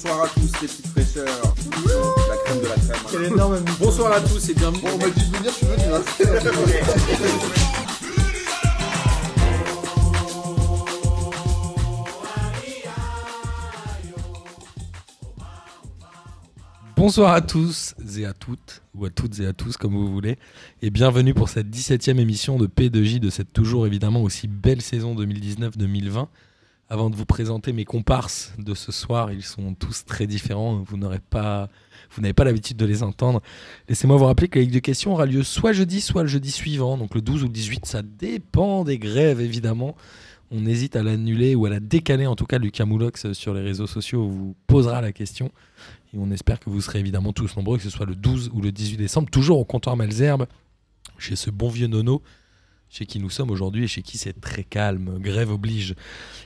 Bonsoir à tous les petites fraîcheurs. La crème de la crème. Quel énorme Bonsoir à tous et bienvenue. Bon, on m'a dit de venir, je suis venu. Hein. Bonsoir à tous et à toutes, ou à toutes et à tous comme vous voulez, et bienvenue pour cette 17e émission de P2J de cette toujours évidemment aussi belle saison 2019-2020. Avant de vous présenter mes comparses de ce soir, ils sont tous très différents, vous n'avez pas l'habitude de les entendre. Laissez-moi vous rappeler que la Ligue de questions aura lieu soit jeudi, soit le jeudi suivant, donc le 12 ou le 18, ça dépend des grèves évidemment. On hésite à l'annuler ou à la décaler. En tout cas, Lucas Moulox sur les réseaux sociaux vous posera la question. Et on espère que vous serez évidemment tous nombreux, que ce soit le 12 ou le 18 décembre, toujours au comptoir Malzerbe, chez ce bon vieux Nono, chez qui nous sommes aujourd'hui et chez qui c'est très calme, grève oblige.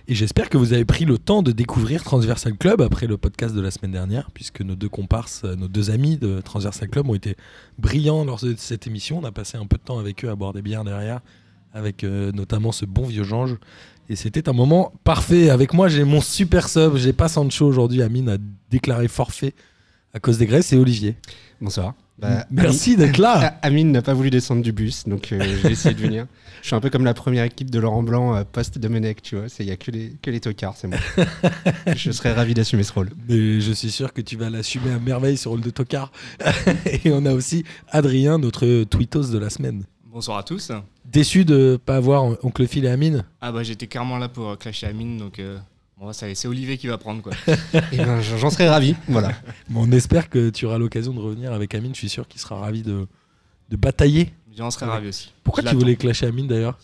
Et j'espère que vous avez pris le temps de découvrir Transversal Club après le podcast de la semaine dernière, puisque nos deux comparses, euh, nos deux amis de Transversal Club ont été brillants lors de cette émission. On a passé un peu de temps avec eux à boire des bières derrière, avec euh, notamment ce bon vieux Jange. Et c'était un moment parfait. Avec moi, j'ai mon super sub. J'ai pas Sancho aujourd'hui. Amine a déclaré forfait à cause des graisses. Et Olivier. Bonsoir. Bah, Merci d'être là. Amine n'a pas voulu descendre du bus, donc euh, j'ai essayé de venir. Je suis un peu comme la première équipe de Laurent Blanc euh, post-Domenech, tu vois. Il n'y a que les, que les tocards, c'est moi. je serais ravi d'assumer ce rôle. Mais je suis sûr que tu vas l'assumer à merveille, ce rôle de tocard. et on a aussi Adrien, notre tweetos de la semaine. Bonsoir à tous. Déçu de pas avoir Oncle Phil et Amine? Ah bah j'étais clairement là pour euh, clasher Amine, donc euh, bon, ça, c'est Olivier qui va prendre quoi. Eh ben, J'en serais ravi, voilà. Bon, on espère que tu auras l'occasion de revenir avec Amine. Je suis sûr qu'il sera ravi de, de batailler. J'en serais ravi aussi. Pourquoi Je tu voulais clasher Amine d'ailleurs?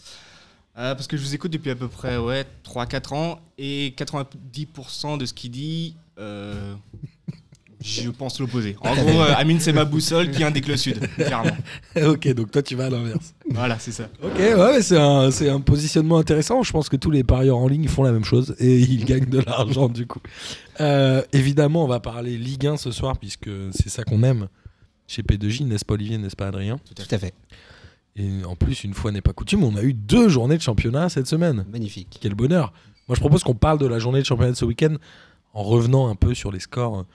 Euh, Parce que je vous écoute depuis à peu près ouais, 3-4 ans et 90% de ce qu'il dit, euh, je pense l'opposé. En gros, euh, Amine c'est ma boussole qui indique le sud, clairement. Ok, donc toi tu vas à l'inverse. Voilà, c'est ça. Ok, ouais, mais c'est un, c'est un positionnement intéressant. Je pense que tous les parieurs en ligne font la même chose et ils gagnent de l'argent du coup. Euh, évidemment, on va parler Ligue 1 ce soir puisque c'est ça qu'on aime chez P2J, n'est-ce pas Olivier, n'est-ce pas Adrien Tout à fait. Et en plus, une fois n'est pas coutume, on a eu deux journées de championnat cette semaine. Magnifique. Quel bonheur. Moi, je propose qu'on parle de la journée de championnat de ce week-end en revenant un peu sur les scores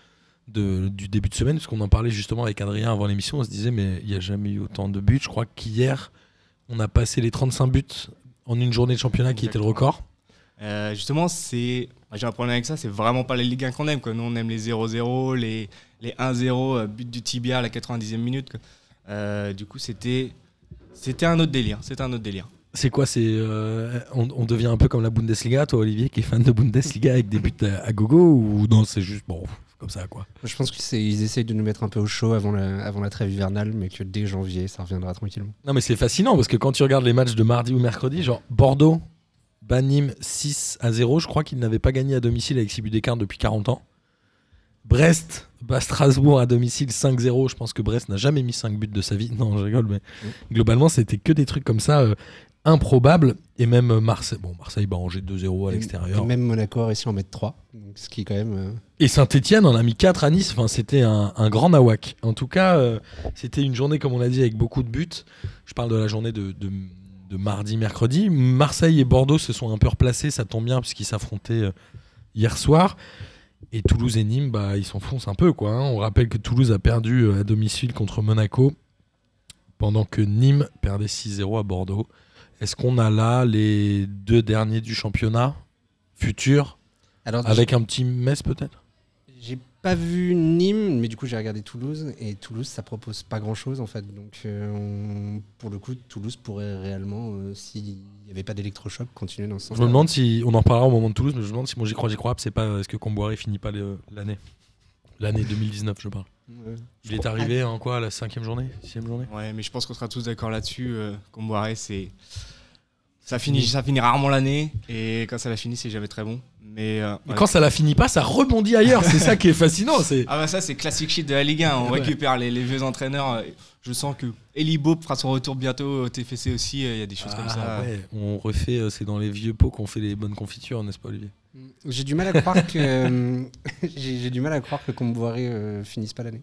de, du début de semaine, parce qu'on en parlait justement avec Adrien avant l'émission. On se disait, mais il n'y a jamais eu autant de buts. Je crois qu'hier, on a passé les 35 buts en une journée de championnat qui était le record. Euh, justement, c'est. J'ai un problème avec ça, c'est vraiment pas les Ligue 1 qu'on aime. Quoi. Nous, on aime les 0-0, les, les 1-0, euh, but du Tibia à la 90e minute. quoi. Euh, du coup, c'était. C'était un autre délire. C'était un autre délire. C'est quoi c'est euh, on, on devient un peu comme la Bundesliga, toi Olivier, qui est fan de Bundesliga avec des buts à, à gogo ou non C'est juste bon, comme ça quoi. Je pense qu'ils essayent de nous mettre un peu au chaud avant la, avant la trêve hivernale, mais que dès janvier, ça reviendra tranquillement. Non mais c'est fascinant parce que quand tu regardes les matchs de mardi ou mercredi, genre Bordeaux, Banim 6 à 0, je crois qu'ils n'avaient pas gagné à domicile avec 6 buts d'écart depuis 40 ans. Brest bat Strasbourg à domicile 5-0, je pense que Brest n'a jamais mis 5 buts de sa vie. Non, je rigole, mais globalement c'était que des trucs comme ça improbables. Et même Marseille, bon Marseille bat Angers 2-0 à l'extérieur. et Même Monaco a réussi à en mettre 3, donc ce qui est quand même. euh, Et Saint-Etienne en a mis 4 à Nice. Enfin, c'était un, un grand nawak. En tout cas, euh, c'était une journée, comme on l'a dit, avec beaucoup de buts. Je parle de la journée de, de- de mardi, mercredi. Marseille et Bordeaux se sont un peu replacés. Ça tombe bien puisqu'ils s'affrontaient euh, hier soir. Et Toulouse et Nîmes, bah, ils s'enfoncent un peu. Quoi, hein. On rappelle que Toulouse a perdu à domicile contre Monaco pendant que Nîmes perdait 6-0 à Bordeaux. Est-ce qu'on a là les deux derniers du championnat futur Alors, avec un petit Metz peut-être? J'ai pas vu Nîmes, mais du coup j'ai regardé Toulouse et Toulouse ça propose pas grand chose en fait. Donc euh, on- pour le coup Toulouse pourrait réellement, euh, s'il n'y avait pas d'électrochoc, continuer dans ce sens. Je me demande si, on en reparlera au moment de Toulouse, mais je me demande si moi j'y crois, j'y crois, c'est pas est-ce que Comboiré finit pas l'année? L'année 2019, je parle. Il est arrivé en quoi, à la cinquième journée Sixième journée? Ouais, mais je pense qu'on sera tous d'accord là-dessus. Euh, Comboiré, c'est. Ça finit, ça finit rarement l'année et quand ça la finit, c'est jamais très bon. Mais, euh, Mais ouais. quand ça la finit pas, ça rebondit ailleurs, c'est ça qui est fascinant. C'est... Ah bah ça c'est classique shit de la Ligue 1, on Ouais. récupère les, les vieux entraîneurs. euh, Je sens que Eli Bob fera son retour bientôt au TFC aussi, il y a des choses comme Ah ça. ouais, on refait, c'est dans les vieux pots qu'on fait les bonnes confitures, n'est-ce pas Olivier? J'ai du mal à croire que euh, j'ai du mal à croire que Comboiré euh, finisse pas l'année.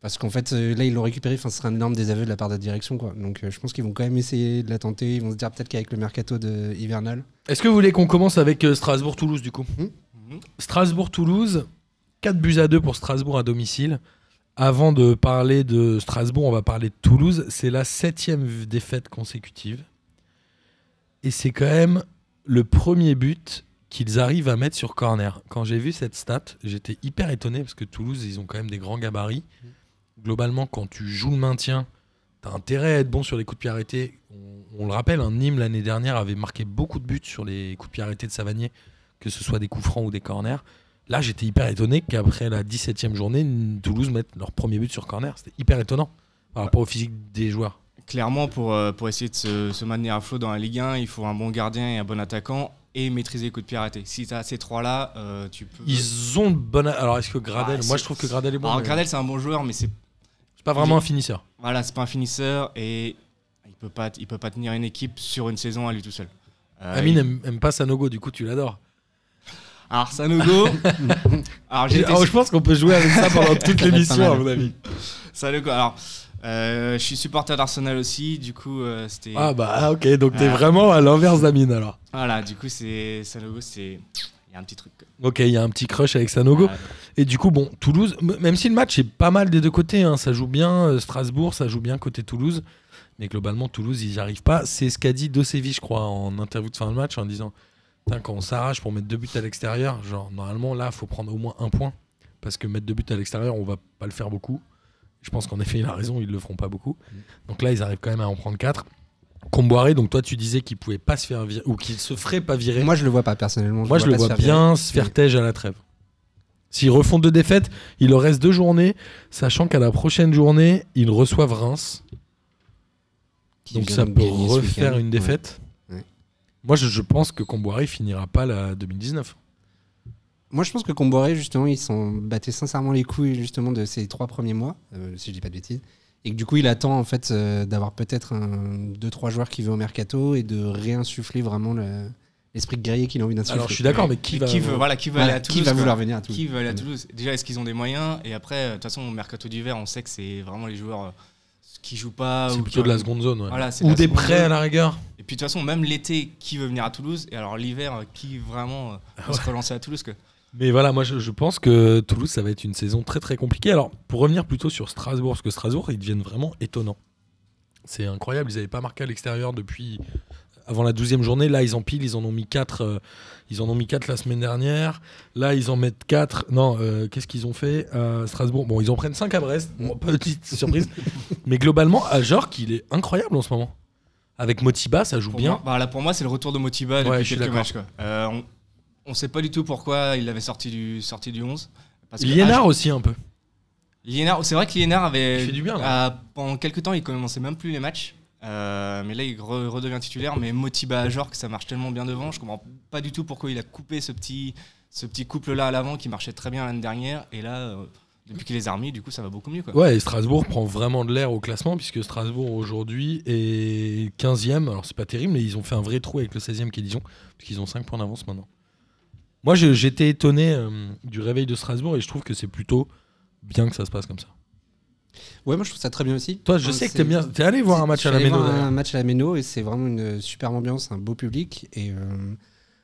Parce qu'en fait, euh, là, ils l'ont récupéré. Enfin, ce serait un énorme désaveu de la part de la direction, quoi. Donc, euh, je pense qu'ils vont quand même essayer de la tenter. Ils vont se dire peut-être qu'avec le mercato de hivernal. Est-ce que vous voulez qu'on commence avec Strasbourg-Toulouse du coup Mhm. Strasbourg-Toulouse, 4 buts à 2 pour Strasbourg à domicile. Avant de parler de Strasbourg, on va parler de Toulouse. C'est la septième défaite consécutive. Et c'est quand même le premier but qu'ils arrivent à mettre sur corner. Quand j'ai vu cette stat, j'étais hyper étonné parce que Toulouse, ils ont quand même des grands gabarits. Globalement, quand tu joues le maintien, tu as intérêt à être bon sur les coups de pied arrêtés. On, le rappelle, un Nîmes l'année dernière avait marqué beaucoup de buts sur les coups de pied arrêtés de Savanier, que ce soit des coups francs ou des corners. Là, j'étais hyper étonné qu'après la 17e journée, Toulouse mette leur premier but sur corner. C'était hyper étonnant par rapport au physique des joueurs. Clairement, pour, euh, pour essayer de se, se maintenir à flot dans la Ligue 1, il faut un bon gardien et un bon attaquant et maîtriser les coups de pied arrêtés. Si tu as ces trois-là, euh, tu peux. Ils ont de bonnes. Alors, est-ce que Gradel. Ah, moi, je trouve que Gradel est bon. Alors, mais Gradel, c'est un bon joueur, mais c'est C'est pas vraiment un finisseur. voilà, c'est pas un finisseur et il peut pas, il peut pas tenir une équipe sur une saison à lui tout seul. Euh, Amine il- aime, pas Sanogo, du coup, tu l'adores. Alors Sanogo. alors Oh, je pense qu'on peut jouer avec ça pendant toute l'émission, à mon avis. Sanogo. Alors euh, je suis supporter d'Arsenal aussi, du coup euh, c'était. Ah, bah, ah, ok, donc t'es vraiment à l'inverse d'Amine alors. Voilà, du coup c'est Sanogo, c'est il y a un petit truc. Ok, il y a un petit crush avec Sanogo. Et du coup, bon, Toulouse, même si le match est pas mal des deux côtés, hein, ça joue bien euh, Strasbourg, ça joue bien côté Toulouse, mais globalement, Toulouse, ils n'y arrivent pas. C'est ce qu'a dit Dosevi, je crois, en interview de fin de match, en disant quand on s'arrache pour mettre deux buts à l'extérieur, genre, normalement, là, il faut prendre au moins un point, parce que mettre deux buts à l'extérieur, on va pas le faire beaucoup. Je pense qu'en effet, il a raison, ils le feront pas beaucoup. Donc là, ils arrivent quand même à en prendre quatre. Comboiré, donc toi, tu disais qu'il pouvait pas se faire virer, ou qu'il se ferait pas virer. Moi, je le vois pas personnellement. Moi, je le vois se bien se faire tège à la trêve. S'ils refont deux défaites, il leur reste deux journées, sachant qu'à la prochaine journée, ils reçoivent Reims. Qui Donc ça peut refaire une défaite. Ouais. Moi, je, je pense que Comboiré finira pas la 2019. Moi, je pense que Comboiré, justement, ils s'en battaient sincèrement les couilles justement de ces trois premiers mois, euh, si je dis pas de bêtises. Et que du coup, il attend en fait euh, d'avoir peut-être un, deux, trois joueurs qui vont au mercato et de réinsuffler vraiment le- l'esprit guerrier qu'il a envie d'insuffler. Alors, je suis d'accord, mais qui va. qui veut, voilà, qui veut Voilà, aller à qui Toulouse va quoi. vouloir venir à Toulouse Qui veut aller à Toulouse Déjà, est-ce qu'ils ont des moyens Et après, euh, de toute façon, au mercato d'hiver, on sait que c'est vraiment les joueurs qui jouent pas. C'est ou plutôt qui- de la seconde zone. ouais. Voilà, Ou des prêts zone. à la rigueur. Et puis de toute façon, même l'été, qui veut venir à Toulouse? Et alors l'hiver, qui vraiment euh, va se relancer à Toulouse. Mais voilà, moi je, je pense que Toulouse, ça va être une saison très très compliquée. Alors, pour revenir plutôt sur Strasbourg, parce que Strasbourg, ils deviennent vraiment étonnants. C'est incroyable, ils n'avaient pas marqué à l'extérieur depuis avant la 12e journée. Là, ils empilent, ils en ont mis 4 ils en ont mis quatre la semaine dernière. Là, ils en mettent 4. Non, euh, qu'est-ce qu'ils ont fait à Strasbourg? Bon, ils en prennent 5 à Brest. Bon, petite surprise. Mais globalement, à Jork, il est incroyable en ce moment. Avec Motiba, ça joue Pour bien. moi, bah là, pour moi, c'est le retour de Motiba depuis Ouais, je suis quelques matchs. Quoi. Euh, on, on sait pas du tout pourquoi il avait sorti du, sorti du 11. Parce que- Liénard ah, aussi un peu. Liénard, c'est vrai que Liénard avait. Il fait du bien, là. ah, pendant quelques temps, il commençait même plus les matchs. Euh, mais là, il re- redevient titulaire. Mais Motiba à Jork, ça marche tellement bien devant. Je comprends pas du tout pourquoi il a coupé ce petit, ce petit couple-là à l'avant qui marchait très bien l'année dernière. Et là, euh, depuis qu'il les a remis, du coup, ça va beaucoup mieux. Quoi. Ouais, et Strasbourg prend vraiment de l'air au classement, puisque Strasbourg aujourd'hui est 15e. Alors, c'est pas terrible, mais ils ont fait un vrai trou avec le 16e qui est Dijon, puisqu'ils ont 5 points d'avance maintenant. Moi, j'étais étonné euh, du réveil de Strasbourg et je trouve que c'est plutôt bien que ça se passe comme ça. Ouais, moi je trouve ça très bien aussi. Toi, je Enfin, sais que t'aimes bien. T'es allé voir un match à la Méno. Un match à la Méno et c'est vraiment une superbe ambiance, un beau public. Et euh,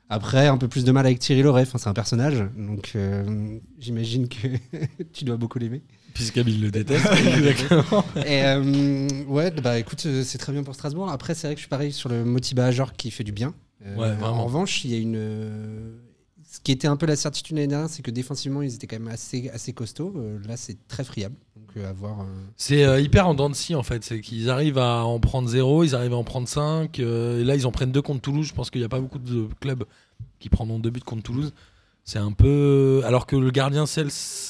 après, un peu plus de mal avec Thierry Loret. Enfin, c'est un personnage, donc euh, j'imagine que tu dois beaucoup l'aimer. Puisqu'Amine le déteste. Exactement. Et euh, ouais, bah écoute, c'est très bien pour Strasbourg. Après, c'est vrai que je suis pareil sur le Motiba Ajor qui fait du bien. Euh, Ouais, vraiment. En revanche, il y a une. Ce qui était un peu la certitude l'année dernière, c'est que défensivement, ils étaient quand même assez, costauds. Euh, là, c'est très friable. Euh, euh, C'est hyper en dents en fait. C'est qu'ils arrivent à en prendre 0, ils arrivent à en prendre 5. et là, ils en prennent 2 contre Toulouse. Je pense qu'il n'y a pas beaucoup de clubs qui prendront 2 buts contre Toulouse. C'est un peu. Alors que le gardien Cels.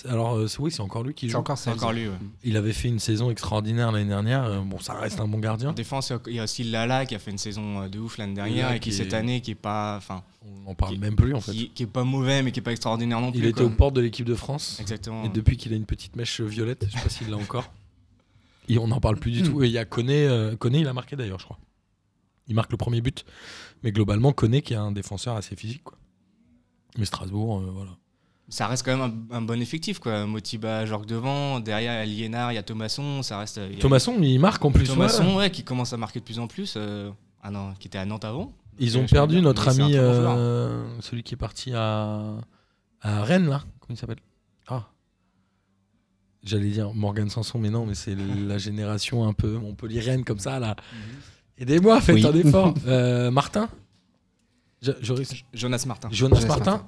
Alors, euh, c'est- oui, c'est encore lui qui joue. C'est encore lui. ouais. Il avait fait une saison extraordinaire l'année dernière. Euh, Bon, ça reste un bon En gardien. défense, il y a aussi Lala qui a fait une saison euh, de ouf l'année dernière et qui, cette est- année qui est pas, enfin, On n'en parle Qui- même plus en fait. qui, qui est pas mauvais mais qui est pas extraordinaire non plus. Il était quoi. aux portes de l'équipe de France. Exactement. Et depuis qu'il a une petite mèche violette, je sais pas s'il l'a encore. Et on n'en parle plus du tout. Et il y a Koné, euh, Koné, il a marqué d'ailleurs, je crois. Il marque le premier but. Mais globalement, Koné qui est un défenseur assez physique. Quoi. Mais Strasbourg, euh, voilà. Ça reste quand même un, un bon effectif quoi. Motiba, Jorg devant, derrière il y a Liénard, il y a Thomasson, ça reste. il y a- Thomasson, il marque en plus. Thomasson, ouais. ouais, qui commence à marquer de plus en plus. euh, ah non, qui était à Nantes avant. Ils ont euh, je perdu veux dire, notre mais c'est un ami, très bon joueur. euh, celui qui est parti à, à Rennes, là. Comment il s'appelle? Ah. J'allais dire Morgan Sanson, mais non, mais c'est la génération un peu montpelliéraine comme ça, là. Aidez-moi, faites Oui. un effort. Euh, Martin? Jonas Martin. Jonas Jonas Martin Martin.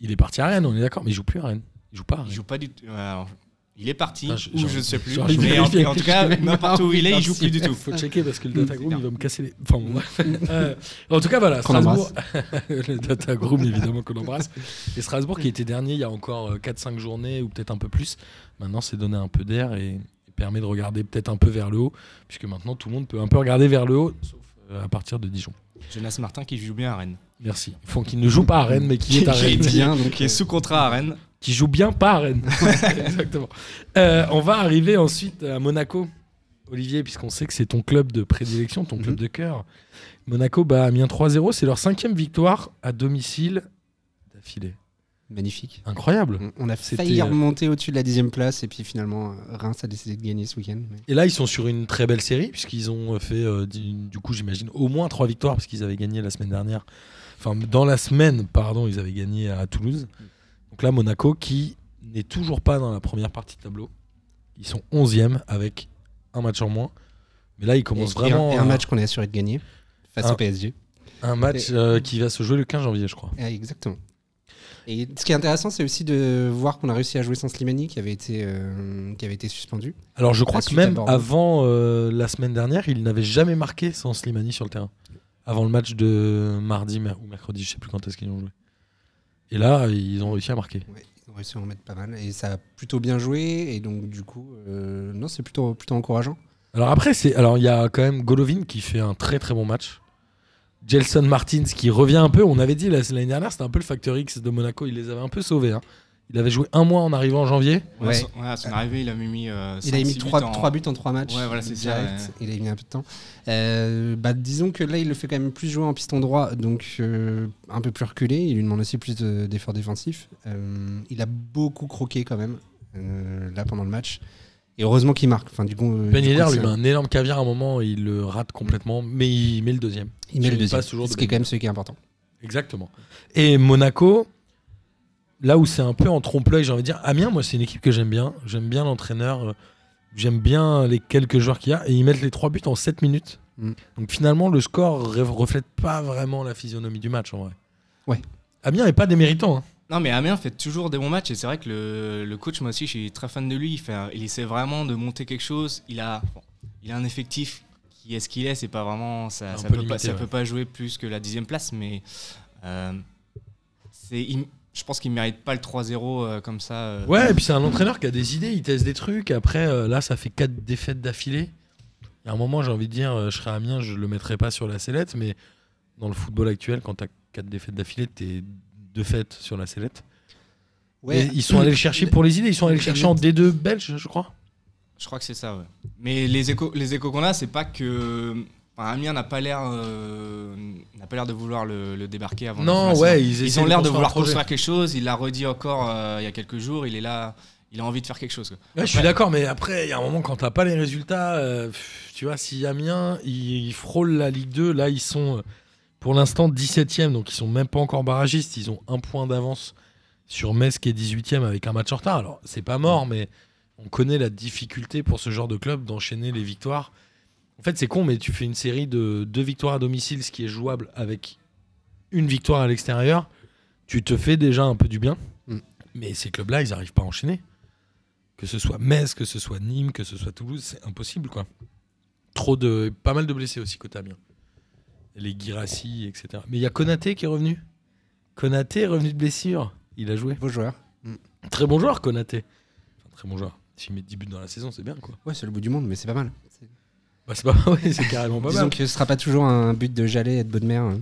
Il est parti à Rennes, on est d'accord, mais il joue plus à Rennes. Il joue pas à Il Rennes. joue pas du tout. alors, il est parti, Ah, je- ou je ne sais plus. Mais en, tout cas, n'importe où il est, il joue plus du tout. Faut checker parce que le Datagroom, c'est il va me casser les. Enfin. Euh, en tout cas, voilà, Strasbourg. le Datagroom, évidemment, qu'on embrasse. Et Strasbourg, qui était dernier il y a encore euh, 4-5 journées, ou peut-être un peu plus, maintenant, s'est donné un peu d'air et, et permet de regarder peut-être un peu vers le haut, puisque maintenant, tout le monde peut un peu regarder vers le haut, sauf euh, à partir de Dijon. Jonas Martin qui joue bien à Rennes. Merci. Il faut qu'il ne joue pas à Rennes, mais qui est à Qui est Rennes. bien, donc, Qui est sous contrat à Rennes. qui joue bien pas à Rennes. Exactement. Euh, on va arriver ensuite à Monaco. Olivier, puisqu'on sait que c'est ton club de prédilection, ton club Mhm. de cœur. Monaco bat Amiens 3-0. C'est leur cinquième victoire à domicile d'affilée. Magnifique. Incroyable. On- On a failli euh, remonter au-dessus de la dixième place et puis finalement euh, Reims a décidé de gagner ce week-end. mais- Et là, ils sont sur une très belle série, puisqu'ils ont fait, euh, du du coup, j'imagine, au moins trois victoires, parce qu'ils avaient gagné la semaine dernière. Enfin, dans la semaine, pardon, ils avaient gagné à Toulouse. Donc là, Monaco, qui n'est toujours pas dans la première partie de tableau. Ils sont 11e avec un match en moins. Mais là, ils Et, commencent et un, vraiment et un à- match qu'on est assuré de gagner face Un- au PSG. un match euh, qui va se jouer le 15 janvier, je crois. Ah, exactement. Et ce qui est intéressant, c'est aussi de voir qu'on a réussi à jouer sans Slimani, qui avait été, euh, qui avait été suspendu. Alors, je crois que même avant euh, la semaine dernière, il n'avait jamais marqué sans Slimani sur le terrain. Avant le match de mardi ou mercredi, je sais plus quand est-ce qu'ils ont joué. Et là, ils ont réussi à marquer. Ouais, ils ont réussi à en mettre pas mal. Et ça a plutôt bien joué. Et donc, du coup, euh, non, c'est plutôt, plutôt encourageant. Alors après, c'est alors il y a quand même Golovin qui fait un très très bon match. Gelson Martins qui revient un peu. On avait dit la- l'année dernière, c'était un peu le facteur X de Monaco. Il les avait un peu sauvés. hein. Il avait joué un mois en arrivant en janvier. Ouais, Ouais. à son- ouais, à son arrivée, il a mis. euh, Il a mis six 3 buts en- buts, buts en 3 matchs. Ouais, voilà, c'est ça, direct. ouais. Il a mis un peu de temps. Euh, bah, disons que là, il le fait quand même plus jouer en piston droit, donc euh, un peu plus reculé. Il lui demande aussi plus de- d'efforts défensifs. Euh, il a beaucoup croqué quand même, euh, là, pendant le match. Et heureusement qu'il marque. Enfin, du coup, euh, Ben Yedder lui met un énorme caviar à un moment il le rate complètement, mais il met le deuxième. il met le deuxième. toujours de Ce qui est quand même celui qui est important. Exactement. Et Monaco, là où c'est un peu en trompe-l'œil, j'ai envie de dire, Amiens, moi, c'est une équipe que j'aime bien. J'aime bien l'entraîneur. euh, J'aime bien les quelques joueurs qu'il y a. Et ils mettent les trois buts en 7 minutes. Mm. Donc finalement, le score ne reflète pas vraiment la physionomie du match, en vrai. Ouais. Amiens n'est pas déméritant. hein. Non, mais Amiens fait toujours des bons matchs et c'est vrai que le, le coach, moi aussi, je suis très fan de lui. Il, fait, il essaie vraiment de monter quelque chose. Il a, bon, il a un effectif qui est ce qu'il est. C'est pas vraiment. Ça, ça peu peut, pas, limité, ça ouais. peut pas jouer plus que la dixième place, mais euh, c'est, je pense qu'il mérite pas le 3-0 euh, comme ça. euh. Ouais, et puis c'est un entraîneur qui a des idées, il teste des trucs. Après, là, ça fait 4 défaites d'affilée. Il y a un moment, j'ai envie de dire, je serais Amiens, je le mettrais pas sur la sellette, mais dans le football actuel, quand tu as 4 défaites d'affilée, t'es deux fêtes sur la sellette. Et ils sont allés le chercher pour les idées, ils sont allés le chercher en D2 belge, je crois. Je crois que c'est ça, ouais. Mais les échos, les échos qu'on a, c'est pas que. Enfin, Amiens n'a pas l'air euh, n'a pas l'air de vouloir le, le débarquer avant. de Non, la ouais, ils, ont l'air de vouloir construire quelque chose. Il l'a redit encore euh, il y a quelques jours. Il est là, il a envie de faire quelque chose. quoi. Ouais, je suis d'accord, mais après, il y a un moment, quand t'as pas les résultats, euh, tu vois, si Amiens, ils, ils frôlent la Ligue 2, là, ils sont euh, pour l'instant 17e, donc ils sont même pas encore barragistes. Ils ont un point d'avance sur Metz qui est 18e avec un match en retard. Alors, c'est pas mort, mais on connaît la difficulté pour ce genre de club d'enchaîner les victoires. En fait, c'est con, mais tu fais une série de deux victoires à domicile, ce qui est jouable avec une victoire à l'extérieur. Tu te fais déjà un peu du bien. Mm. Mais ces clubs-là, ils n'arrivent pas à enchaîner. Que ce soit Metz, que ce soit Nîmes, que ce soit Toulouse, c'est impossible, quoi. Trop de, pas mal de blessés aussi côté Amiens. Les Girassi, etc. Mais il y a Konaté qui est revenu. Konaté est revenu de blessure. Il a joué. Beau joueur. Très bon joueur, Konaté. Enfin, très bon joueur. S'il met 10 buts dans la saison, c'est bien, quoi. Ouais, c'est le bout du monde, mais c'est pas mal. Bah, c'est pas, ouais, c'est carrément pas Disons mal. que ce sera pas toujours un but de Jalais et de Bodmer. hein.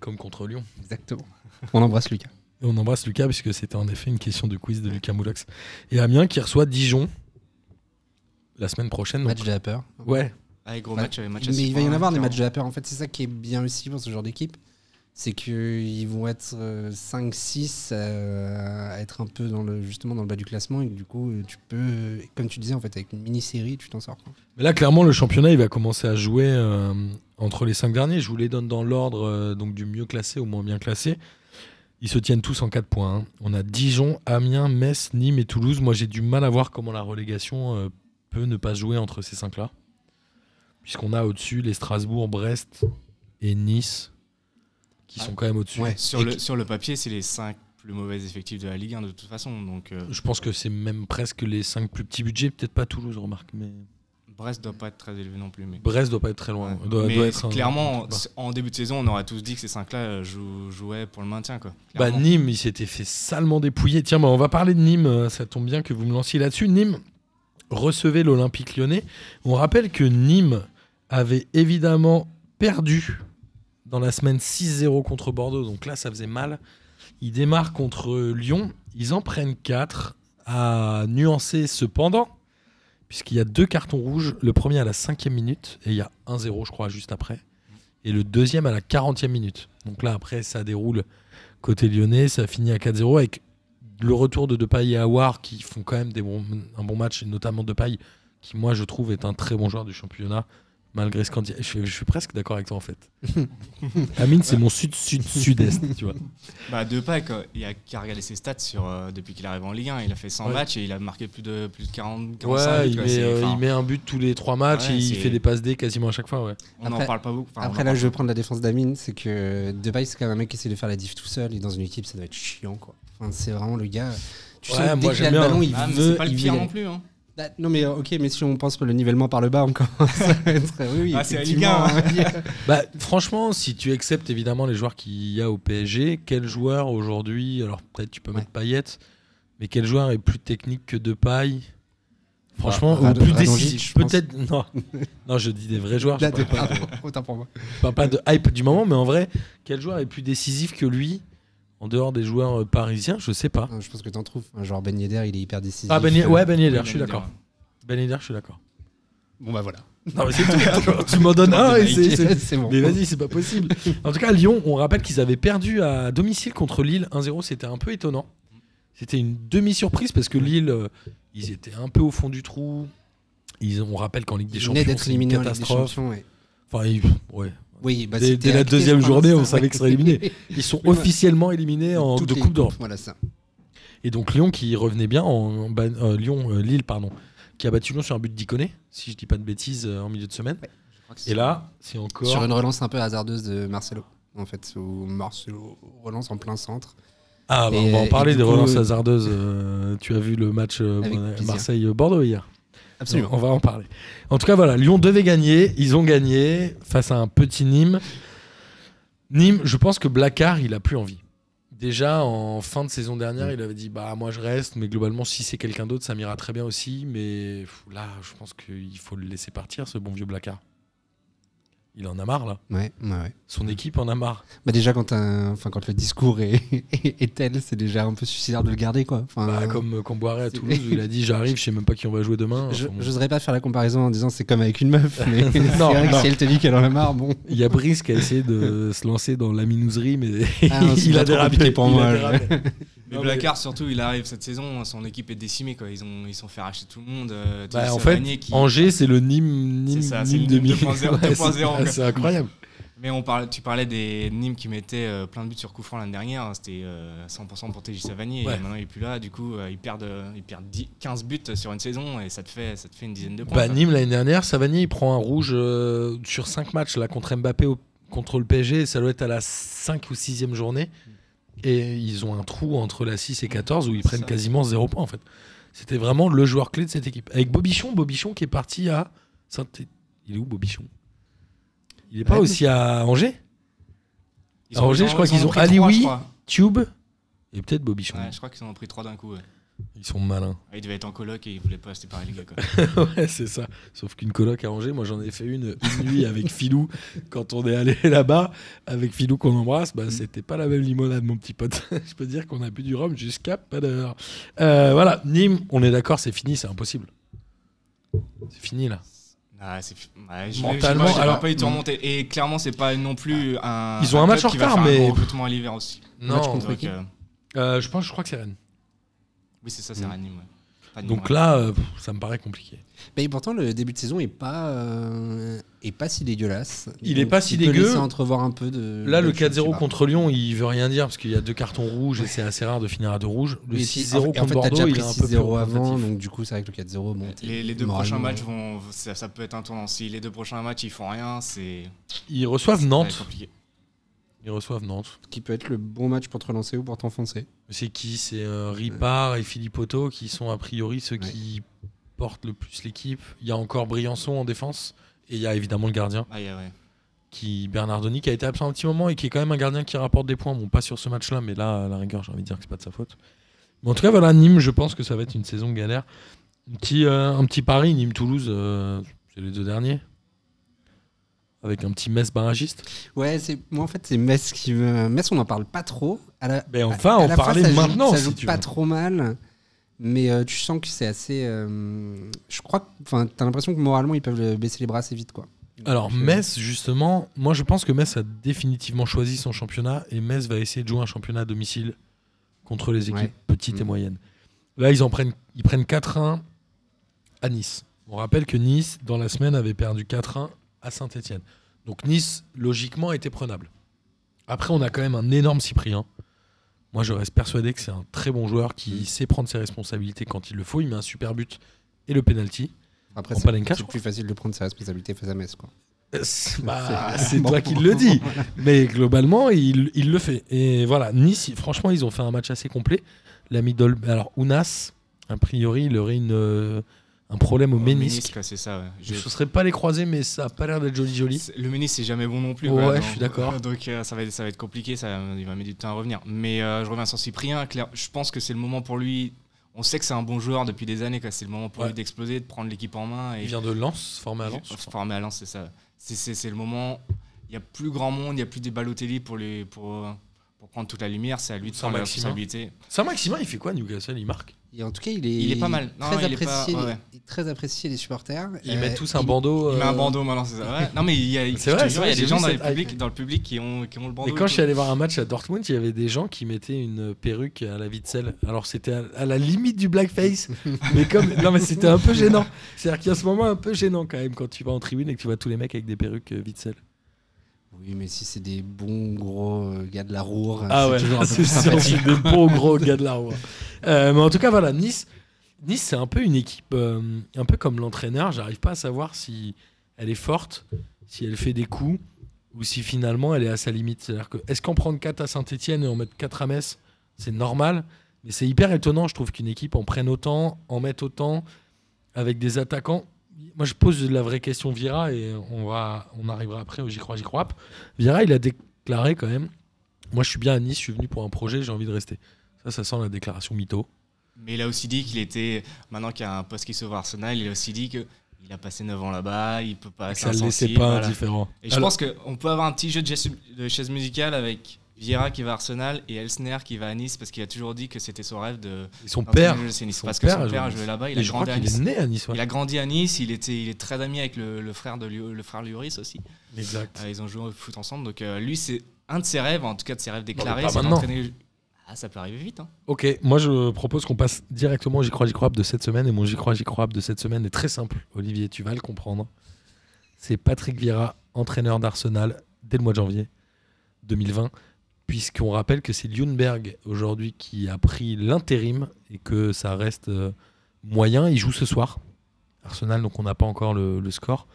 Comme contre Lyon. Exactement. On embrasse Lucas. Et on embrasse Lucas, puisque c'était en effet une question de quiz de Lucas Moulox. Et Amiens qui reçoit Dijon la semaine prochaine. donc- Match de la peur. Ouais, Allez, gros Ouais. match, euh, match Mais il va y en avoir des matchs de la peur. En fait, c'est ça qui est bien aussi pour ce genre d'équipe. C'est qu'ils vont être 5-6 à être un peu dans le, justement dans le bas du classement. Et que du coup, euh, tu peux, euh, comme tu disais, en fait, avec une mini-série, tu t'en sors. quoi. Mais là, clairement, le championnat, il va commencer à jouer euh, entre les cinq derniers. Je vous les donne dans l'ordre euh, donc du mieux classé au moins bien classé. Ils se tiennent tous en 4 points. hein. On a Dijon, Amiens, Metz, Nîmes et Toulouse. Moi, j'ai du mal à voir comment la relégation euh, peut ne pas jouer entre ces cinq-là. Puisqu'on a au-dessus les Strasbourg, Brest et Nice qui Ah. sont quand même au-dessus. Ouais. Sur le, qui- sur le papier, c'est les 5 plus mauvais effectifs de la Ligue 1 de toute façon. Donc euh, Je pense que c'est même presque les 5 plus petits budgets. Peut-être pas Toulouse, remarque. Mais Brest doit pas être très élevé non plus. Mais, Brest doit pas être très loin. Ouais. Doit, Mais doit être un- clairement, un en début de saison, on aurait tous dit que ces 5-là euh, jou- jouaient pour le maintien. Quoi. Bah. Nîmes, il s'était fait salement dépouiller. Tiens, bah, on va parler de Nîmes. euh, Ça tombe bien que vous me lanciez là-dessus. Nîmes recevait l'Olympique lyonnais. On rappelle que Nîmes avait évidemment perdu dans la semaine 6-0 contre Bordeaux. Donc là, ça faisait mal. Ils démarrent contre Lyon. Ils en prennent 4 à nuancer cependant, puisqu'il y a deux cartons rouges. Le premier à la cinquième minute et il y a 1-0, je crois, juste après. Et le deuxième à la 40e minute. Donc là, après, ça déroule côté lyonnais. Ça finit à 4-0 avec le retour de Depay et Awar qui font quand même des bons, un bon match, et notamment Depay, qui, moi, je trouve, est un très bon joueur du championnat. Malgré ce qu'on dit, je, suis- je suis presque d'accord avec toi en fait. Amine, c'est mon sud-sud-sud-est, tu vois. Bah, Depay, quoi, il a qu'à regarder ses stats sur, euh, depuis qu'il arrive en Ligue 1. Il a fait 100 Ouais. matchs et il a marqué plus de, plus de 40, 45 Ouais, buts, il quoi. met, C'est- euh, il met un but tous les trois matchs Ouais, et il fait des passes D quasiment à chaque fois. Ouais. On n'en Après- parle pas beaucoup. Enfin, Après, là, je vais prendre la défense d'Amine. C'est que Depay, c'est quand même un mec qui essaie de faire la diff tout seul. Et dans une équipe, ça doit être chiant, quoi. Enfin, c'est vraiment le gars. Tu Ouais, sens que dès qu'il a le ballon, il Ah, veut. c'est pas le pire non plus. Hein. Bah, non, mais ok, mais si on pense que le nivellement par le bas, on commence à être. Oui, oui, Ah, c'est la Ligue effectivement, 1, on va dire. Bah, franchement, si tu acceptes évidemment les joueurs qu'il y a au PSG, quel joueur aujourd'hui, alors peut-être tu peux mettre Payet, mais quel joueur est plus technique que Depay? Franchement, Rad- ou plus décisif. Peut-être, non. non, je dis des vrais joueurs. Je Là, parle pas, autant pour moi. je parle pas de hype du moment, mais en vrai, quel joueur est plus décisif que lui? En dehors des joueurs euh, parisiens Je sais pas. Non, Je pense que t'en trouves. Genre Ben Yedder, il est hyper décisif. Ah, ben, Yedder- ouais, Ben Yedder, Oui, je suis Ben d'accord. Ben Yedder, je suis d'accord. Bon, bah voilà. Non, mais c'est tout. tu m'en donnes un et c'est- bon. Mais vas-y, c'est pas possible. En tout cas, Lyon, on rappelle qu'ils avaient perdu à domicile contre Lille 1-0. C'était un peu étonnant. C'était une demi-surprise parce que Lille, euh, ils étaient un peu au fond du trou. Ils, on rappelle qu'en Ligue des Champions, c'est une en Ligue des catastrophe. Champions. ouais. Enfin, ils, ouais. Oui, bah, Dès- c'était dès la deuxième journée, on savait qu'ils seraient éliminés. Ils sont Oui, ouais. officiellement éliminés en Toutes de Coupe d'Europe. Voilà ça. Et donc Lyon qui revenait bien en, euh, Lyon, euh, Lille, pardon, qui a battu Lyon sur un but d'Iconé, si je dis pas de bêtises, euh, en milieu de semaine. Je crois que c'est- Et là, c'est encore. Sur une relance un peu hasardeuse de Marcelo. En fait, où Marcelo relance en plein centre. Ah, bah, Et, on va en parler des coup, relances hasardeuses. euh, tu as vu le match euh. Marseille-Bordeaux hier Absolument. On va en parler. En tout cas, voilà, Lyon devait gagner. Ils ont gagné face à un petit Nîmes. Nîmes, je pense que Blacard, il a plus envie. Déjà, en fin de saison dernière, il avait dit Bah, moi je reste, mais globalement, si c'est quelqu'un d'autre, ça m'ira très bien aussi. Mais là, je pense qu'il faut le laisser partir, ce bon vieux Blacard. Il en a marre, là. Ouais, ouais, ouais. Son équipe en a marre. Bah déjà quand, un- enfin, quand le discours est, tel, c'est déjà un peu suicidaire de le garder quoi. Enfin, Bah, comme euh, Comboiré à Toulouse, où il a dit J'arrive, je sais même pas qui on va jouer demain. je Enfin, bon. n'oserais pas faire la comparaison en disant c'est comme avec une meuf, mais c'est Non, vrai que non. si elle te dit qu'elle en a marre, bon. Il y a Brice qui a essayé de se lancer dans la minouserie, mais Ah non, il a dérapé. pour il a moi, dérapé. Mais Non, Blacard, surtout, il arrive cette saison, son équipe est décimée. Quoi. Ils ont ils sont fait racheter tout le monde. euh, Bah, en fait, qui- Angers, c'est le Nîmes, Nîmes, C'est ça, Nîmes Nîmes 2000. 2.0, Ouais, 2.0, c'est- incroyable. Mais on parle, tu parlais des Nîmes qui mettaient euh, plein de buts sur coup franc l'année dernière. C'était euh, 100% pour TJ Savanier. Ouais. Et maintenant, il est plus là. Du coup, euh, ils perdent, euh, ils perdent 10 15 buts sur une saison et ça te fait, ça te fait une dizaine de points. Bah. Nîmes, l'année dernière, Savanier, il prend un rouge euh, sur 5 matchs là, contre Mbappé au- contre le PSG. Ça doit être à la 5 ou 6 journée. Et ils ont un trou entre la 6 et 14 où ils prennent ça. quasiment 0 points en fait. C'était vraiment le joueur clé de cette équipe. Avec Bobichon, Bobichon qui est parti à saint Il est où Bobichon? Il est pas Ouais. aussi à Angers? Ils à Angers, je crois ils qu'ils ont pris Ali trois, je Oui. crois. Tube et peut-être Bobichon. Ouais, je crois qu'ils en ont pris 3 d'un coup. ouais. Ils sont malins. Ah, Ils devaient être en coloc et ils voulaient pas rester pareil, les gars. Quoi. ouais, c'est ça. Sauf qu'une coloc à Angers, moi j'en ai fait une une nuit avec Filou quand on est allé là-bas. Avec Filou qu'on embrasse, bah, c'était pas la même limonade, mon petit pote. Je peux dire qu'on a bu du rhum jusqu'à pas d'heure. Euh, voilà, Nîmes, on est d'accord, c'est fini, c'est impossible. C'est fini là. Ah, c'est- ouais, je Mentalement, alors, alors- pas eu de remonter. Et clairement, c'est pas non plus un. Ils ont un match club en retard, faire un mais- gros recrutement à l'hiver aussi. match contre Donc, qui euh, Euh, je pense, je crois que c'est Rennes. Oui, c'est ça, c'est Mm. Rennes, ouais. Donc là, euh, ça me paraît compliqué. Mais pourtant, le début de saison est pas, euh, est pas si dégueulasse. Il est pas si dégueu. entrevoir un peu de. Là, le choses, je sais 4-0 pas. contre Lyon, il veut rien dire parce qu'il y a deux cartons rouges et c'est assez rare de finir à deux rouges. Le Oui, et puis, 6-0 en fait- contre en fait, t'as Bordeaux, déjà il pris est un peu plus 6-0 avant, donc du coup, c'est vrai que le 4-0, bon. t'es- Les, les deux prochains matchs vont. Ça, ça peut être un tournant. Si les deux prochains matchs ils font rien, c'est. Ils reçoivent Nantes. compliqué. Ils reçoivent Nantes. Ce qui peut être le bon match pour te relancer ou pour t'enfoncer. C'est qui? C'est euh, Ripard et Philippe Otto qui sont a priori ceux qui portent le plus l'équipe. Il y a encore Briançon en défense et il y a évidemment le gardien Ah, yeah, ouais. qui Bernardoni qui a été absent un petit moment et qui est quand même un gardien qui rapporte des points. Bon, pas sur ce match-là, mais là, à la rigueur, j'ai envie de dire que c'est pas de sa faute. Mais en tout cas, voilà, Nîmes, je pense que ça va être une saison galère. Un petit, euh, un petit pari, Nîmes-Toulouse, euh, c'est les deux derniers. Avec un petit Metz barragiste. Ouais, c'est moi en fait c'est Metz qui me Metz on n'en parle pas trop. À la- Ben, on à- va à en la fois, parler ça joue- maintenant, Ça si joue tu pas veux. trop mal, mais euh, tu sens que c'est assez. euh, je crois, que- enfin, t'as l'impression que moralement ils peuvent baisser les bras assez vite quoi. Alors Metz, justement, moi je pense que Metz a définitivement choisi son championnat et Metz va essayer de jouer un championnat à domicile contre les équipes Ouais. petites et Mm. moyennes. Là, ils en prennent, ils prennent 4-1 à Nice. On rappelle que Nice, dans la semaine, avait perdu 4-1 à Saint-Etienne. Donc Nice, logiquement, était prenable. Après, on a quand même un énorme Cyprien. Moi, je reste persuadé que c'est un très bon joueur qui Mm. sait prendre ses responsabilités quand il le faut. Il met un super but et le penalty. Après c'est crois. plus facile de prendre ses responsabilités face à Metz quoi. Euh, c'est- bah, C'est- toi qui le dis. Mais globalement, il, il le fait. Et voilà, Nice, franchement, ils ont fait un match assez complet. L'ami Dol... Alors, Ounas, a priori, il aurait une, euh, un problème au ménisque. c'est ça, ouais. Je ne serais pas les croiser, mais ça a pas l'air d'être joli joli. Le ménisque, c'est jamais bon non plus. Ouais, je suis d'accord. Donc euh, ça, va être, ça va être compliqué, ça, il va mettre du temps à revenir. Mais euh, je reviens sur Cyprien. Claire, je pense que c'est le moment pour lui. On sait que c'est un bon joueur depuis des années. C'est le moment pour Ouais. lui d'exploser, de prendre l'équipe en main. Et Il vient de Lens, formé à Lens. Formé à Lens, c'est ça. C'est- le moment. Il n'y a plus grand monde, il n'y a plus des Balotelli pour, les, pour, pour prendre toute la lumière. C'est à lui de prendre la responsabilité. Saint-Maximin, il fait quoi, Newcastle? Il marque? Et en tout cas il est. Il est pas mal. Non, très il est pas- apprécié. ouais, ouais. il est Très apprécié des supporters. Ils Euh, mettent tous un il- bandeau. Il met un euh, bandeau maintenant, c'est ça. Ouais. Non, mais il y a, C'est vrai, c'est jure, vrai, il y a des gens dans, cette publics, dans le public qui ont, qui ont le bandeau. Et quand et je suis allé voir un match à Dortmund, il y avait des gens qui mettaient une perruque à la Witzel. Alors c'était à, à la limite du blackface, mais comme non mais c'était un peu gênant. C'est-à-dire qu'il y a ce moment un peu gênant quand même quand tu vas en tribune et que tu vois tous les mecs avec des perruques euh, Witzel. Oui, mais si c'est des bons gros gars de la Roure, Ah c'est ouais, toujours un peu c'est des beaux gros gars de la roue. Euh, mais en tout cas voilà, Nice, Nice c'est un peu une équipe, euh, un peu comme l'entraîneur. J'arrive pas à savoir si elle est forte, si elle fait des coups ou si finalement elle est à sa limite. C'est-à-dire que est-ce qu'en prendre 4 à Saint-Etienne et en mettre 4 à Metz, c'est normal? Mais c'est hyper étonnant, je trouve qu'une équipe en prenne autant, en mette autant, avec des attaquants. Moi, je pose la vraie question Vira et on, va, on arrivera après au J'y crois, J'y crois. Vira, il a déclaré quand même Moi, je suis bien à Nice, je suis venu pour un projet, j'ai envie de rester. Ça, ça sent la déclaration mytho. Mais il a aussi dit qu'il était, maintenant qu'il y a un poste qui s'ouvre à Arsenal, il a aussi dit que il a passé 9 ans là-bas, il peut pas. Ça le laissait pas voilà. indifférent. Et je pense qu'on peut avoir un petit jeu de chaise, de chaise musicale avec Vieira qui va à Arsenal et Elsner qui va à Nice parce qu'il a toujours dit que c'était son rêve de. Et son père, Nice. son parce que père son père a joué- là-bas, il a grandi à qu'il est Nice. né à Nice. ouais. Il a grandi à Nice, il, était, il est très ami avec le, le frère de le frère Lloris aussi. Exact. Euh, ils ont joué au foot ensemble. Donc euh, lui, c'est un de ses rêves, en tout cas de ses rêves déclarés, c'est d'entraîner. Ah, ça peut arriver vite. Hein. Ok, moi je propose qu'on passe directement au J'y crois, J'y crois de cette semaine. Et mon J'y crois, J'y crois de cette semaine est très simple. Olivier, tu vas le comprendre. C'est Patrick Vieira, entraîneur d'Arsenal dès le mois de janvier 2020. Puisqu'on rappelle que c'est Ljungberg aujourd'hui qui a pris l'intérim et que ça reste euh, moyen. Il joue ce soir. Arsenal, donc on n'a pas encore le, le score.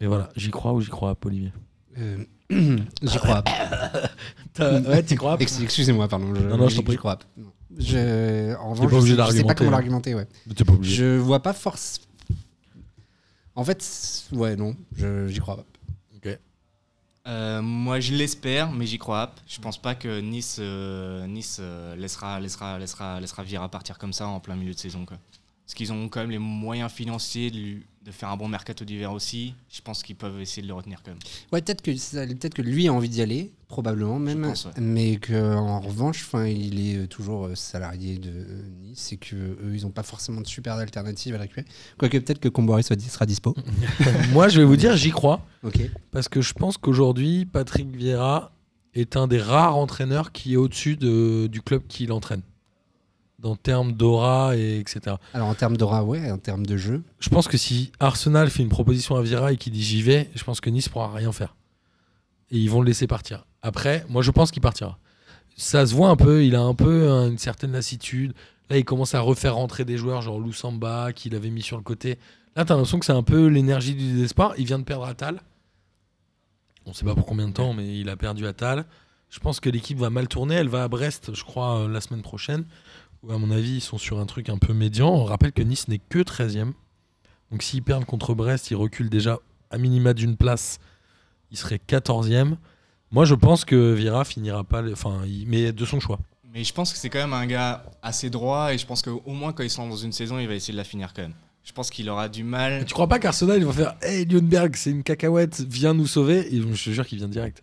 Mais voilà, j'y crois ou j'y crois Olivier Euh, J'y crois. Ouais, t'y crois Ex- Excusez-moi, pardon. Je, Non, non, je t'en j'y prie. crois. Je, en revanche, pas obligé je, je sais pas comment hein. l'argumenter. Ouais. T'es pas obligé. Je vois pas force. En fait, ouais, non, je- j'y crois pas. Euh, moi, je l'espère, mais j'y crois. Je pense pas que Nice, euh, nice euh, laissera, laissera, laissera, Vieira partir comme ça en plein milieu de saison. Quoi. Parce qu'ils ont quand même les moyens financiers de, lui- de faire un bon mercato d'hiver aussi. Je pense qu'ils peuvent essayer de le retenir quand même. Ouais, peut-être que, peut-être que lui a envie d'y aller, probablement même, pense, ouais. mais qu'en revanche, enfin, il est euh, toujours euh, salarié de euh, Nice et que eux, ils n'ont pas forcément de super alternatives à le récupérer. Quoique peut-être que Comboiré soit, sera dispo. Moi, je vais vous dire, j'y crois. Ok. Parce que je pense qu'aujourd'hui, Patrick Vieira est un des rares entraîneurs qui est au-dessus de- du club qui l'entraîne. Dans termes d'aura et etc. Alors en termes d'aura, ouais, en termes de jeu. Je pense que si Arsenal fait une proposition à Vira et qu'il dit j'y vais, je pense que Nice pourra rien faire. Et ils vont le laisser partir. Après, moi je pense qu'il partira. Ça se voit un peu, il a un peu hein, une certaine lassitude. Là, il commence à refaire rentrer des joueurs genre Loussamba qu'il avait mis sur le côté. Là, t'as l'impression que c'est un peu l'énergie du désespoir. Il vient de perdre Atal. On sait pas pour combien de temps, mais il a perdu Atal. Je pense que l'équipe va mal tourner. Elle va à Brest, je crois, euh, la semaine prochaine. Où, à mon avis, ils sont sur un truc un peu médian. On rappelle que Nice n'est que 13e. Donc s'ils perdent contre Brest, ils reculent déjà à minima d'une place. Il serait 14e. Moi, je pense que Vira finira pas. Enfin, il- mais de son choix. Mais je pense que c'est quand même un gars assez droit et je pense qu'au moins quand ils sont dans une saison, il va essayer de la finir quand même. Je pense qu'il aura du mal. Tu crois pas qu'Arsenal, ils vont faire Hey, Lundberg, c'est une cacahuète, viens nous sauver Et je te jure qu'il vient direct.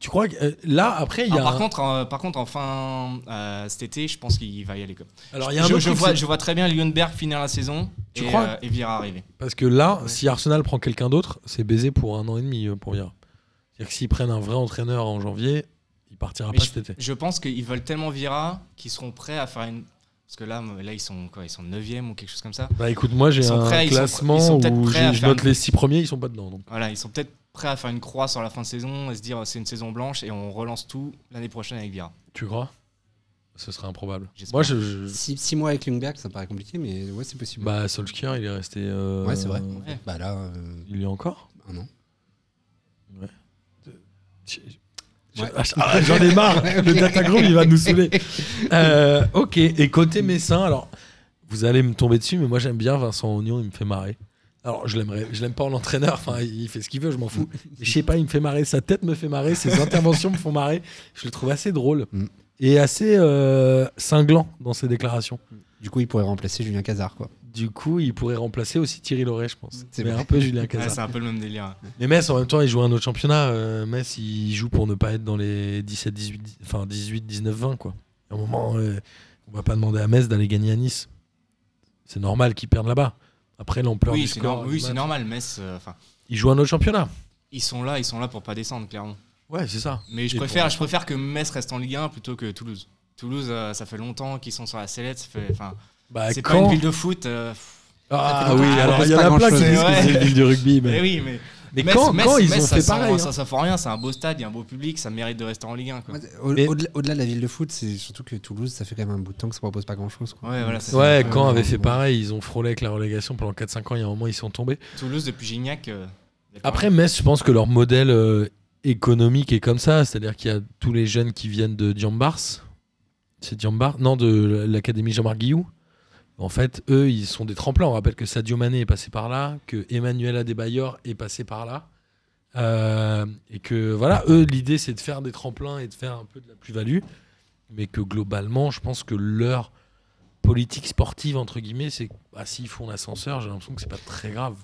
Tu crois que euh, là, après, il y Ah, a. par, un- contre, en, par contre, en fin euh, cet été, je pense qu'il va y aller. Quoi. Alors, il y a un je, vois, je vois très bien Lundberg finir la saison Tu et, crois euh, et Vira arriver. Parce que là, si Arsenal prend quelqu'un d'autre, c'est baisé pour un an et demi euh, pour Vira. C'est-à-dire que s'ils prennent un vrai entraîneur en janvier, il partira Mais pas je, cet été. je pense qu'ils veulent tellement Vira qu'ils seront prêts à faire une. Parce que là, là ils sont quoi Ils sont 9 ou quelque chose comme ça. Bah écoute, moi j'ai un prêts, ils sont- classement ils sont peut-être où prêts à j'ai- je faire note une- les six premiers, ils sont pas dedans. Donc. Voilà, ils sont peut-être prêts à faire une croix sur la fin de saison et se dire c'est une saison blanche et on relance tout l'année prochaine avec Vira. Tu crois? Ce serait improbable. J'espère. Moi, je, je- Six, six mois avec Lundberg, ça paraît compliqué, mais ouais, c'est possible. bah Solskjaer, il est resté. euh, ouais, c'est vrai. Ouais. Bah là, euh, Il y est encore? un an. Je- Ouais. Ah, J'en ai marre. Le Datagroup, il va nous saouler. Euh, ok. Et côté Messin, alors, vous allez me tomber dessus, mais moi j'aime bien Vincent Ognon, il me fait marrer. Alors, je l'aimerais, je l'aime pas en entraîneur, enfin, il fait ce qu'il veut, je m'en fous. Mais je sais pas, il me fait marrer, sa tête me fait marrer, ses interventions me font marrer. Je le trouve assez drôle Mm. et assez euh, cinglant dans ses déclarations. Du coup, il pourrait remplacer Julien Cazard, quoi. Du coup, il pourrait remplacer aussi Thierry Loret, je pense. C'est vrai. un peu Julien Ouais, Cazard. c'est un peu le même délire. Mais Metz, en même temps, il joue un autre championnat. Euh, Metz, il joue pour ne pas être dans les 17, 18, dix- enfin 18, 19, 20. Quoi. À un moment, euh, on va pas demander à Metz d'aller gagner à Nice. C'est normal qu'ils perdent là-bas. Après l'ampleur Oui, du c'est score. oui, c'est normal. Metz, euh, enfin, Ils jouent un autre championnat. ils sont là, ils sont là pour pas descendre clairement. Ouais, c'est ça. Mais je Et préfère, pour- je préfère que Metz reste en Ligue 1 plutôt que Toulouse. Toulouse, euh, ça fait longtemps qu'ils sont sur la sellette. ça fait- Enfin, Bah, c'est quand... pas une ville de foot. euh, Ah oui, longtemps. alors il y en a plein qui disent que c'est une ville de rugby. Mais Mais, oui, mais. Mais Metz- quand, Metz- quand ils Metz, ont ça fait sent- pareil hein. Ça, ça fait rien, c'est un beau stade, il y a un beau public, ça mérite de rester en Ligue 1. Quoi. Ouais, au- Mais- Au-delà au-delà de la ville de foot, c'est surtout que Toulouse, ça fait quand même un bout de temps que ça propose pas grand-chose. quoi. Ouais, voilà, c'est Ouais, quand avait fait pareil, ils ont frôlé avec la relégation pendant 4-5 ans. Il y a un moment, ils sont tombés. Toulouse depuis Gignac. euh. Après, Metz, je pense que leur modèle euh, économique est comme ça. C'est-à-dire qu'il y a tous les jeunes qui viennent de Diambars. C'est Diambars Non, de l'Académie Jean-Marc Guillou. En fait, eux, ils sont des tremplins. On rappelle que Sadio Mané est passé par là, que Emmanuel Adebayor est passé par là. Euh, et que voilà, eux, l'idée, c'est de faire des tremplins et de faire un peu de la plus-value. Mais que globalement, je pense que leur politique sportive, entre guillemets, c'est bah, s'ils font l'ascenseur, j'ai l'impression que c'est pas très grave.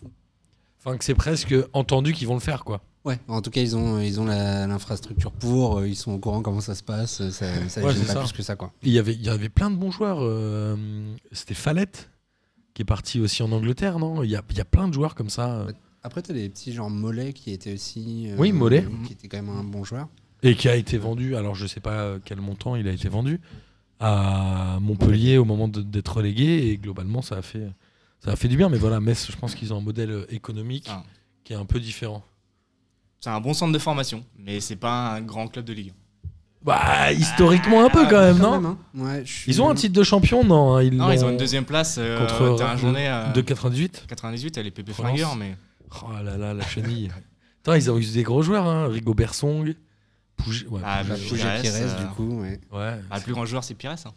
Enfin, que c'est presque entendu qu'ils vont le faire, quoi. Ouais, en tout cas, ils ont, ils ont la- l'infrastructure pour, euh, ils sont au courant comment ça se passe, euh, ça, ça Ouais, pas ça. plus que ça, quoi. Il y avait, il y avait plein de bons joueurs. euh, C'était Fallette qui est parti aussi en Angleterre, non? Il y, a, il y a plein de joueurs comme ça. Après, t'as des petits genre Mollet qui était aussi. euh, Oui, Mollet. Qui était quand même un bon joueur. Et qui a été vendu, alors je sais pas quel montant il a été vendu, à Montpellier au moment d'être relégué. Et globalement, ça a, fait, ça a fait du bien. Mais voilà, Metz, je pense qu'ils ont un modèle économique Ah. qui est un peu différent. C'est un bon centre de formation, mais c'est pas un grand club de Ligue. Bah, historiquement un peu quand même, non hein. Ouais, je suis- Ils ont un titre de champion, non hein, ils, Non, ils ont une deuxième place euh, contre terrain journée euh, de 98 98, elle est pépé Relance. flingueur, mais Oh là là, la chenille. Attends, ils ont eu des gros joueurs, hein. Rigobert Song, Pouget. Ouais, Ah, Pires, Pires, euh, du coup, ouais. Ouais, ah, le plus grand joueur c'est Pires. hein.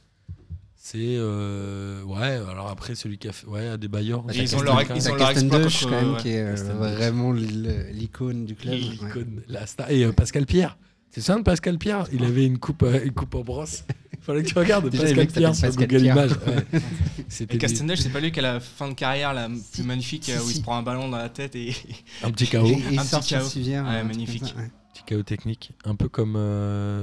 C'est. euh, Ouais, alors après, celui qui a fait. Ouais, des bailleurs. Bah, ils ont leur- ils ont leur contre- quand même, ouais, qui est euh, vraiment l'icône du club. ouais. L'icône, la star. Et euh, Pascal Pierre. C'est ça de Pascal Pierre Il avait une coupe, euh, une coupe en brosse. Fallait que tu regardes Déjà, Pascal Pierre sur Pascal Google Pierre. Images. ouais. Et des- Castendush, c'est pas lui qui a la fin de carrière la Si, plus magnifique si, où il se prend un ballon dans la tête et un petit Et, chaos. il Un petit chaos. magnifique. Petit chaos technique. Un peu comme.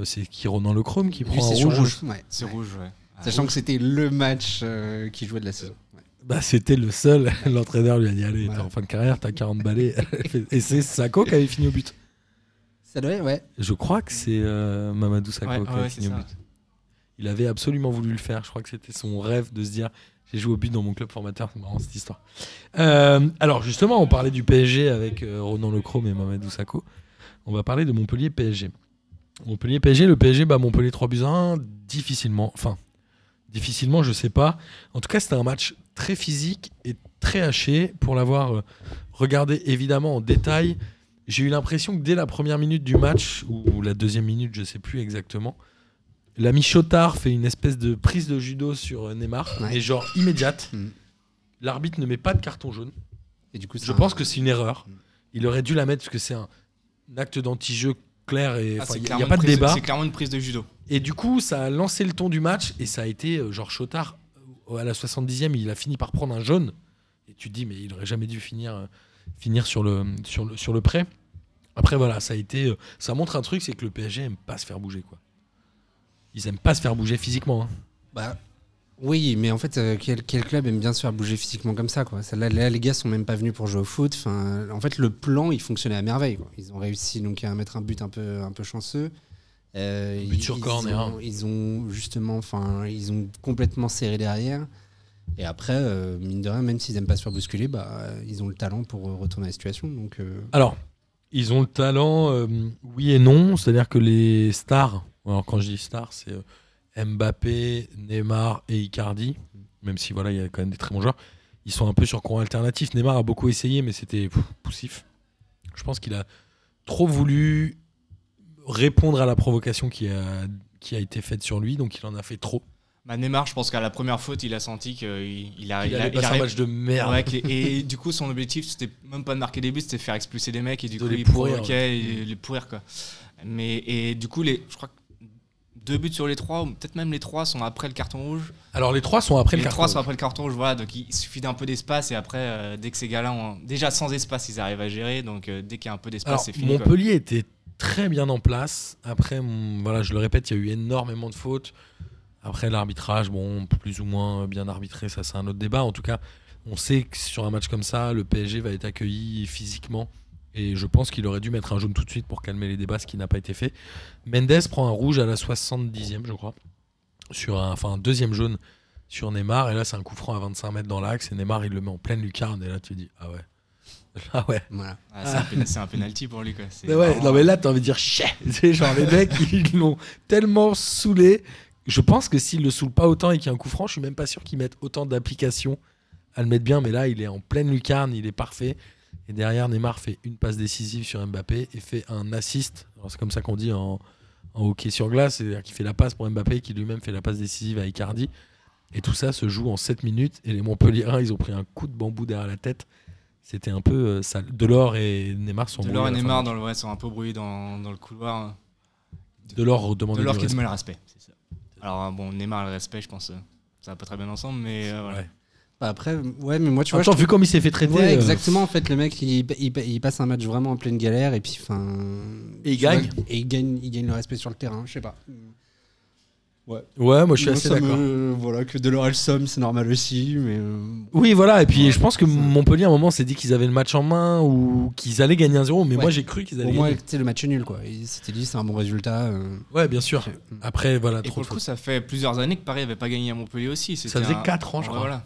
c'est qui Ronan Le Chrome qui prend un rouge. c'est rouge, ouais. Ah, Sachant que c'était le match euh, qui jouait de la saison. Ouais. Bah, c'était le seul. L'entraîneur lui a dit Allez, t'es en fin de carrière, t'as 40 balais. Et c'est Sako qui avait fini au but. Ça doit être, ouais. Je crois que c'est euh, Mamadou Ouais, qui ouais, a c'est fini au ça. but. Il avait absolument voulu le faire. Je crois que c'était son rêve de se dire j'ai joué au but dans mon club formateur. C'est marrant cette histoire. Euh, alors justement, on parlait du PSG avec Ronan Lecrome et Mohamed Oussako. On va parler de Montpellier PSG. Montpellier PSG, le PSG bat Montpellier 3 buts à 1 difficilement. Enfin, difficilement, je sais pas. En tout cas, c'était un match très physique et très haché. Pour l'avoir euh, regardé évidemment en détail, j'ai eu l'impression que dès la première minute du match, ou la deuxième minute, je sais plus exactement, l'ami Chotard fait une espèce de prise de judo sur euh, Neymar, Ouais. et genre immédiate. Mm. L'arbitre ne met pas de carton jaune. Et du coup, Je pense que c'est une erreur. Il aurait dû la mettre parce que c'est un acte d'anti-jeu clair et Ah, il n'y a, pas de débat. C'est clairement une prise de judo. Et du coup, ça a lancé le ton du match et ça a été euh, genre Chotard euh, à la 70e, il a fini par prendre un jaune. Et tu te dis, mais il aurait jamais dû finir, euh, finir sur, le, sur, le, sur le prêt. Après, voilà, ça a été. ça montre un truc, c'est que le PSG aime pas se faire bouger, quoi. Ils aiment pas se faire bouger physiquement. hein. Bah, oui, mais en fait, quel, quel club aime bien se faire bouger physiquement comme ça quoi? Là, là, les gars sont même pas venus pour jouer au foot. En fait, le plan, il fonctionnait à merveille. Ils ont réussi donc à mettre un but un peu, un peu chanceux. Euh, But ils- sur ils corner, ont- hein. Ils ont justement, enfin, ils ont complètement serré derrière. Et après, euh, mine de rien, même s'ils aiment pas se faire bousculer, bah, euh, ils ont le talent pour retourner la situation. Donc, euh, Alors, ils ont le talent, oui et non. C'est-à-dire que les stars, alors quand je dis stars, c'est Mbappé, Neymar et Icardi, même si voilà, il y a quand même des très bons joueurs. Ils sont un peu sur courant alternatif. Neymar a beaucoup essayé, mais c'était poussif. Je pense qu'il a trop voulu répondre à la provocation qui a, qui a été faite sur lui, donc il en a fait trop. Bah, Neymar, je pense qu'à la première faute, il a senti qu'il il a, Il, il a- il un match de merde. Ouais, les- et du coup, son objectif, c'était même pas de marquer des buts, c'était de faire expulser des mecs et du De coup, les il pourrir, provoquait et les pourrir quoi. Mais et du coup, les, je crois que deux buts sur les trois, ou peut-être même les trois, sont après le carton rouge. Alors les trois sont après les le carton. trois sont après le carton rouge, voilà. Donc il suffit d'un peu d'espace et après, euh, dès que ces gars-là ont déjà sans espace, ils arrivent à gérer. Donc euh, dès qu'il y a un peu d'espace, c'est fini. quoi. Montpellier était très bien en place. Après, mm, je le répète, il y a eu énormément de fautes. Après, l'arbitrage, bon, plus ou moins bien arbitré, ça c'est un autre débat. En tout cas, on sait que sur un match comme ça, le PSG va être accueilli physiquement. Et je pense qu'il aurait dû mettre un jaune tout de suite pour calmer les débats, ce qui n'a pas été fait. Mendes prend un rouge à la 70e, je crois. Sur un, enfin, un deuxième jaune sur Neymar. Et là, c'est un coup franc à 25 mètres dans l'axe. Et Neymar, il le met en pleine lucarne. Et là, tu dis, ah ouais. Ah ouais. voilà. Ah, c'est un penalty pour lui quoi. Mais ouais, vraiment- non mais là t'as envie de dire chais. C'est genre les mecs ils l'ont tellement saoulé. Je pense que s'ils le saoulent pas autant et qu'il y a un coup franc, je suis même pas sûr qu'ils mettent autant d'applications à le mettre bien. Mais là il est en pleine lucarne, il est parfait. Et derrière Neymar fait une passe décisive sur Mbappé et fait un assist. Alors, C'est comme ça qu'on dit en, en hockey sur glace, c'est-à-dire qu'il fait la passe pour Mbappé qui lui-même fait la passe décisive à Icardi. Et tout ça se joue en 7 minutes. Et les Montpelliérains, ils ont pris un coup de bambou derrière la tête. C'était un peu euh, sale. Delors et Neymar sont Delors et Neymar dans le, ouais, sont un peu brouillés dans, dans le couloir. Delors demandait Delors qui demande le respect. ça. Alors euh, bon, Neymar et le respect, je pense, euh, ça va pas très bien ensemble, mais euh, voilà. Ouais. Bah, après, ouais, mais moi, tu vois, Attends, je vu comme il s'est fait traiter. Ouais, euh, exactement. En fait, le mec, il, il- il passe un match vraiment en pleine galère et puis, enfin. Et il vois, gagne. Et il gagne, il gagne le respect sur le terrain. Je sais pas. Ouais, moi je suis Moi, assez me- d'accord. Voilà, que Delors somme, c'est normal aussi, mais. euh, Oui, voilà. Et puis Ouais, je pense que Montpellier, à un moment, s'est dit qu'ils avaient le match en main ou qu'ils allaient gagner un 0 Mais Ouais. moi, j'ai cru qu'ils allaient Au moins, sais, le match nul, quoi. Il s'était dit, c'est un bon résultat. euh, Ouais, bien sûr. ok. Après, voilà, Et trop pour le coup, ça fait plusieurs années que Paris avait pas gagné à Montpellier aussi. Ça C'était faisait un- 4 ans, je crois. Voilà.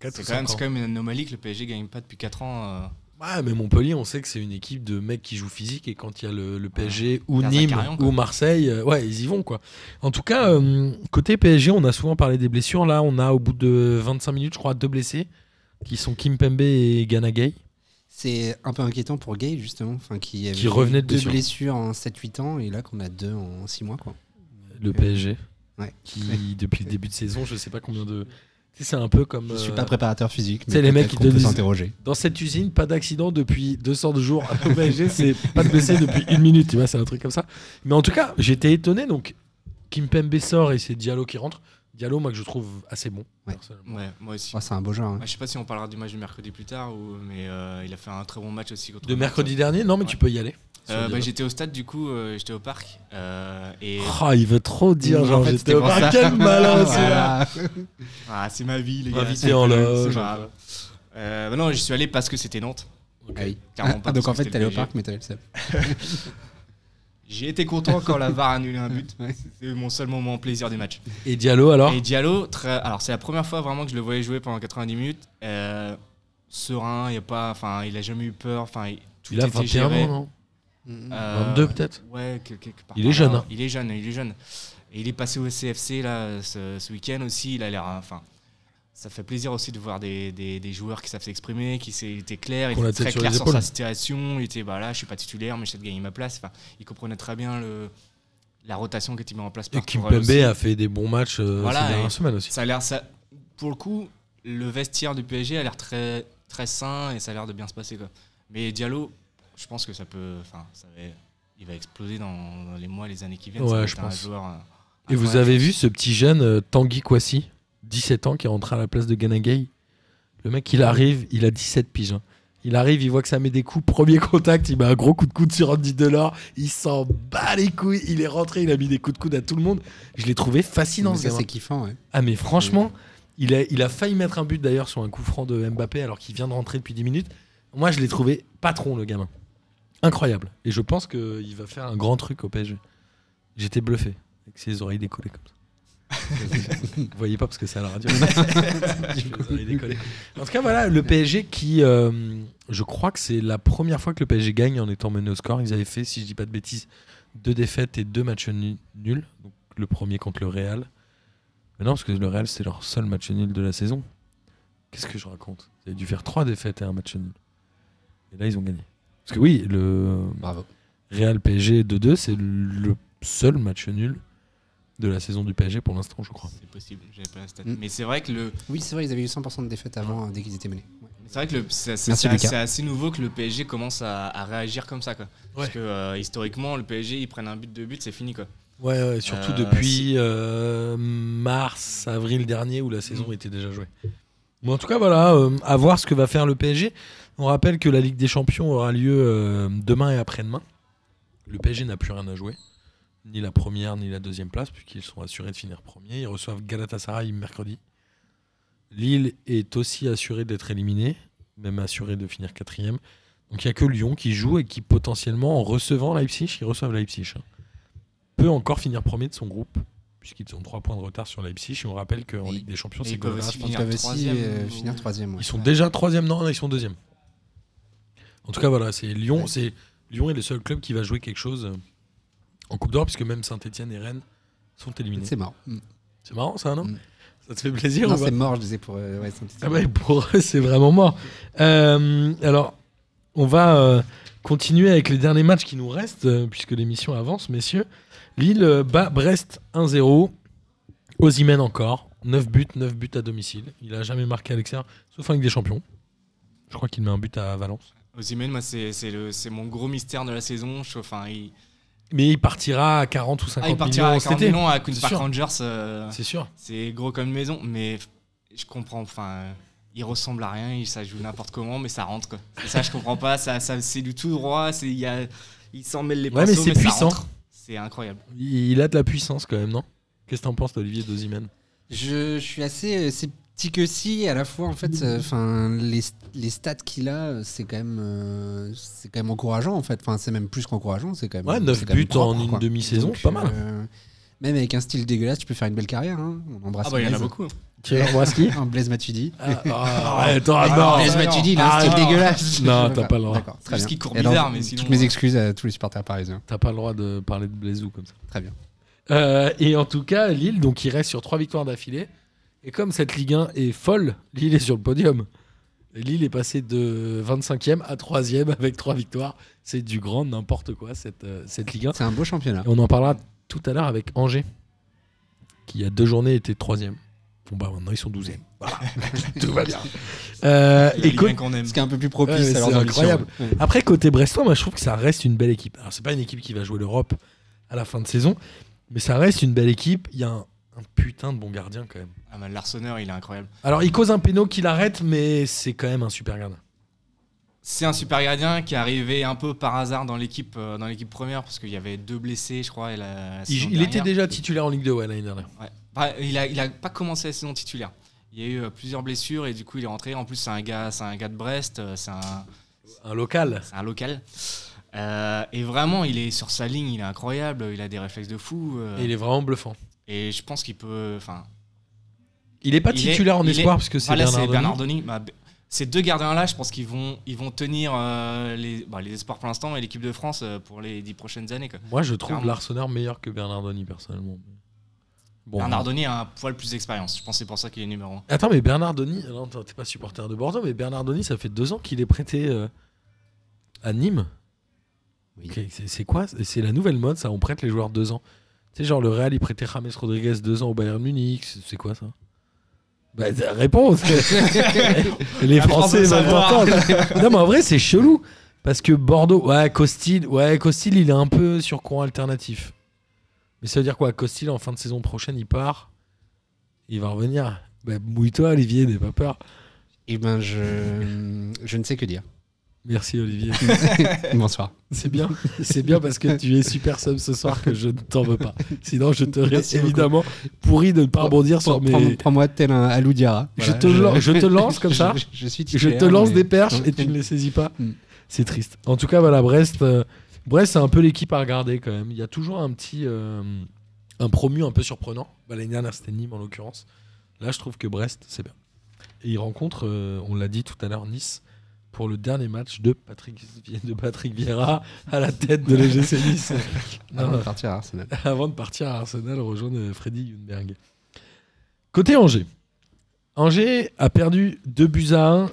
Quatre C'est quand, c'est quand même une anomalie que le PSG gagne pas depuis 4 ans. euh. Ouais, mais Montpellier, on sait que c'est une équipe de mecs qui jouent physique et quand il y a le, le PSG ou Nîmes ou Marseille, euh, ouais, ils y vont quoi. En tout cas, euh, côté PSG, on a souvent parlé des blessures. Là, on a au bout de 25 minutes, je crois, deux blessés qui sont Kim Pembe et Gana Gay. C'est un peu inquiétant pour Gay, justement. Enfin, qui, avait Qui revenait de deux blessures en 7-8 ans et là qu'on a deux en 6 mois, quoi. le PSG, Ouais. qui depuis le début de saison, je sais pas combien de. C'est un peu comme. Je suis euh, pas préparateur physique. c'est les mecs qui te s'interroger. Dans cette usine, pas d'accident depuis 200 jours. Au PSG, c'est pas de blessé depuis une minute, tu vois, c'est un truc comme ça. Mais en tout cas, j'étais étonné. Donc, Kim Pembe sort et c'est Diallo qui rentre. Diallo, moi, que je trouve assez bon. Ouais. personnellement. Ouais, moi aussi. Oh, c'est un beau genre. hein. Ouais, je sais pas si on parlera du match du mercredi plus tard, ou, mais euh, il a fait un très bon match aussi contre. De mercredi dernier, non, mais tu peux y aller. Euh, bah, j'étais au stade du coup, euh, j'étais au parc euh, et Oh, il veut trop dire, En genre, fait, j'étais au ça. Quel malin, c'est là. ah c'est ma vie les gars. Invité en loge. Euh, bah non, j'y suis allé parce que c'était Nantes. Ah oui. Clairement Ah, pas donc en fait, t'allais le au parc, mais t'avais le seum. J'ai été content quand la VAR a annulé un but. C'est mon seul moment plaisir du match. Et Diallo alors Et Diallo, très... alors c'est la première fois vraiment que je le voyais jouer pendant 90 minutes. Euh, serein, il y a pas, enfin, il a jamais eu peur. Enfin, il- tout Il a était 21 géré. ans, non Mm. Euh, 22 peut-être Ouais, que- quelque part Il est jeune, hein. Il est jeune, il est jeune. Et il est passé au CFC là ce, ce week-end aussi. Il a l'air, enfin, ça fait plaisir aussi de voir des, des, des joueurs qui savent s'exprimer, qui étaient clairs, il Qu'on la était tête très sur clair les sur sa situation. Il était, bah là, je suis pas titulaire, mais j'essaie de gagner ma place. Enfin, il comprenait très bien le, la rotation qui était mise en place Et par Kim Tourelle Pembe aussi. a fait des bons matchs euh, Voilà, ces dernières semaines aussi. Ça a l'air, ça, pour le coup, le vestiaire du PSG a l'air très, très sain et ça a l'air de bien se passer quoi. Mais Diallo, je pense que ça peut, enfin, ça va, il va exploser dans, dans les mois, les années qui viennent. Ouais, je pense. Un joueur, euh, Et vous avez vu ce petit jeune euh, Tanguy Kwasi, 17 ans, qui est rentré à la place de Ganagay Le mec, il arrive, il a 17 piges. hein. Il arrive, il voit que ça met des coups. Premier contact, il met un gros coup de coude sur Andy Delors. Il s'en bat les couilles. Il est rentré, il a mis des coups de coude à tout le monde. Je l'ai trouvé fascinant, ça, c'est kiffant, ouais. Ah, mais franchement, il a, il a failli mettre un but d'ailleurs sur un coup franc de Mbappé alors qu'il vient de rentrer depuis 10 minutes. Moi, je l'ai trouvé patron, le gamin. Incroyable. Et je pense qu'il va faire un grand truc au PSG. J'étais bluffé avec ses oreilles décollées comme ça. Vous voyez pas parce que c'est à la radio. En tout cas, voilà, le PSG qui. euh, je crois que c'est la première fois que le PSG gagne en étant mené au score. Ils avaient fait, si je dis pas de bêtises, deux défaites et deux matchs nu- nuls. Donc, le premier contre le Real. Mais non, parce que le Real, c'était leur seul match nul de la saison. Qu'est-ce que je raconte? Ils avaient dû faire trois défaites et un match nul. Et là, ils ont gagné. Parce que oui, le Bravo. Real PSG 2-2, c'est le seul match nul de la saison du PSG pour l'instant, je crois. C'est possible, j'avais pas la stat. Mm. Mais c'est vrai que le, Oui, c'est vrai, ils avaient eu 100% de défaites avant, dès qu'ils étaient menés. Ouais. c'est vrai que le- c'est assez, assez nouveau que le PSG commence à, à réagir comme ça quoi. Parce que euh, historiquement, le PSG, ils prennent un but, deux buts, c'est fini quoi. Ouais, ouais, surtout Euh, depuis euh, mars, avril dernier où la saison était déjà jouée. Bon, en tout cas, voilà, euh, à voir ce que va faire le PSG. On rappelle que la Ligue des Champions aura lieu euh, demain et après-demain. Le PSG n'a plus rien à jouer, ni la première ni la deuxième place, puisqu'ils sont assurés de finir premier. Ils reçoivent Galatasaray mercredi. Lille est aussi assuré d'être éliminé, même assuré de finir quatrième. Donc il n'y a que Lyon qui joue et qui potentiellement, en recevant Leipzig, ils reçoivent Leipzig. hein peut encore finir premier de son groupe, puisqu'ils ont 3 points de retard sur Leipzig. Et on rappelle qu'en Ligue des Champions, c'est ils peuvent Golgras. aussi Ils Finir peuvent troisième, euh, finir troisième. ouais. Ils sont déjà troisième, non, non, ils sont deuxième. En tout cas, voilà, c'est Lyon. C'est Lyon est le seul club qui va jouer quelque chose euh, en Coupe d'Or, puisque même Saint-Etienne et Rennes sont éliminés. C'est marrant. Mm. C'est marrant, ça, non Mm. Ça te fait plaisir Non, ou pas c'est mort, je disais pour euh, ouais, Saint-Étienne. Ah ouais, pour eux, c'est vraiment mort. Euh, alors, on va euh, continuer avec les derniers matchs qui nous restent, euh, puisque l'émission avance, messieurs. Lille bat Brest 1-0. Osimhen encore. 9 buts, 9 buts à domicile. Il a jamais marqué à l'extérieur, sauf avec des champions. Je crois qu'il met un but à Valence. Osimhen, moi, c'est c'est le- c'est mon gros mystère de la saison. Je- Enfin, il, Mais il partira à 40 ou 50 ah, il partira millions à cet 40 été. millions à Queen's C'est Park sûr. Rangers. euh, C'est sûr. c'est gros comme une maison, mais je comprends. Enfin, euh, il ressemble à rien. Il, ça joue n'importe comment, mais ça rentre. Quoi. Et ça, je comprends pas. Ça, ça, c'est du tout droit. C'est il y a, il s'en mêle les Ouais, mais ça puissant. rentre. C'est incroyable. Il il a de la puissance quand même, non? Qu'est-ce que t'en penses, Olivier Dozimène Je, je suis assez euh, sceptique aussi. À la fois, en fait, euh, enfin, les, les stats qu'il a, euh, c'est quand même, euh, c'est quand même encourageant, en fait. Enfin, c'est même plus qu'encourageant. C'est quand même. Ouais, 9 c'est quand même buts en une demi-saison, pas mal. euh, même avec un style dégueulasse, tu peux faire une belle carrière. hein. On embrasse Ah bah il y en a Blaise. beaucoup. Thierry Broski Un Blaise Matuidi. Ah, ah, ouais, attends, Ah, non. Blaise non, Matuidi, il a un Ah, style dégueulasse. Non, t'as pas le droit. D'accord, très bien. qu'il court bizarre, mais sinon, Toutes mes excuses à tous les supporters parisiens. T'as pas le droit de parler de Blaisou comme ça. Très bien. Euh, et en tout cas, Lille, donc il reste sur trois victoires d'affilée. Et comme cette Ligue 1 est folle, Lille est sur le podium. Lille est passé de 25e à 3e avec trois victoires. C'est du grand n'importe quoi cette, euh, cette Ligue 1. C'est un beau championnat. Et on en parlera tout à l'heure avec Angers, qui il y a deux journées était 3e. Bon bah maintenant ils sont 12e. Voilà, tout va bien. Euh, La et Ligue co- 1 qu'on aime. Ce qui est un peu plus propice Ouais, c'est incroyable. Ouais. Après, côté Brestois, moi je trouve que ça reste une belle équipe. Alors, c'est pas une équipe qui va jouer l'Europe à la fin de saison, mais ça reste une belle équipe. Il y a un, un putain de bon gardien quand même. Ah bah, Larsonneur, il est incroyable. Alors, il cause un péno qu'il arrête, mais c'est quand même un super gardien. C'est un super gardien qui est arrivé un peu par hasard dans l'équipe euh, dans l'équipe première parce qu'il y avait deux blessés, je crois. Et la Il, saison il était dernière. déjà titulaire en Ligue 2 ouais, l'année dernière. Ouais. Bah, il, a, il a pas commencé la saison titulaire. Il y a eu euh, plusieurs blessures et du coup il est rentré. En plus c'est un gars, c'est un gars de Brest, euh, c'est un, Un local. c'est un local. Et vraiment, il est sur sa ligne, il est incroyable, il a des réflexes de fou. Et il est vraiment bluffant. Et je pense qu'il peut. Enfin, Il est pas Il est- titulaire en espoir est- parce que c'est voilà, Bernardoni. Bah, ces deux gardiens-là, je pense qu'ils vont, ils vont tenir euh, les, bah, les espoirs pour l'instant et l'équipe de France euh, pour les dix prochaines années. Quoi. Moi, je trouve. Larsonneur meilleur que Bernardoni personnellement. Bon, Bernardoni a un poil plus d'expérience. Je pense que c'est pour ça qu'il est numéro 1. Attends, mais Bernardoni, non, t'es pas supporter de Bordeaux, mais Bernardoni, ça fait deux ans qu'il est prêté euh, à Nîmes. Oui. C'est quoi? C'est la nouvelle mode, ça? On prête les joueurs deux ans. Tu sais, genre le Real, il prêtait James Rodriguez deux ans au Bayern Munich. c'est- quoi ça? Bah, réponds Les Français veulent savoir. l'entendre. Non, mais en vrai, c'est chelou. Parce que Bordeaux, ouais, Costil, ouais, Costil, il est un peu sur courant alternatif. Mais ça veut dire quoi? Costil, en fin de saison prochaine, il part. Il va revenir. Bah, mouille-toi, Olivier, n'aie pas peur. Et ben, je, je ne sais que dire. Merci, Olivier. Bonsoir. C'est bien. C'est bien parce que tu es super sub ce soir que je ne t'en veux pas. Sinon, je te reste évidemment pourri de ne pas rebondir sur mes. Prends-moi tel un Alou Diarra. Je te lan- je te lance comme ça. Je, suis te lance des perches et tu ne les saisis pas. Mm. C'est triste. En tout cas, voilà, Brest, euh, Brest c'est un peu l'équipe à regarder quand même. Il y a toujours un petit. euh, un promu un peu surprenant. Bah, L'année dernière, c'était Nîmes en l'occurrence. Là, je trouve que Brest, c'est bien. Et il rencontre, euh, on l'a dit tout à l'heure, Nice pour le dernier match de Patrick, de Patrick Vieira à la tête de l'EGC Nice. Avant de partir à Arsenal. avant de partir à Arsenal rejoindre euh, Freddy Junberg. Côté Angers. Angers a perdu 2 buts à 1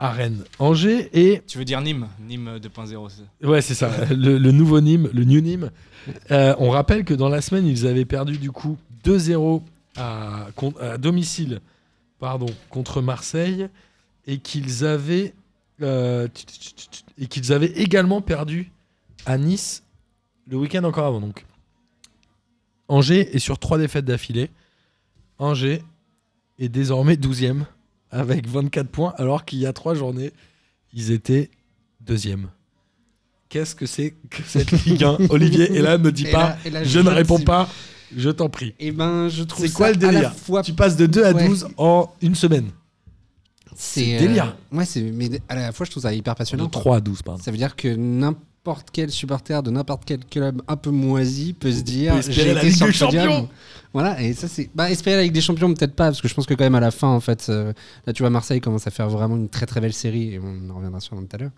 à Rennes. Angers et Tu veux dire Nîmes? Nîmes 2.0. c'est- Ouais, c'est ça. le, le nouveau Nîmes, le New Nîmes. Euh, on rappelle que dans la semaine, ils avaient perdu du coup 2-0 à, à domicile pardon, contre Marseille et qu'ils avaient euh, et qu'ils avaient également perdu à Nice le week-end encore avant. Donc Angers est sur trois défaites d'affilée. Angers est désormais 12e avec 24 points alors qu'il y a trois journées, ils étaient deuxième. Qu'est-ce que c'est que cette Ligue 1 Olivier, et là, ne dis Et pas, là- et là, je ne ne réponds dis- pas, je t'en prie. Et ben, je trouve C'est quoi le délire? fois Tu passes de 2 à Ouais. 12 en une semaine. C'est délire. euh, ouais, mais à la fois je trouve ça hyper De passionnant. quoi. 3 à 12, pardon. Ça veut dire que n'importe quel supporter de n'importe quel club un peu moisi peut se dire j'ai été sur des le podium. Champions. Voilà, et ça c'est bah espérer la Ligue des Champions peut-être pas parce que je pense que quand même à la fin en fait euh, là tu vois Marseille commence à faire vraiment une très très belle série et on en reviendra sur tout à l'heure.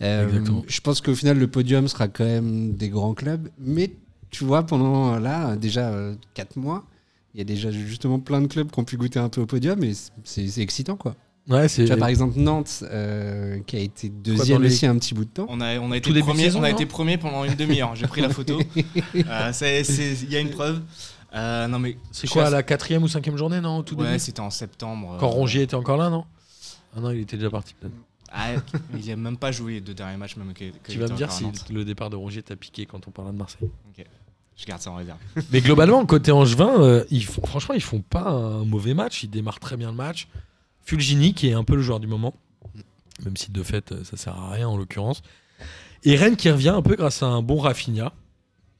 Euh, je pense qu'au final le podium sera quand même des grands clubs mais tu vois pendant là déjà 4 mois il y a déjà justement plein de clubs qui ont pu goûter un peu au podium et c'est excitant quoi. Ouais, c'est. Tu vois, par exemple, Nantes, euh, qui a été deuxième les- aussi un petit bout de temps. On a, on a été premier, saison, on a été premier pendant une demi-heure. J'ai pris la photo. Euh, Il y a une preuve. Euh, non mais C'est quoi, suis la quatrième ou cinquième journée, non au tout Ouais, c'était en septembre. Quand euh, Rongier était encore là, non Ah non, il était déjà parti. peut-être. Ah, il a même pas joué les deux derniers matchs, même que, que Tu vas me dire à si le départ de Rongier t'a piqué quand on parle de Marseille. Je garde ça en réserve. Mais globalement, côté Angevin, euh, ils font, franchement, ils font pas un mauvais match. Ils démarrent très bien le match. Fulgini, qui est un peu le joueur du moment, même si de fait, ça sert à rien en l'occurrence. Et Rennes qui revient un peu grâce à un bon Rafinha,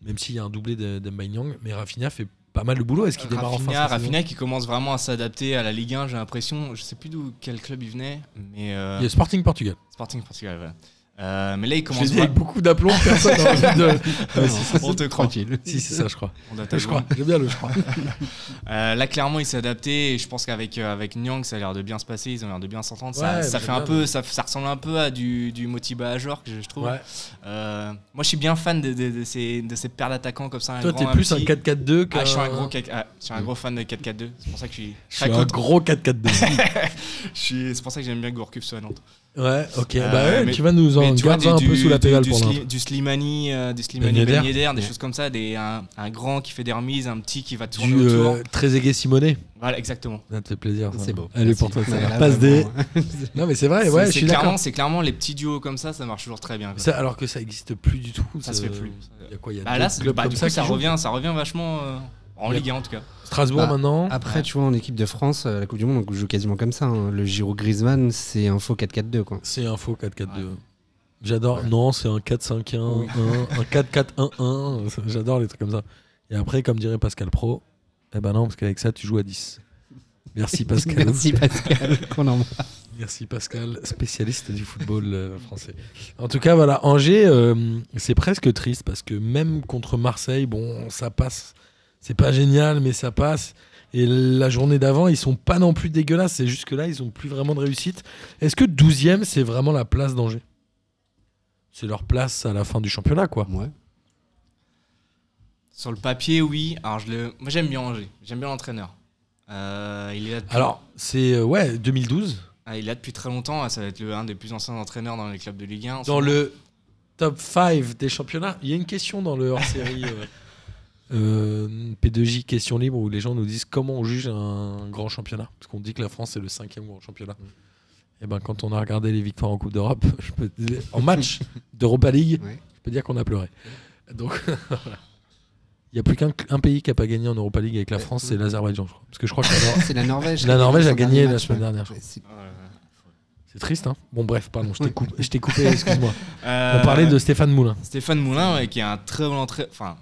même s'il y a un doublé de- d'Mbaye-Niang, mais Rafinha fait pas mal de boulot. Est-ce qu'il démarre enfin Rafinha, saison Rafinha qui commence vraiment à s'adapter à la Ligue 1, j'ai l'impression. Je sais plus d'où quel club il venait, mais euh, Il y a Sporting Portugal. Sporting Portugal. voilà. Euh, mais là, il Je commence dit avec vraiment. beaucoup d'aplomb, personne n'a envie de. Ouais, si, si, On te croit. Tranquille. si, c'est ça, je crois. On doit Je crois, j'aime bien le je crois. Euh, là, clairement, il s'est adapté et je pense qu'avec euh, avec Nyang, ça a l'air de bien se passer. Ils ont l'air de bien s'entendre. ça, Ouais, ça j'aime fait un bien, peu, mais- ça, ça ressemble un peu à du, du Motiba Ajor, que je, je trouve. Ouais. Euh, moi, je suis bien fan de, de- de ces, de ces paires d'attaquants comme ça. Toi, t'es plus un petit. 4-4-2 qu'un. Ah, je suis un gros, quatre- ah, je suis un gros fan de 4-4-2. C'est pour ça que je suis. Je suis un gros 4-4-2. Je suis- C'est pour ça que j'aime bien que Gourcuff soit à Nantes. Ouais, ok. Euh, bah ouais, mais- tu vas nous en tu vois, garder un peu sous la pédale du, pour Sli- l'instant. du Slimani, euh, du Slimani Ben Yedder. Ben Yedder, des Ouais. choses comme ça, des, un, un grand qui fait des remises, un petit qui va tourner Du autour. euh, Trezeguet Simonet. Voilà, exactement. Ça te fait plaisir. ça. C'est beau. Allez, pour toi, ça Ouais, Passe des. vraiment. Non, mais c'est vrai, ouais, je c'est suis d'accord. c'est clairement les petits duos comme ça, ça marche toujours très bien. Ça, Alors que ça existe plus du tout. Ça se fait plus. Il y a quoi Il y a Bah là, bah, comme du ça coup, ça revient, ça revient vachement euh, en Ligue 1 en tout cas. Strasbourg Bah, maintenant. Après, tu vois, en équipe de France, euh, la Coupe du Monde, on joue quasiment comme ça. hein. Le Giro Griezmann, c'est un faux 4-4-2. Quoi. C'est un faux 4-4-2. Ouais. J'adore. Ouais. Non, c'est un 4-5-1, Oui. un, un 4-4-1-1. J'adore les trucs comme ça. Et après, comme dirait Pascal Pro, eh ben non, parce qu'avec ça, tu joues à 10. Merci Pascal. Merci Pascal, qu'on embrasse. Merci Pascal, spécialiste du football euh, français. En tout cas, voilà, Angers, euh, c'est presque triste parce que même contre Marseille, bon, ça passe. C'est pas génial, mais ça passe. Et la journée d'avant, ils sont pas non plus dégueulasses. C'est juste que là, ils ont plus vraiment de réussite. Est-ce que 12e, c'est vraiment la place d'Angers? C'est leur place à la fin du championnat, quoi. Ouais. Sur le papier, oui. Alors, je le... moi, j'aime bien Angers. J'aime bien l'entraîneur. Euh, il est là depuis... Alors, c'est euh, ouais, 2012. Ah, il est là depuis très longtemps. Ça va être le, un des plus anciens entraîneurs dans les clubs de Ligue 1. en ce Dans le top 5 des championnats, il y a une question dans le hors-série euh, euh, P2J question libre où les gens nous disent comment on juge un grand championnat. Parce qu'on dit que la France est le cinquième grand championnat. Et ben quand on a regardé les victoires en Coupe d'Europe, je peux te dire- en match d'Europa League, Ouais. je peux dire qu'on a pleuré. Donc. Il n'y a plus qu'un un pays qui n'a pas gagné en Europa League avec la. France, c'est l'Azerbaïdjan, je crois. Parce que je crois que la Nor- C'est la Norvège. La Norvège a gagné la semaine dernière, c'est- c'est triste. Hein bon, bref, pardon, je t'ai coupé, excuse-moi. Euh, On parlait de Stéphane Moulin. Stéphane Moulin, ouais, qui est un très bon entraîneur. Enfin,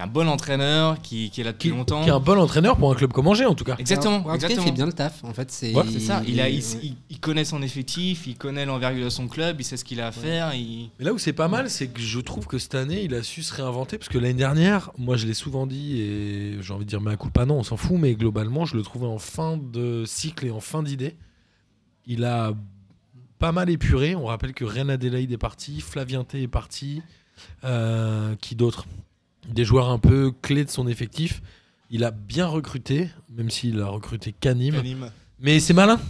qui est un bon entraîneur, qui, qui est là depuis Qui, longtemps. qui est un bon entraîneur pour un club comme Angers, en tout cas. Exactement, il fait bien le taf. En fait, c'est. Ouais, C'est ça, il, a, il, ouais. il- il connaît son effectif, il connaît l'envergure de son club, il sait ce qu'il a à faire. Il... Mais là où c'est pas mal, c'est que je trouve que cette année, il a su se réinventer. Parce que l'année dernière, moi je l'ai souvent dit, et j'ai envie de dire, mais à coup pas non, on s'en fout, mais globalement, je le trouvais en fin de cycle et en fin d'idée. Il a pas mal épuré. On rappelle que Ren Adelaide est parti, Flavien T est parti. Euh, qui d'autre? Des joueurs un peu clés de son effectif. Il a bien recruté, même s'il a recruté qu'Anim. Nîmes. Mais c'est malin.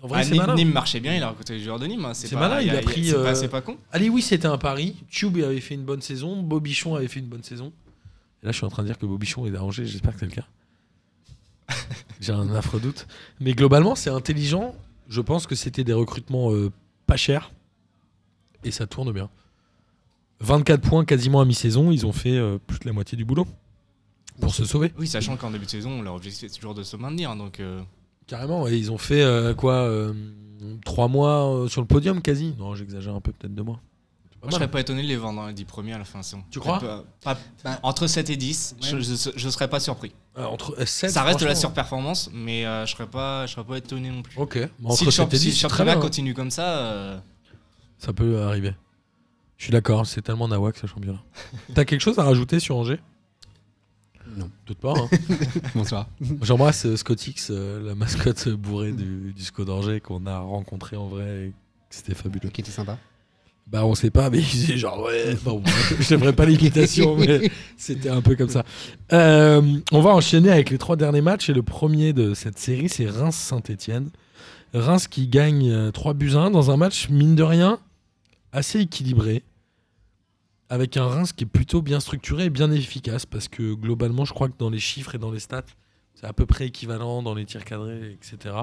En vrai, Ah, Nîmes, malin. Nîmes marchait bien, il a recruté les joueurs de Nîmes. hein, C'est pas- malin, il a pris, C'est euh, pas, pas con. Ali, oui, c'était un pari. Tube avait fait une bonne saison. Bobichon avait fait une bonne saison. Et là, je suis en train de dire que Bobichon est arrangé. J'espère que c'est le cas. J'ai un affreux doute. Mais globalement, c'est intelligent. Je pense que c'était des recrutements euh, pas chers. Et ça tourne bien. 24 points quasiment à mi-saison. Ils ont fait euh, plus de la moitié du boulot pour se sauver. Oui, sachant qu'en début de saison, leur objectif c'est toujours de se maintenir. Donc, euh, Carrément. Et ils ont fait euh, quoi euh, Trois mois euh, sur le podium quasi Non, j'exagère un peu, peut-être deux mois. C'est pas moi, je serais pas étonné de les vendre dans les 10 premiers à la fin de saison. Tu crois Pas- pas- Bah, Entre 7 et 10, Ouais. je, je serais pas surpris. Euh, entre euh, sept, Ça reste de la surperformance, mais euh, je serais pas, je serais pas étonné non plus. Ok. Bah, si entre le, 7 champ- et si 10, le c'est très championnat bien. continue comme ça, euh, Ça peut arriver. Je suis d'accord, c'est tellement nawak ce championnat. T'as quelque chose à rajouter sur Angers? Non. Doute pas. hein. Bonsoir. J'embrasse euh, Scotix, euh, la mascotte bourrée du, du SCO d'Angers qu'on a rencontré en vrai et c'était fabuleux. Qui était sympa. Bah on sait pas, mais il disait genre ouais. Bon, je pas l'imitation, mais c'était un peu comme ça. Euh, on va enchaîner avec les trois derniers matchs et le premier de cette série, c'est Reims-Saint-Etienne. Reims qui gagne euh, 3 buts à 1 dans un match mine de rien assez équilibré, avec un Reims qui est plutôt bien structuré et bien efficace parce que globalement, je crois que dans les chiffres et dans les stats, c'est à peu près équivalent dans les tirs cadrés, etc.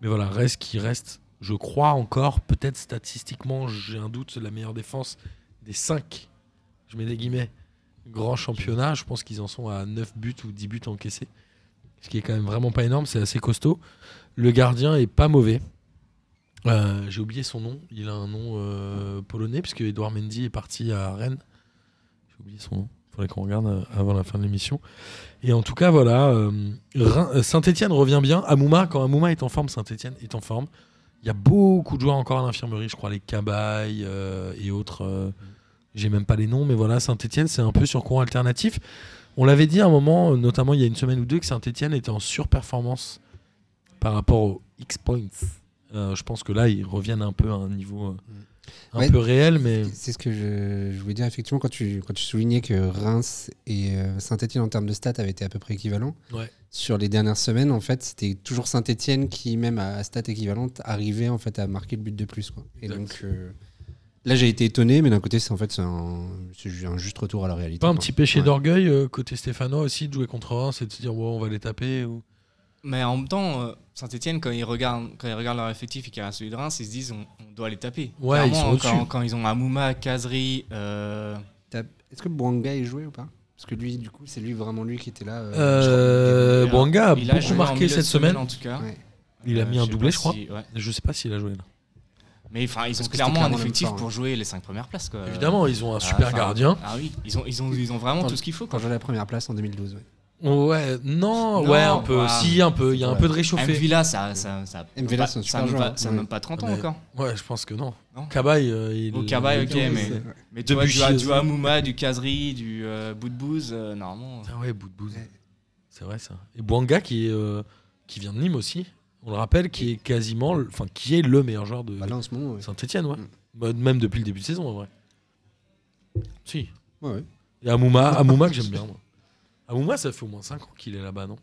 Mais voilà, reste qui reste, je crois encore, peut-être statistiquement, j'ai un doute, la meilleure défense des 5, je mets des guillemets, grands championnats. Je pense qu'ils en sont à 9 buts ou 10 buts encaissés. Ce qui est quand même vraiment pas énorme, c'est assez costaud. Le gardien est pas mauvais. Euh, j'ai oublié son nom. Il a un nom euh, polonais, puisque Edouard Mendy est parti à Rennes. J'ai oublié son nom. Il faudrait qu'on regarde euh, avant la fin de l'émission. Et en tout cas, voilà. Saint-Etienne revient bien. Amouma, quand Amouma est en forme, Saint-Etienne est en forme. Il y a beaucoup de joueurs encore à l'infirmerie, je crois, les Cabaye et autres. J'ai même pas les noms, mais voilà, Saint-Etienne, c'est un peu sur courant alternatif. On l'avait dit à un moment, notamment il y a une semaine ou deux, que Saint-Etienne était en surperformance par rapport aux X-Points. Euh, je pense que là, ils reviennent un peu à un niveau euh, un Ouais. peu réel, mais C'est ce que je, je voulais dire effectivement quand tu, quand tu soulignais que Reims et euh, Saint-Etienne en termes de stats avaient été à peu près équivalents. Ouais. Sur les dernières semaines, en fait, c'était toujours Saint-Etienne qui, même à stats équivalentes, arrivait en fait à marquer le but de plus. Quoi. Et Exact. donc euh, là, j'ai été étonné, mais d'un côté, c'est en fait un, un juste retour à la réalité. pas un quoi. petit péché Ouais. d'orgueil euh, côté Stéphanois aussi de jouer contre Reims et de se dire bon, on va les taper ou... Mais en même temps, Saint-Etienne, quand ils regardent, quand ils regardent leur effectif et qu'ils regardent celui de Reims, ils se disent on, on doit les taper. Ouais, Clairement, ils sont quand, au-dessus. quand ils ont Amouma, Kazri, euh, Est-ce que Bouanga est joué ou pas? Parce que lui, du coup, c'est lui vraiment lui qui était là. euh, Euh, il a- Bouanga a il a beaucoup en marqué cette semaine. en tout cas. Ouais. Il a mis un doublé, je crois. si- ouais. Je sais pas s'il a joué là. Mais enfin, ils ont clairement un clairement même effectif fort, pour hein. jouer les 5 premières places. Quoi. Évidemment, ils ont un Ah, super gardien. Ah oui, ils ont, ils ont, ils ont vraiment tout ce qu'il faut. Quand j'ai la première place en 2012. ouais. Ouais, non, Non, ouais, un peu. Si, un peu. Il y a un Ouais. peu de réchauffé. Mvila, ça, ça, ça, Mvila, pas- c'est un ça super a même joueur, pas, ça ouais. même pas 30 ans Mais- encore. Ouais, je pense que non. Non. Cabaye, euh, il. Au Cabaye, ok, mais- c'est- Mais tu vois, du, du. Hamouma, du Kazri, du euh, Boudbouz, euh, normalement. Ah ouais. Ouais. C'est vrai ça. Et Bouanga qui est euh, qui vient de Nîmes aussi. On le rappelle, qui est quasiment, le- enfin qui est le meilleur joueur de Bah là, en ce moment, ouais. Saint-Etienne, ouais. Mm. Bah, même depuis le début de saison, en vrai. Si. Ouais, ouais. Et Amouma, Amouma que j'aime bien. Moi. Amouma, ça fait au moins 5 ans qu'il est là-bas, non?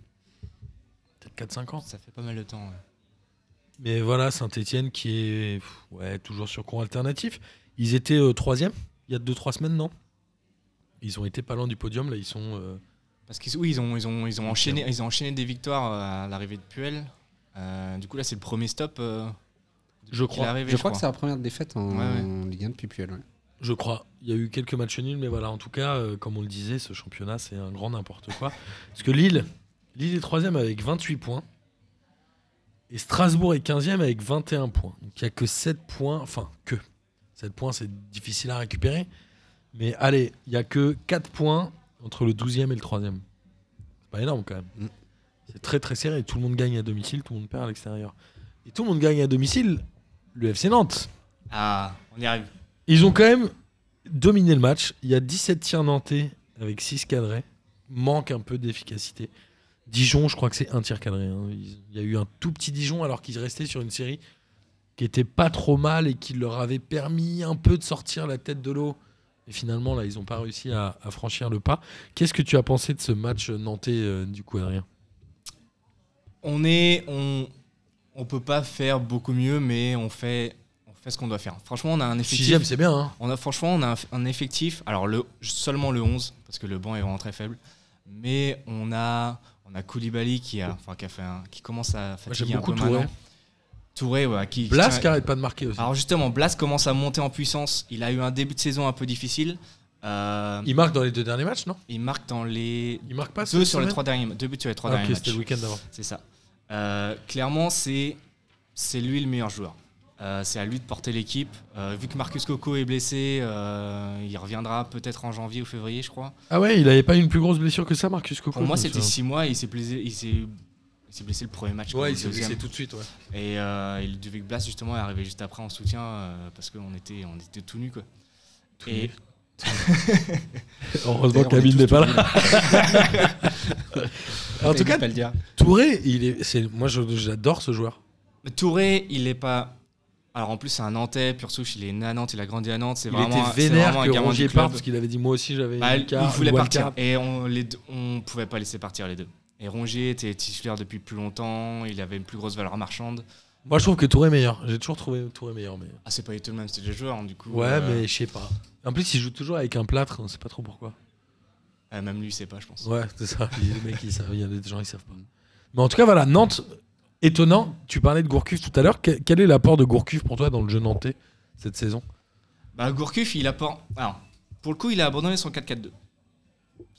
Peut-être 4-5 ans. Ça fait pas mal de temps. ouais. Mais voilà, Saint-Etienne qui est pff, ouais, toujours sur cours alternatif. Ils étaient euh, troisième il y a 2-3 semaines, non? Ils ont été pas loin du podium, là ils sont. euh, Parce qu'ils oui, ils ont, ils ont, ils ont, enchaîné, ils ont enchaîné des victoires euh, à l'arrivée de Puel. Euh, du coup, là, c'est le premier stop. euh, Je crois. est arrivé, Je crois que c'est la première défaite en, Ouais, en Ligue 1 depuis Puel. Ouais. Je crois. Il y a eu quelques matchs nuls, mais voilà, en tout cas, euh, comme on le disait, ce championnat, c'est un grand n'importe quoi. Parce que Lille, Lille est troisième avec 28 points. Et Strasbourg est 15e avec 21 points. Donc il n'y a que 7 points. Enfin, que. 7 points, c'est difficile à récupérer. Mais allez, il n'y a que 4 points entre le 12e et le 3e. C'est pas énorme quand même. Mm. C'est très très serré. Tout le monde gagne à domicile, tout le monde perd à l'extérieur. Et tout le monde gagne à domicile, le FC Nantes. Ah, on y arrive. Ils ont quand même dominé le match. Il y a 17 tirs nantais avec 6 cadrés. Manque un peu d'efficacité. Dijon, je crois que c'est un tir cadré. hein. Il y a eu un tout petit Dijon alors qu'ils restaient sur une série qui était pas trop mal et qui leur avait permis un peu de sortir la tête de l'eau. Et finalement, là, ils n'ont pas réussi à, franchir le pas. Qu'est-ce que tu as pensé de ce match nantais, euh, du coup, Adrien? On est, on, on peut pas faire beaucoup mieux, mais on fait, fait ce qu'on doit faire. Franchement, on a un effectif. Sixième, c'est bien. Hein On a franchement, on a un, un effectif. Alors le seulement le 11 parce que le banc est vraiment très faible. Mais on a on a Koulibaly qui a qui a fait un- qui commence à fatiguer un beaucoup peu Touré. maintenant. Touré ouais, qui Blas qui arrête pas de marquer aussi. Alors justement, Blas commence à monter en puissance. Il a eu un début de saison un peu difficile. Euh, Il marque dans les deux derniers matchs, non? Il marque dans les Il marque pas deux sur les trois derniers deux buts sur les trois Ah, derniers ok, c'était matchs. le week-end d'avant. C'est ça. Euh, clairement, c'est c'est lui le meilleur joueur. Euh, c'est à lui de porter l'équipe. Euh, vu que Marcus Coco est blessé, euh, il reviendra peut-être en janvier ou février, je crois. Ah ouais, il avait pas une plus grosse blessure que ça, Marcus Coco Pour moi, c'était souviens. 6 mois et il s'est blessé, il s'est, blessé le premier match. Ouais, il s'est blessé tout de suite, ouais. Et euh, il devait que Blas justement est arrivé juste après en soutien euh, parce qu'on était, on était tout nus quoi. Tout et. Heureusement est Camille n'est pas là. en tout cas. Touré, il est, c'est, moi j'adore ce joueur. Touré, il est pas. Alors en plus, c'est un Nantais, pur souche, il est né à Nantes, il a grandi à Nantes. C'est Il vraiment, était un- vénère vraiment un que gamin Rongier parce qu'il avait dit moi aussi j'avais Bah, une il voulait partir et on les deux- on pouvait pas laisser partir les deux. Et Rongier était titulaire depuis plus longtemps, il avait une plus grosse valeur marchande. Moi je trouve que Touré est meilleur. J'ai toujours trouvé Touré meilleur, mais Ah, c'est pas du tout le même style de joueur, hein, du coup. ouais, euh, mais je sais pas. En plus, il joue toujours avec un plâtre, on sait pas trop pourquoi. euh, même lui, c'est pas, je pense. Ouais, c'est ça. Les mecs, ils savent. Il y a des gens qui savent pas. Mais en tout cas, voilà, Nantes, étonnant. Tu parlais de Gourcuff tout à l'heure. Que- Quel est l'apport de Gourcuff pour toi dans le jeu nantais cette saison? Bah, Gourcuff, il apporte. Alors, pour le coup, il a abandonné son 4-4-2.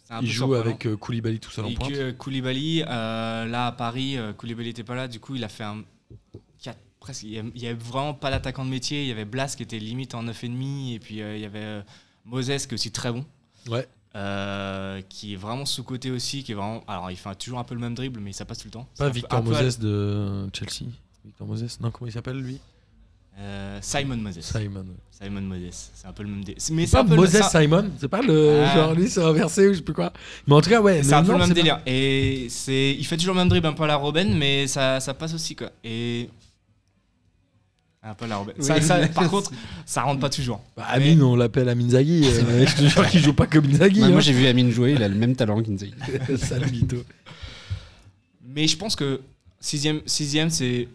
C'est un Il joue avec euh, Koulibaly tout seul en Et pointe. que Koulibaly, euh, là à Paris, euh, Koulibaly n'était pas là, du coup il a fait un. quatre- presque, il n'y avait vraiment pas d'attaquant de métier, il y avait Blas qui était limite en 9,5, et puis euh, il y avait euh, Moses qui est aussi très bon, Ouais. Euh, qui est vraiment sous-côté aussi, qui est vraiment. Alors il fait toujours un peu le même dribble, mais ça passe tout le temps. Pas peu- Victor à- Moses de Chelsea. Victor Moses Non, comment il s'appelle lui? Euh, Simon Moses. Simon. Simon Moses, c'est un peu le même. dé- Mais C'est pas un peu le- Moses Simon C'est pas le. Ah. Genre lui, c'est inversé ou je sais plus quoi. Mais en tout cas, ouais. C'est un peu le même délire. Et c'est, il fait toujours le même dribble, un peu à la Robben, mais ça, ça passe aussi quoi. Et un peu à la Robben. Ça- Oui. ça- par contre, ça rentre pas toujours. Bah, Amine, on l'appelle Amine Zaghi. euh, je te jure qu'il joue pas comme Inzaghi. Ouais, hein. moi j'ai vu Amine jouer, il a le même talent qu'Inzaghi. Sale mytho. Mais je pense que sixième, sixième c'est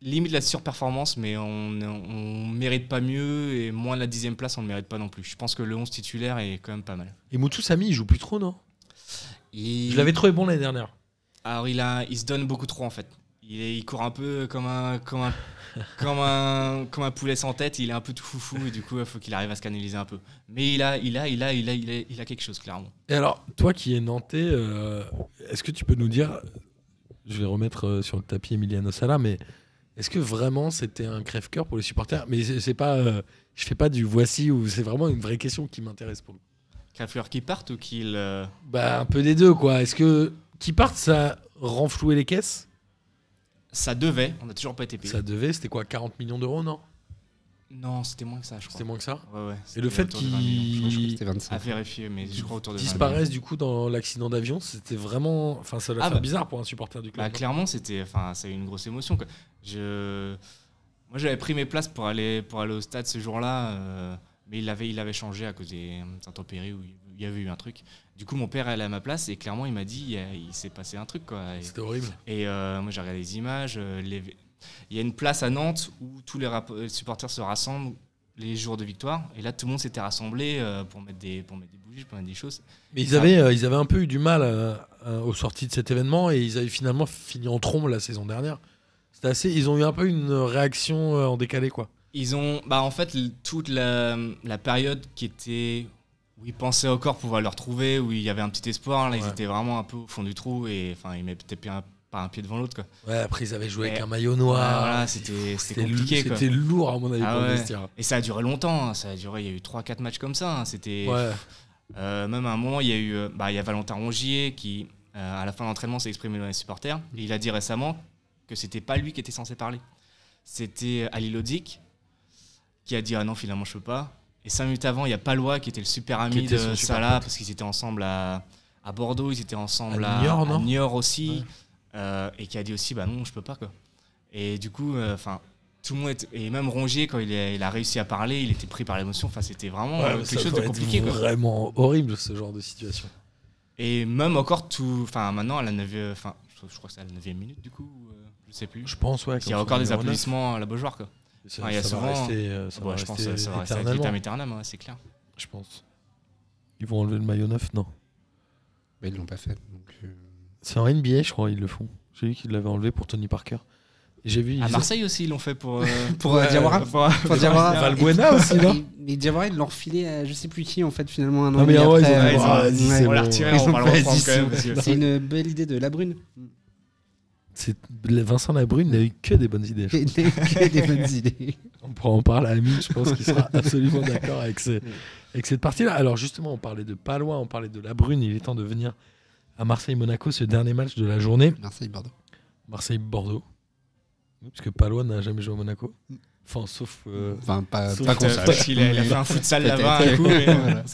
limite la surperformance, mais on, on mérite pas mieux et moins de la dixième place, on ne mérite pas non plus. Je pense que le 11 titulaire est quand même pas mal. Et Moutou Sami, il joue plus trop, non? Il- Je l'avais trouvé bon l'année dernière. Alors il, a, il se donne beaucoup trop en fait. Il, est- il court un peu comme un, comme, un, comme, un, comme un poulet sans tête, il est un peu tout foufou et du coup il faut qu'il arrive à se canaliser un peu. Mais il a, il a, il a, il a, il a, il a quelque chose clairement. Et alors, toi qui es nantais, euh, est-ce que tu peux nous dire, je vais remettre euh, sur le tapis Emiliano Sala, mais est-ce que vraiment c'était un crève-cœur pour les supporters? Mais c'est pas, euh, je fais pas du voici ou c'est vraiment une vraie question qui m'intéresse pour le qu'il falloir qu'ils partent ou qu'ils. euh, Bah, un peu des deux, quoi. Est-ce que qui partent, ça renflouer les caisses? Ça devait, on n'a toujours pas été payé. Ça devait, c'était quoi 40 millions d'euros, non? Non, c'était moins que ça, je crois. C'était moins que ça? Ouais, ouais, Et le fait autour de 20 millions. Je crois que qu'ils c'était 25. À vérifier, mais je crois autour de 20 disparaissent du coup dans l'accident d'avion, c'était vraiment. Enfin, ça doit Ah faire bah. bizarre pour un supporter du club. Bah, clairement, c'était, enfin, ça a eu une grosse émotion. Quoi. Je, moi, j'avais pris mes places pour aller, pour aller au stade ce jour-là, euh, mais il avait, il avait changé à cause des intempéries où il y avait eu un truc. Du coup, mon père allait à ma place et clairement, il m'a dit, il, il s'est passé un truc, quoi. C'était horrible. et, euh, moi, j'ai regardé les images. euh, les- Il y a une place à Nantes où tous les supporters se rassemblent les jours de victoire. Et là, tout le monde s'était rassemblé euh, pour mettre des, pour mettre des bougies, pour mettre des choses. Mais ils avaient, euh, ils avaient un peu eu du mal euh, euh, aux sorties de cet événement et ils avaient finalement fini en trombe la saison dernière. C'était assez, ils ont eu un peu une réaction en décalé quoi. Ils ont, bah en fait, toute la, la période qui était où ils pensaient encore pouvoir le retrouver, où il y avait un petit espoir, là, ils étaient vraiment un peu au fond du trou et enfin, ils mettaient pas un, pas un pied devant l'autre, quoi. Ouais, après ils avaient joué avec un maillot noir. voilà, c'était compliqué. C'était lourd à mon avis Ah pour ouais. Et ça a duré longtemps, hein, ça a duré, il y a eu 3-4 matchs comme ça, hein, c'était... Ouais. Euh, même à un moment, il y a eu, euh, bah, il y a Valentin Rongier qui, euh, à la fin de l'entraînement, s'est exprimé devant les supporters. Et il a dit récemment que c'était pas lui qui était censé parler. C'était Ali Lodzik qui a dit ah non finalement je peux pas. Et cinq minutes avant, il y a Palois qui était le super ami de super Salah pote. parce qu'ils étaient ensemble à, à Bordeaux, ils étaient ensemble À à, Niort, non à Niort aussi, Ouais. Euh, et qui a dit aussi bah non je peux pas quoi. Et du coup, euh, enfin. tout le monde était- et même Rongier quand il a, il a réussi à parler, il était pris par l'émotion. Enfin, c'était vraiment euh, Ouais, quelque chose de compliqué. Quoi. Vraiment horrible ce genre de situation. Et même encore tout. Enfin, maintenant, à la 9 Enfin, je, je crois que c'est à la 9 minute, du coup. euh, je sais plus. Je pense ouais. Il y a encore est des applaudissements à la Beaujoire, quoi. Ça, Enfin, il y a ça va rester, euh, ça Ouais, va je pense rester que ça va rester avec aeternam, ouais, c'est clair. je pense. Ils vont enlever le maillot neuf, non Mais ils l'ont pas fait. Donc, euh, C'est en NBA, je crois, ils le font. J'ai vu qu'ils l'avaient enlevé pour Tony Parker. J'ai vu. À Marseille aussi, ils l'ont fait pour. euh, Pour, euh, Diawara pour- Pour Diawara. Valbuena aussi, non Et- Mais Diawara, ils l'ont refilé à je sais plus qui, en fait, finalement, un an Non, mais après. ont- Ouais, ils ont- Ah, ouais. c'est on l'a retiré, on va le reprendre quand même. ça. C'est une belle idée de la brune. C'est Vincent Labrune n'a eu que des bonnes idées. je Et des, que des bonnes idées. On pourra en parler à Amine, je pense qu'il sera absolument d'accord avec, ce- avec cette partie-là. Alors justement, on parlait de Palois, on parlait de La Brune, il est temps de venir à Marseille-Monaco, ce dernier match de la journée. Marseille-Bordeaux. Marseille-Bordeaux. Parce que Palois n'a jamais joué à Monaco. Enfin, sauf... euh, Enfin, pas, Sauf pas que qu'on Peut-être sache. parce qu'il a, il a fait un futsal là-bas, Voilà.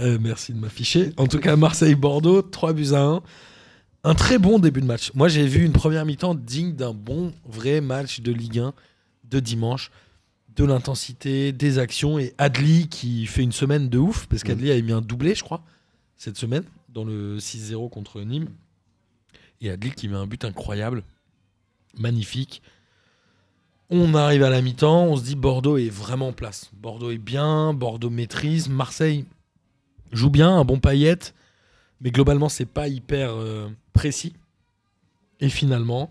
euh, merci de m'afficher. En tout cas, Marseille-Bordeaux, 3 buts à 1. Un très bon début de match. Moi, j'ai vu une première mi-temps digne d'un bon, vrai match de Ligue 1 de dimanche. De l'intensité, des actions et Adli qui fait une semaine de ouf parce qu'Adli a mis un doublé, je crois, cette semaine dans le 6-0 contre Nîmes. Et Adli qui met un but incroyable, magnifique. On arrive à la mi-temps, on se dit Bordeaux est vraiment en place. Bordeaux est bien, Bordeaux maîtrise, Marseille joue bien, un bon paillette, mais globalement c'est pas hyper euh, précis. Et finalement,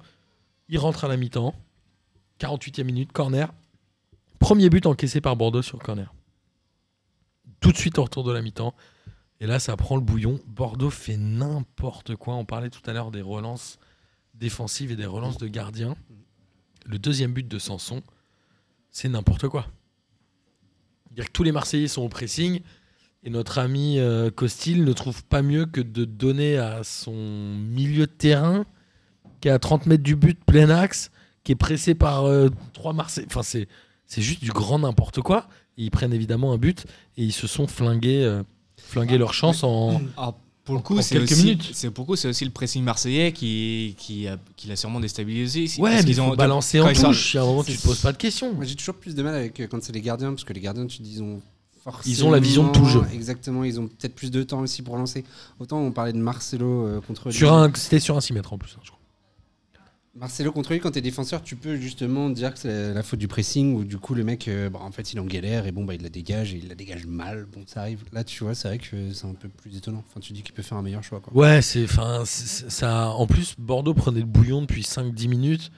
il rentre à la mi-temps, 48e minute, corner. Premier but encaissé par Bordeaux sur corner. Tout de suite au retour de la mi-temps. Et là, ça prend le bouillon. Bordeaux fait n'importe quoi. On parlait tout à l'heure des relances défensives et des relances de gardiens. Le deuxième but de Sanson, c'est n'importe quoi. C'est-à-dire que tous les Marseillais sont au pressing et notre ami euh, Costil ne trouve pas mieux que de donner à son milieu de terrain qui est à 30 mètres du but, plein axe, qui est pressé par euh, trois Marseillais. Enfin, c'est, c'est juste du grand n'importe quoi. Et ils prennent évidemment un but et ils se sont flingués, euh, flingués leur chance en. Alors, pour le En- coup, c'est aussi, c'est pour le coup, c'est aussi le pressing marseillais qui, qui, a, qui l'a sûrement déstabilisé. Ouais, parce mais qu'ils ils ont balancé en touche. Il y a un moment, tu te poses pas de questions. Moi, j'ai toujours plus de mal avec quand c'est les gardiens, parce que les gardiens, tu dis, ils ont forcément... Ils ont la vision de tout le jeu. Exactement, ils ont peut-être plus de temps aussi pour lancer. Autant on parlait de Marcelo euh, contre Sur lui. un, c'était sur un 6 mètres en plus. hein, je crois. Marcelo contre lui, quand t'es défenseur, tu peux justement dire que c'est la faute du pressing, ou du coup le mec, euh, bah, en fait, il est en galère, et bon, bah, il la dégage, et il la dégage mal. Bon, ça arrive. Là, tu vois, c'est vrai que c'est un peu plus étonnant. Enfin, tu dis qu'il peut faire un meilleur choix, quoi. Ouais, c'est, enfin, ça. En plus, Bordeaux prenait le bouillon depuis 5-10 minutes.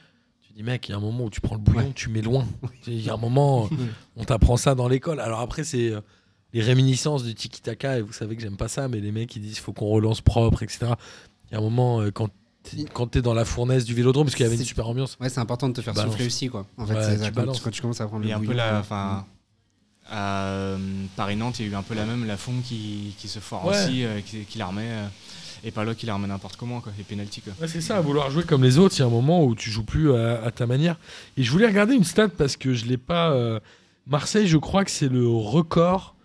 Dis, mec, il y a un moment où tu prends le bouillon, Ouais. tu mets loin. Il y a un moment, on t'apprend ça dans l'école. Alors après, c'est euh, les réminiscences du tiki-taka, et vous savez que j'aime pas ça, mais les mecs, ils disent, faut qu'on relance propre, etc. Il y a un moment, euh, quand t'es, quand t'es dans la fournaise du vélodrome, parce qu'il y avait une super ambiance. Ouais, c'est important de te faire souffler aussi, quoi. En fait, Ouais, c'est tu quand, tu, quand tu commences à prendre Il y le a un peu bouillon, la, euh, enfin, À Paris-Nantes, il y a eu un peu la même, la fond qui, qui se foire Ouais. aussi, euh, qui, qui la remet. euh, et Palo qui la remet n'importe comment, quoi. Et penalty, quoi. C'est ça, vouloir jouer comme les autres, il y a un moment où tu joues plus à, ta manière. Et je voulais regarder une stat parce que je l'ai pas. euh, Marseille, je crois que c'est le record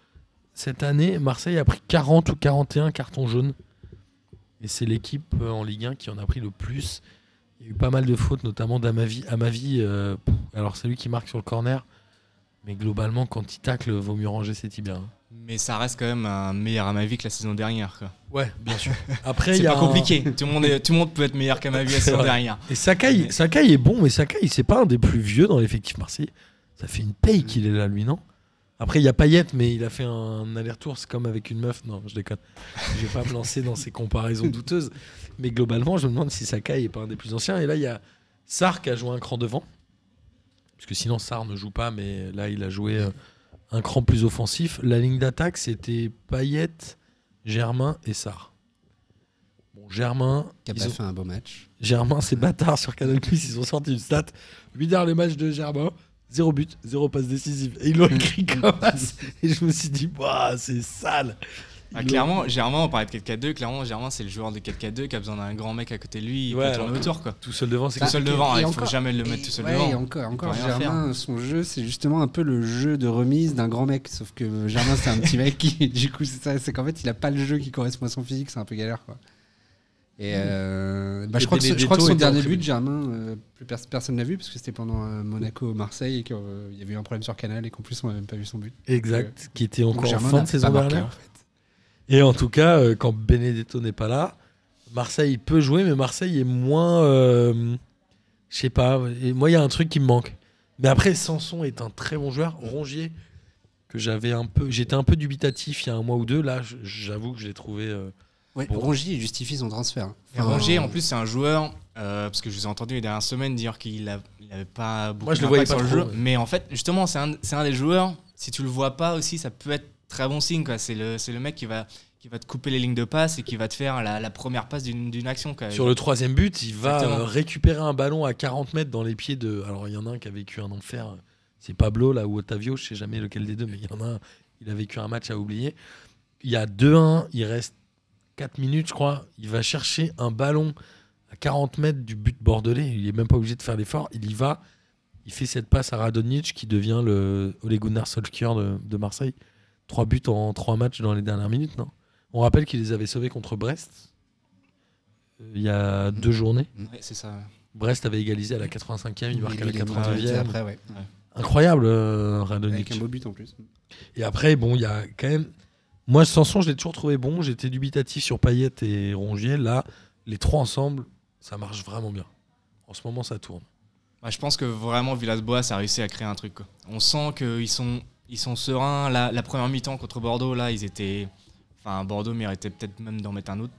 cette année. Marseille a pris 40 ou 41 cartons jaunes. Et c'est l'équipe euh, en Ligue 1 qui en a pris le plus. Il y a eu pas mal de fautes, notamment d'Amavi. Amavi, euh, alors c'est lui qui marque sur le corner. Mais globalement, quand il tacle, vaut mieux ranger ses tibias. hein. Mais ça reste quand même un meilleur à ma vie que la saison dernière, quoi. Ouais, bien sûr. Après, C'est pas un- compliqué. tout, le monde est- tout le monde peut être meilleur qu'à ma vie la saison dernière. Et Sakai, Sakai est bon, mais Sakai, c'est pas un des plus vieux dans l'effectif marseillais. Ça fait une paye qu'il est là, lui, non? Après, il y a Payet, mais il a fait un aller-retour, c'est comme avec une meuf. Non, je déconne. Je vais pas me lancer dans ces comparaisons douteuses. Mais globalement, je me demande si Sakai est pas un des plus anciens. Et là, il y a Sarr qui a joué un cran devant. Parce que sinon, Sarr ne joue pas, mais là, il a joué euh, un cran plus offensif. La ligne d'attaque, c'était Payet, Germain et Sarr. Bon, Germain. Qui a ils pas ont- fait un beau match. Germain, c'est bâtard sur Canal ils ont sorti une stat. 8 derniers matchs de Germain, 0 but, 0 passe décisive. Et ils l'ont écrit comme ça. Et je me suis dit, c'est sale. Ah, clairement, Germain, on parlait de 4-4-2. Clairement, Germain, c'est le joueur de 4-4-2 qui a besoin d'un grand mec à côté de lui. Il Ouais, peut tourner autour, quoi. Tout seul devant, c'est Tout que- seul devant, il faut encore- jamais le mettre tout seul ouais, devant. et encore, encore Germain, son jeu, c'est justement un peu le jeu de remise d'un grand mec. Sauf que Germain, c'est un petit mec qui, du coup, c'est ça. C'est qu'en fait, il a pas le jeu qui correspond à son physique. C'est un peu galère, quoi. Et euh, bah, Et je, crois que, ce- je crois que Benedetto son dernier but, Germain, euh, plus pers- personne l'a vu parce que c'était pendant euh, Monaco-Marseille et qu'il y avait eu un problème sur Canal et qu'en plus, on n'a même pas vu son but. Exact, qui était encore en fin de saison dernière. en fait. Et en tout cas, euh, quand Benedetto n'est pas là, Marseille peut jouer, mais Marseille est moins. euh, je sais pas. Et moi, il y a un truc qui me manque. Mais après, Sanson est un très bon joueur. Rongier, que j'avais un peu. J'étais un peu dubitatif il y a un mois ou deux. Là, j'avoue que je l'ai trouvé. euh, Ouais, Bon. Rongier justifie son transfert. Et Rongier, en plus, c'est un joueur, euh, parce que je vous ai entendu les dernières semaines dire qu'il n'avait pas beaucoup Moi, je le voyais pas sur le trop, jeu. ouais. Mais en fait, justement, c'est un, c'est un des joueurs, si tu le vois pas aussi, ça peut être très bon signe. quoi. C'est le, c'est le mec qui va, qui va te couper les lignes de passe et qui va te faire la, la première passe d'une d'une action. quoi. Sur le troisième but, il va Exactement. euh, récupérer un ballon à 40 mètres dans les pieds de. Alors, il y en a un qui a vécu un enfer. C'est Pablo, là, ou Otavio, je sais jamais lequel des deux, mais il y en a un. Il a vécu un match à oublier. Il y a 2-1, il reste 4 minutes, je crois. Il va chercher un ballon à 40 mètres du but bordelais. Il est même pas obligé de faire l'effort. Il y va. Il fait cette passe à Radonjic qui devient le Ole Gunnar Solskjaer de, de Marseille. Trois buts en trois matchs dans les dernières minutes, non? On rappelle qu'il les avait sauvés contre Brest euh, il y a deux journées. Ouais, c'est ça. ouais. Brest avait égalisé à la 85e, il marque à la est monté 89e. Après, ouais. Incroyable, euh, Avec un beau but en plus. Et après, bon, il y a quand même. Moi, Sanson, je l'ai toujours trouvé bon. J'étais dubitatif sur Payet et Rongier. Là, les trois ensemble, ça marche vraiment bien. En ce moment, ça tourne. Bah, je pense que vraiment Villas-Boas a réussi à créer un truc. quoi. On sent qu'ils sont, ils sont sereins. La, la première mi-temps contre Bordeaux, là, ils étaient. Enfin, Bordeaux méritait peut-être même d'en mettre un autre.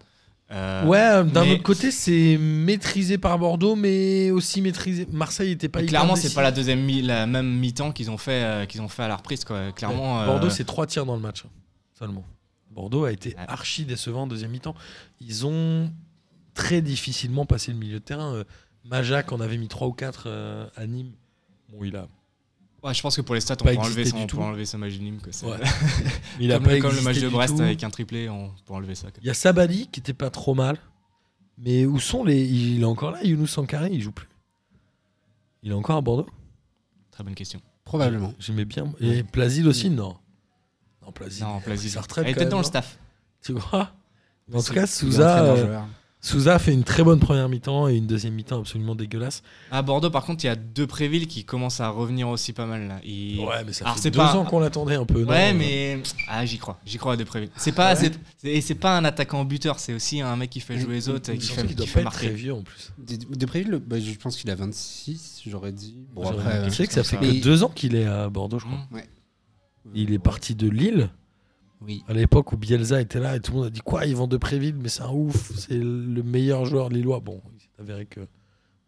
Euh, ouais, euh, d'un mais- autre côté, c'est maîtrisé par Bordeaux, mais aussi maîtrisé. Marseille était pas clairement, c'est pas la deuxième mi- la même mi-temps qu'ils ont fait, euh, qu'ils ont fait à la reprise. Quoi. Clairement, Ouais. euh, Bordeaux, c'est trois tirs dans le match hein, seulement. Bordeaux a été Ouais. archi décevant en deuxième mi-temps. Ils ont très difficilement passé le milieu de terrain. Majac en avait mis 3 ou 4 à Nîmes. Bon, il a, ouais, je pense que pour les stats, on peut enlever, on peut. C'est- Ouais. il a comme, pas le- comme le match de Brest tout. avec un triplé, on peut enlever ça. Il y a Sabali qui était pas trop mal. Mais où sont les. Il est encore là, Younous Sankara, il joue plus. Il est encore à Bordeaux Très bonne question. Probablement. J'aimais bien. Et Plasil aussi, non. Non, Plasil. Non, il sa. Elle quand était dans le non staff. Tu crois En tout C'est- cas, Il est Souza. Euh. Souza fait une très bonne première mi-temps et une deuxième mi-temps absolument dégueulasse. À Bordeaux, par contre, il y a deux Prévilles qui commencent à revenir aussi pas mal. Là. Ouais, mais ça Alors, fait c'est deux pas- ans qu'on l'attendait un peu. non Ouais, mais ah, j'y crois. J'y crois à Depréville. C'est pas, Ouais. c'est- c'est- et c'est pas un attaquant buteur, c'est aussi un mec qui fait jouer les autres et qui fait, qu'il qui doit fait pas être très marquer. vieux en plus. De, de Préville, le- bah, je pense qu'il a 26, j'aurais dit. Bon, J'aurais après, dit- euh, tu sais que ça fait que deux ans qu'il est à Bordeaux, je crois. Mmh. Il est parti de Lille Oui. à l'époque où Bielsa était là et tout le monde a dit quoi Ils vendent de Préville, mais c'est un ouf, c'est le meilleur joueur lillois. Bon, il s'est avéré que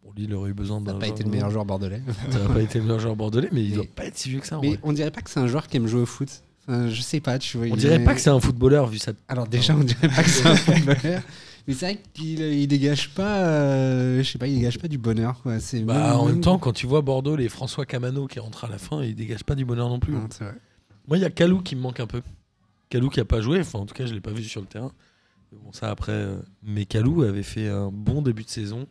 bon, Lille aurait eu besoin Ça d'un. n'a pas été le meilleur joueur bordelais. Ça n'a pas été le meilleur joueur bordelais, mais il Mais- doit pas être si vieux que ça. en Mais vrai. on dirait pas que c'est un joueur qui aime jouer au foot. Enfin, je sais pas, tu vois. On il dirait est- pas que c'est un footballeur vu sa. Alors déjà, on dirait pas que c'est un footballeur. Mais c'est vrai qu'il il dégage pas, euh, je sais pas, il dégage pas du bonheur. Quoi. Bah, même- en même même- temps, quand tu vois Bordeaux, les François Camano qui rentrent à la fin, ils dégagent pas du bonheur non plus. Non, vrai. Moi, il y a Kalou qui me manque un peu. Kalou qui a pas joué, enfin en tout cas, je l'ai pas vu sur le terrain. Mais Bon, ça après. euh, Mais Kalou avait fait un bon début de saison.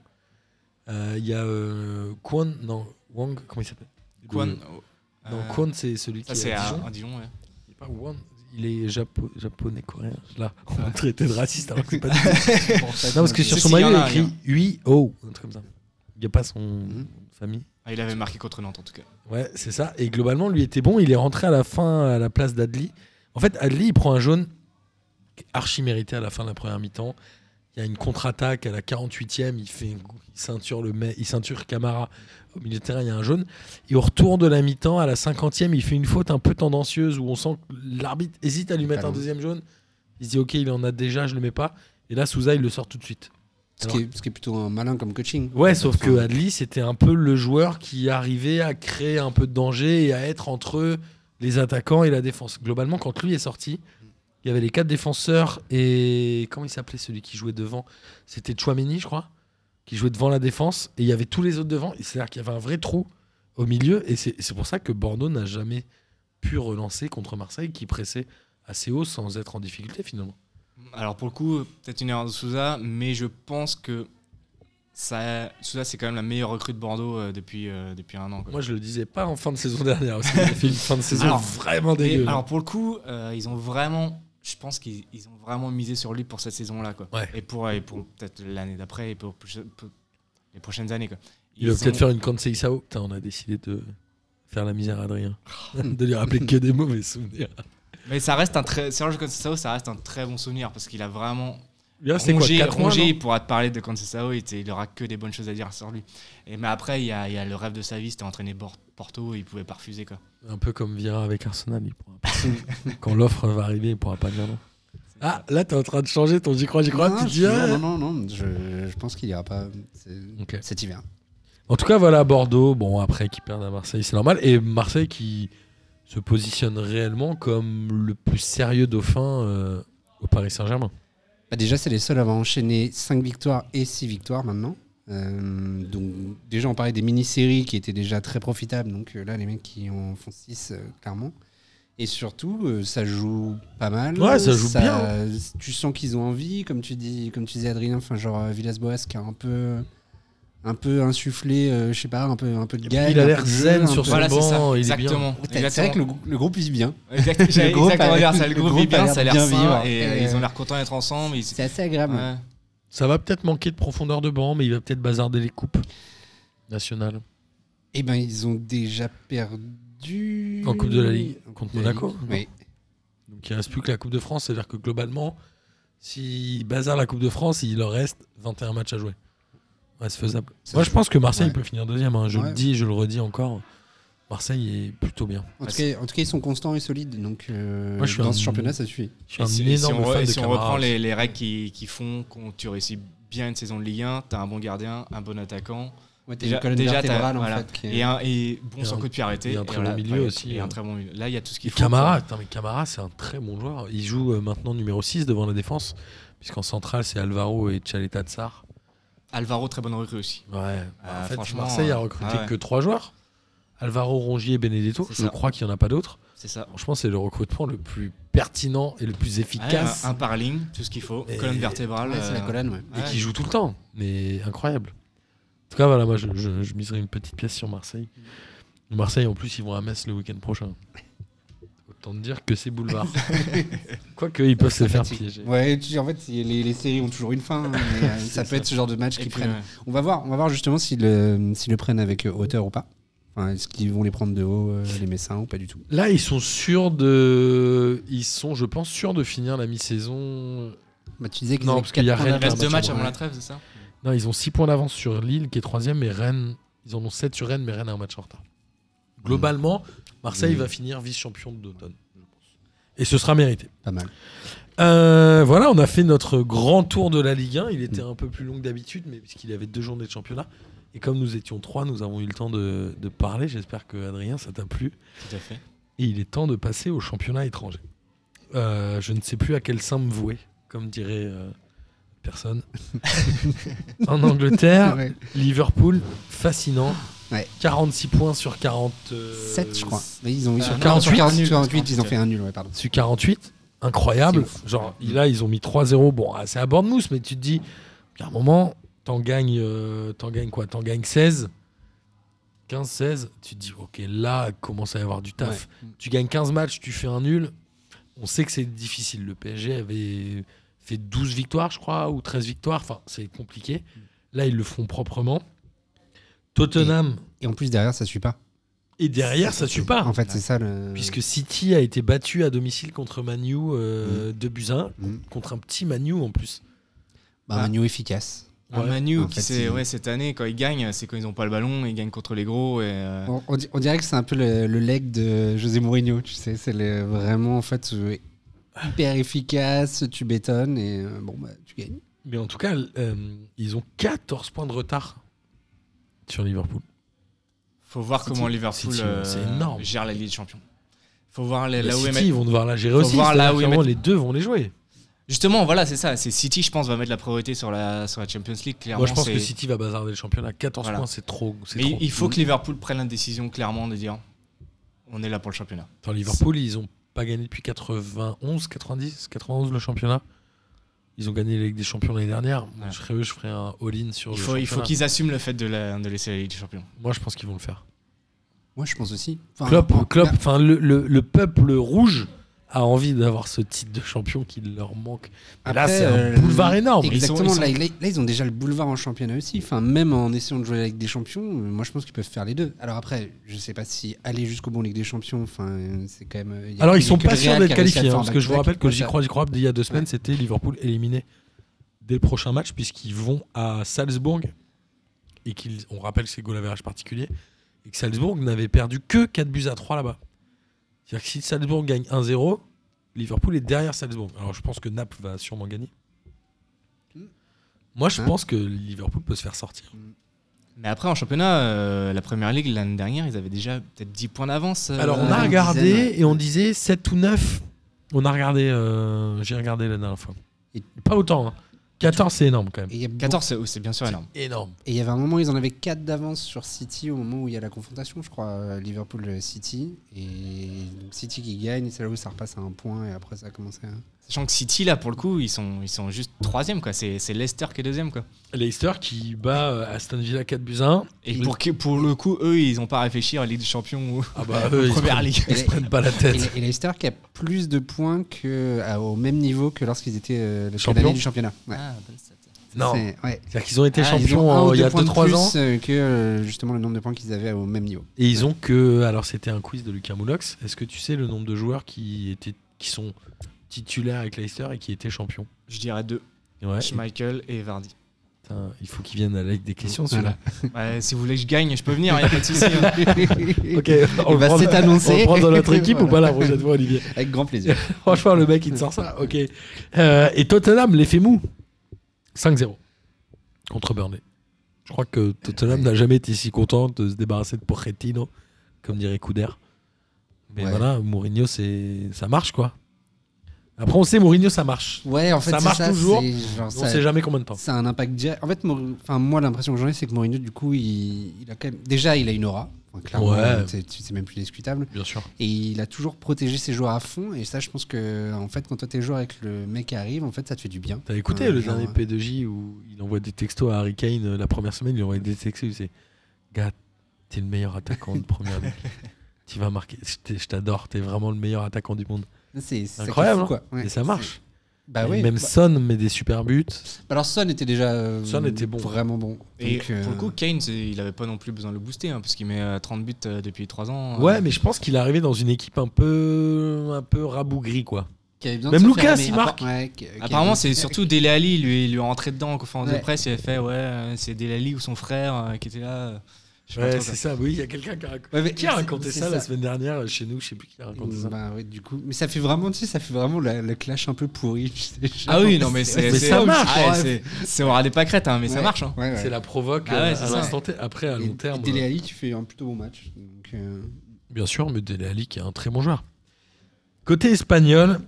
Euh, Il y a euh, Kwon, non, Wang, comment il s'appelle? Le- euh, Non, Kwon, c'est celui Ça, qui est à Dijon. à Dijon, ouais. Il est pas Wang, il est japo- japonais, coréen. Là, on va traiter de raciste alors que c'est pas du tout. Non, parce que sur son maillot, il y a écrit 8 O, un truc comme ça. Il n'y a pas son Mhm. famille. Ah, il avait marqué contre Nantes en tout cas. Ouais, c'est ça. Et globalement, lui était bon. Il est rentré à la fin à la place d'Adli. En fait, Adli, il prend un jaune archi mérité à la fin de la première mi-temps. Il y a une contre-attaque à la 48e. Il fait une- il ceinture le il ceinture Camara au milieu de terrain. Il y a un jaune. Et au retour de la mi-temps, à la 50e, il fait une faute un peu tendancieuse où on sent que l'arbitre hésite à lui mettre un deuxième jaune. Il se dit ok, il en a déjà, je le mets pas. Et là, Souza, il le sort tout de suite. Ce qui, est, ce qui est plutôt un malin comme coaching. Ouais, sauf que Adli, c'était un peu le joueur qui arrivait à créer un peu de danger et à être entre les attaquants et la défense. Globalement, quand lui est sorti, il y avait les quatre défenseurs et comment il s'appelait celui qui jouait devant? C'était Chouameni, je crois, qui jouait devant la défense et il y avait tous les autres devant. C'est-à-dire qu'il y avait un vrai trou au milieu et c'est pour ça que Bordeaux n'a jamais pu relancer contre Marseille qui pressait assez haut sans être en difficulté finalement. Alors pour le coup, peut-être une erreur de Souza, mais je pense que ça, Souza c'est quand même la meilleure recrue de Bordeaux euh, depuis, euh, depuis un an. quoi. Moi, je le disais pas en fin de saison dernière aussi. Il a fait une fin de saison Alors, vraiment dégueu. alors pour le coup, euh, ils ont vraiment, je pense qu'ils ils ont vraiment misé sur lui pour cette saison-là, quoi. Ouais. Et pour, et pour peut-être l'année d'après et pour, pour- pour les prochaines années, quoi. Il va Ils peut-être ont- faire une Conseil Sao. Putain, on a décidé de faire la misère à Adrien. de lui rappeler que des mauvais souvenirs. Mais ça reste un très, Serge Conceição, ça reste un très bon souvenir parce qu'il a vraiment. Là, c'est quoi Rongier, 4 mois Rongier, non il pourra te parler de Conceição, il, il aura que des bonnes choses à dire sur lui. Et mais après, il y a, il y a le rêve de sa vie, c'était entraîner Porto, il pouvait pas refuser, quoi. Un peu comme Vira avec Arsenal. Il pourra pas. Quand l'offre va arriver, il pourra pas dire non. Ah, là, t'es en train de changer ton j'y crois, j'y crois. non, tu dis, ah. non, non, non, je, je pense qu'il ira pas c'est- Ok. cet hiver. En tout cas, voilà, Bordeaux. Bon, après, qui perdent à Marseille, c'est normal. Et Marseille qui se positionne réellement comme le plus sérieux dauphin euh, au Paris Saint-Germain. Bah, déjà, c'est les seuls à avoir enchaîné 5 victoires et 6 victoires maintenant. Euh, donc, déjà, on parlait des mini-séries qui étaient déjà très profitables. Donc euh, là, les mecs qui en font 6, clairement. Et surtout, euh, ça joue pas mal. Ouais, ça joue bien. Tu sens qu'ils ont envie, comme tu dis, comme tu disais Adrien, enfin genre euh, Villas-Boas qui a un peu, un peu insufflé, euh, je sais pas, un peu, un peu de gag. il a l'air zen sur son Voilà, banc, il est bien. exactement. C'est vrai que le, le groupe il vit bien. Exactement a- dire ça. Le le groupe vit bien, a ça a l'air sain vivre. et euh, ils ont l'air contents d'être ensemble. ils- C'est assez agréable. Ouais. Ça va peut-être manquer de profondeur de banc, mais il va peut-être bazarder les coupes nationales. Eh ben, ils ont déjà perdu. En Coupe de la Ligue, En contre la Monaco, Ligue, Oui. Donc il reste plus que la Coupe de France, c'est-à-dire que globalement, s'il bazar la Coupe de France, il leur reste 21 matchs à jouer. Ouais, c'est faisable. Ça Moi, je pense que Marseille Ouais. peut finir deuxième. hein. Je Ouais. le dis, je le redis encore. Marseille est plutôt bien. En tout, cas, en tout cas, ils sont constants et solides. Donc, euh, Moi, je suis dans un- ce championnat, ça suffit. Je suis Et un si, si énorme on, fan de si on reprend les, les règles qui, qui font que tu réussis bien une saison de Ligue 1, tu as un bon gardien, un bon attaquant, Ouais, Déjà- déjà, en fait. Est- et, un, et bon Et sans un- coup de pied arrêté. et un et très bon milieu ouais, aussi, Et un très bon milieu. Là, il y a tout ce qu'il faut. Camara, c'est un très bon joueur. Il joue euh, maintenant numéro 6 devant la défense, puisqu'en centrale, c'est Alvaro et Chaleta Tsar. Alvaro, très bonne recrue aussi. Ouais, Euh, en fait, franchement, Marseille a euh, recruté ah ouais. que trois joueurs. Alvaro, Rongier et Benedetto. Je ça. crois qu'il n'y en a pas d'autres. C'est ça. Franchement, c'est le recrutement le plus pertinent et le plus Ouais, efficace. un, un par ligne, tout ce qu'il faut. Et- Colonne vertébrale. Ouais, c'est la euh, colonne, ouais. et ouais. qui joue tout le temps. Mais incroyable. En tout cas, voilà, moi, je, je, je miserai une petite pièce sur Marseille. Marseille, en plus, ils vont à Metz le week-end prochain. Autant te dire que c'est boulevard. Quoique, ils peuvent se faire piéger. Ouais, tu- en fait, c'est- les, les séries ont toujours une fin. hein, mais, euh, ça peut ça. être ce genre de match Et qui puis, prennent. ouais. On va voir, on va voir justement s'ils le, s'ils le prennent avec euh, hauteur ou pas. Enfin, est-ce qu'ils vont les prendre de haut, euh, les Messins, ou pas du tout? Là, ils sont sûrs de. Ils sont, je pense, sûrs de finir la mi-saison. bah, Tu disais qu'ils Non, avaient parce qu'il y a quatre points Rennes Il reste d'avance deux matchs avant la trêve, c'est ça? Non, ils ont 6 points d'avance sur Lille, qui est troisième, mais Rennes, ils en ont 7 sur Rennes, mais Rennes a un match en retard. Globalement, Marseille Mm. va finir vice-champion d'automne, je pense. Et ce sera mérité. Pas mal. Euh, voilà, on a fait notre grand tour de la Ligue 1. Il était un peu plus long que d'habitude, mais puisqu'il y avait deux journées de championnat. Et comme nous étions trois, nous avons eu le temps de, de parler. J'espère que Adrien, ça t'a plu. Tout à fait. Et il est temps de passer au championnat étranger. Euh, je ne sais plus à quel sein me vouer, comme dirait euh, personne. en Angleterre. Liverpool, fascinant. Ouais. 46 points sur 47 7, je crois. Mais ils ont eu Euh, sur non, 48, sur 48, nul, 48, ils ont 48, fait un nul, ouais, pardon. Sur 48, incroyable. Genre, là, ils ont mis 3-0. Bon, ah, c'est à Bournemouth, mais tu te dis, à un moment, t'en gagnes, euh, gagnes quoi? T'en gagnes 16 15, 16, tu te dis, ok, là, commence à y avoir du taf. Ouais. Tu gagnes 15 matchs, tu fais un nul. On sait que c'est difficile. Le PSG avait fait 12 victoires, je crois, ou 13 victoires. Enfin, c'est compliqué. Là, ils le font proprement. Tottenham, Et en plus, derrière, ça suit pas. et, derrière, ça suit pas. En fait, c'est ça le. Puisque City a été battu à domicile contre Manu euh, de buts à un, Mm. contre un petit Manu en plus. Bah, Manu efficace. Un. Manu En qui fait, ouais cette année quand ils gagnent, c'est quand ils ont pas le ballon, ils gagnent contre les gros et euh, On, on di- on dirait que c'est un peu le, le leg de José Mourinho, tu sais. C'est le- vraiment, en fait, euh, hyper efficace, tu bétonnes et euh, bon, bah, tu gagnes. Mais en tout cas, euh, ils ont 14 points de retard sur Liverpool. faut voir City- comment Liverpool City, euh, gère la Ligue des Champions. Faut voir les- Bah, là City, ils vont devoir la gérer faut aussi. voir là où Les deux vont les jouer. Justement, voilà, c'est ça. C'est City, je pense, va mettre la priorité sur la sur la Champions League. Clairement, Moi, je pense que City va bazarder le championnat. 14 Voilà. points, c'est trop. Mais trop. il faut que Liverpool prenne la décision clairement de dire on est là pour le championnat. Attends, Liverpool, ils ont pas gagné depuis 91, 90, 91 le championnat. Ils ont gagné la Ligue des Champions l'année dernière. Ouais. Je serais eux, je ferais un all-in sur Il le faut, il faut championnat. qu'ils assument le fait de, la- de laisser la Ligue des Champions. Moi, je pense qu'ils vont le faire. Moi, je pense aussi. Enfin, Klopp, Klopp, là- enfin le, le- le peuple rouge a envie d'avoir ce titre de champion qui leur manque. Mais là, Après, c'est un euh, boulevard énorme. Ils sont- Exactement, ils sont- Là, là, là, ils ont déjà le boulevard en championnat aussi. Enfin, même en essayant de jouer avec des champions, euh, moi je pense qu'ils peuvent faire les deux. Alors après, je sais pas si aller jusqu'au bout en Ligue des Champions, enfin, euh, c'est quand même. il y a Alors, ils sont pas sûrs d'être qualifiés. hein, parce que je vous rappelle que j'y crois, j'y crois, il y a deux semaines, Ouais. c'était Liverpool éliminé dès le prochain match, puisqu'ils vont à Salzbourg. Et qu'ils, on rappelle que c'est goal average particulier. Et que Salzbourg n'avait perdu que 4 buts à 3 là-bas. C'est-à-dire que si Salzbourg gagne 1-0, Liverpool est derrière Salzbourg. Alors, je pense que Naples va sûrement gagner. Moi, je Hein pense que Liverpool peut se faire sortir. Mais après, en championnat, euh, la première ligue l'année dernière, ils avaient déjà peut-être 10 points d'avance. euh, Alors, on a regardé dizaine, ouais. et on disait 7 ou 9. On a regardé, euh, j'ai regardé la dernière fois. Et- Pas autant. hein. 14, c'est énorme quand même. Et il y a 14, c'est- oui, c'est bien sûr énorme. Énorme. Et il y avait un moment, ils en avaient 4 d'avance sur City au moment où il y a la confrontation, je crois, euh, Liverpool-City. Et donc City qui gagne, c'est là où ça repasse à un point et après ça a commencé à. Sachant que City, là, pour le coup, ils sont, ils sont juste troisième, quoi. C'est c'est Leicester qui est deuxième, quoi. Leicester qui bat euh, Aston Villa 4 buts à 1. Et pour, que- pour le coup, eux, ils n'ont pas à réfléchir à Ligue des Champions ou Ah bah eux, Première prennent- Ligue. Ils se prennent pas la Et, tête. et Leicester qui a plus de points que, à- au même niveau que lorsqu'ils étaient euh, le Champion. l'année du championnat. Ouais. Ah, bonne stat. Non. C'est- ouais. C'est-à-dire qu'ils ont été Ah, champions ont il y a points de 2-3 plus, ans. euh, que euh, justement le nombre de points qu'ils avaient au même niveau. Et ils ont que. Alors c'était un quiz de Lucas Moulox. Est-ce que tu sais le nombre de joueurs qui, étaient, qui sont titulaires avec Leicester et qui étaient champions Je dirais deux. Ouais. Schmeichel et Vardy. Putain, il faut qu'ils viennent Ligue des questions celui-là. Ouais, si vous voulez que je gagne, je peux venir, il n'y a pas de souci. hein. Ok, on va s'être annoncé. on le prend dans notre équipe ou pas la prochaine fois, Olivier Avec grand plaisir. Franchement, le mec, il te sort ça. Ok. Euh, et Tottenham, l'effet mou. 5-0 contre Burnley. Je crois que Tottenham Ouais. n'a jamais été si content de se débarrasser de Pochettino, comme dirait Couder. Mais Ouais. voilà, Mourinho, c'est ça marche quoi. Après, on sait, Mourinho, ça marche. Ouais, en fait, Ça marche ça, toujours, genre On ça- sait jamais combien de temps. Ça a un impact direct. En fait, enfin, moi, l'impression que j'en ai, c'est que Mourinho, du coup, il, il a quand même. Déjà, il a une aura. Enfin, clairement, Ouais. c'est même plus discutable. Bien sûr. Et il a toujours protégé ses joueurs à fond. Et ça, je pense que, en fait, quand toi t'es joueur et que le mec arrive, en fait, ça te fait du bien. T'as écouté le genre, dernier P2J où il envoie des textos à Harry Kane euh, la première semaine, il envoie des textos, c'est Gars, t'es le meilleur attaquant de première ligue. Tu vas marquer. Je t'adore, t'es vraiment le meilleur attaquant du monde. C'est Incroyable, fou, quoi. hein. Ouais, Et ça marche. Bah Et oui. Même bah- Son met des super buts. alors, Son était déjà. euh, Son était bon. Vraiment bon. Et Donc, euh, pour le coup, Kane, c'est- il n'avait pas non plus besoin de le booster, hein, parce qu'il met euh, 30 buts euh, depuis 3 ans. Ouais, euh. mais je pense qu'il est arrivé dans une équipe un peu, un peu rabougri, quoi. qui avait besoin Même Lucas, aimer. il marque. Appar- ouais, qui- qui avait Apparemment, besoin de c'est se faire- surtout Dele Alli, lui, il lui est rentré dedans en conférence de presse. Il avait fait, ouais, euh, c'est Dele Alli ou son frère euh, qui était là. Euh, pas Ouais, c'est ça. Oui, il y a quelqu'un qui a, rac- Ouais, mais qui a raconté ça, la semaine dernière chez nous. Je sais plus qui a raconté ça. Bah ouais, du coup. Mais ça fait vraiment, tu sais, ça fait vraiment la, la clash un peu pourrie. tu Ah oui, non, mais c'est. Ça marche, ah, ouais. c'est- C'est aura des pâquerettes, hein, mais ça marche. hein. ouais, ouais. C'est la provoque Ah ouais, euh, c'est à l'instant T. Après, à long terme. Dele euh, Alli qui fait un plutôt bon match. Donc, euh, Bien sûr, mais Dele Alli qui est un très bon joueur. Côté espagnol,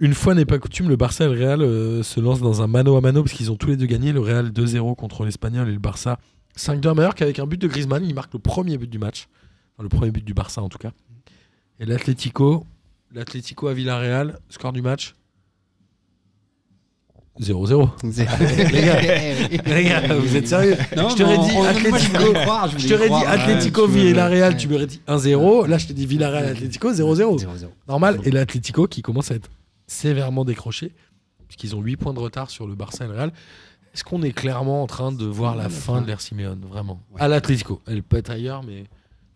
une fois n'est pas coutume, le Barça et le Real euh, se lancent dans un mano à mano parce qu'ils ont tous les deux gagné. Le Real 2-0 contre l'Espagnol et le Barça 5-2 à Mallorca avec un but de Griezmann. Il marque le premier but du match. Enfin, le premier but du Barça en tout cas. Et l'Atlético, l'Atlético à Villarreal, score du match 0-0. Les gars, Les gars, vous êtes sérieux? Non, Je t'aurais dit Atlético. croire, Je t'aurais dit. Atlético Villarreal, ouais. tu m'aurais dit 1-0. Là, je te dis Villarreal Atlético 0-0. 0-0. Normal. Et l'Atlético qui commence à être sévèrement décroché, puisqu'ils ont 8 points de retard sur le Barça et le Real. Est-ce qu'on est clairement en train de voir la la fin de l'ère Simeone Vraiment. Ouais. À l'Atlético. Elle peut être ailleurs, mais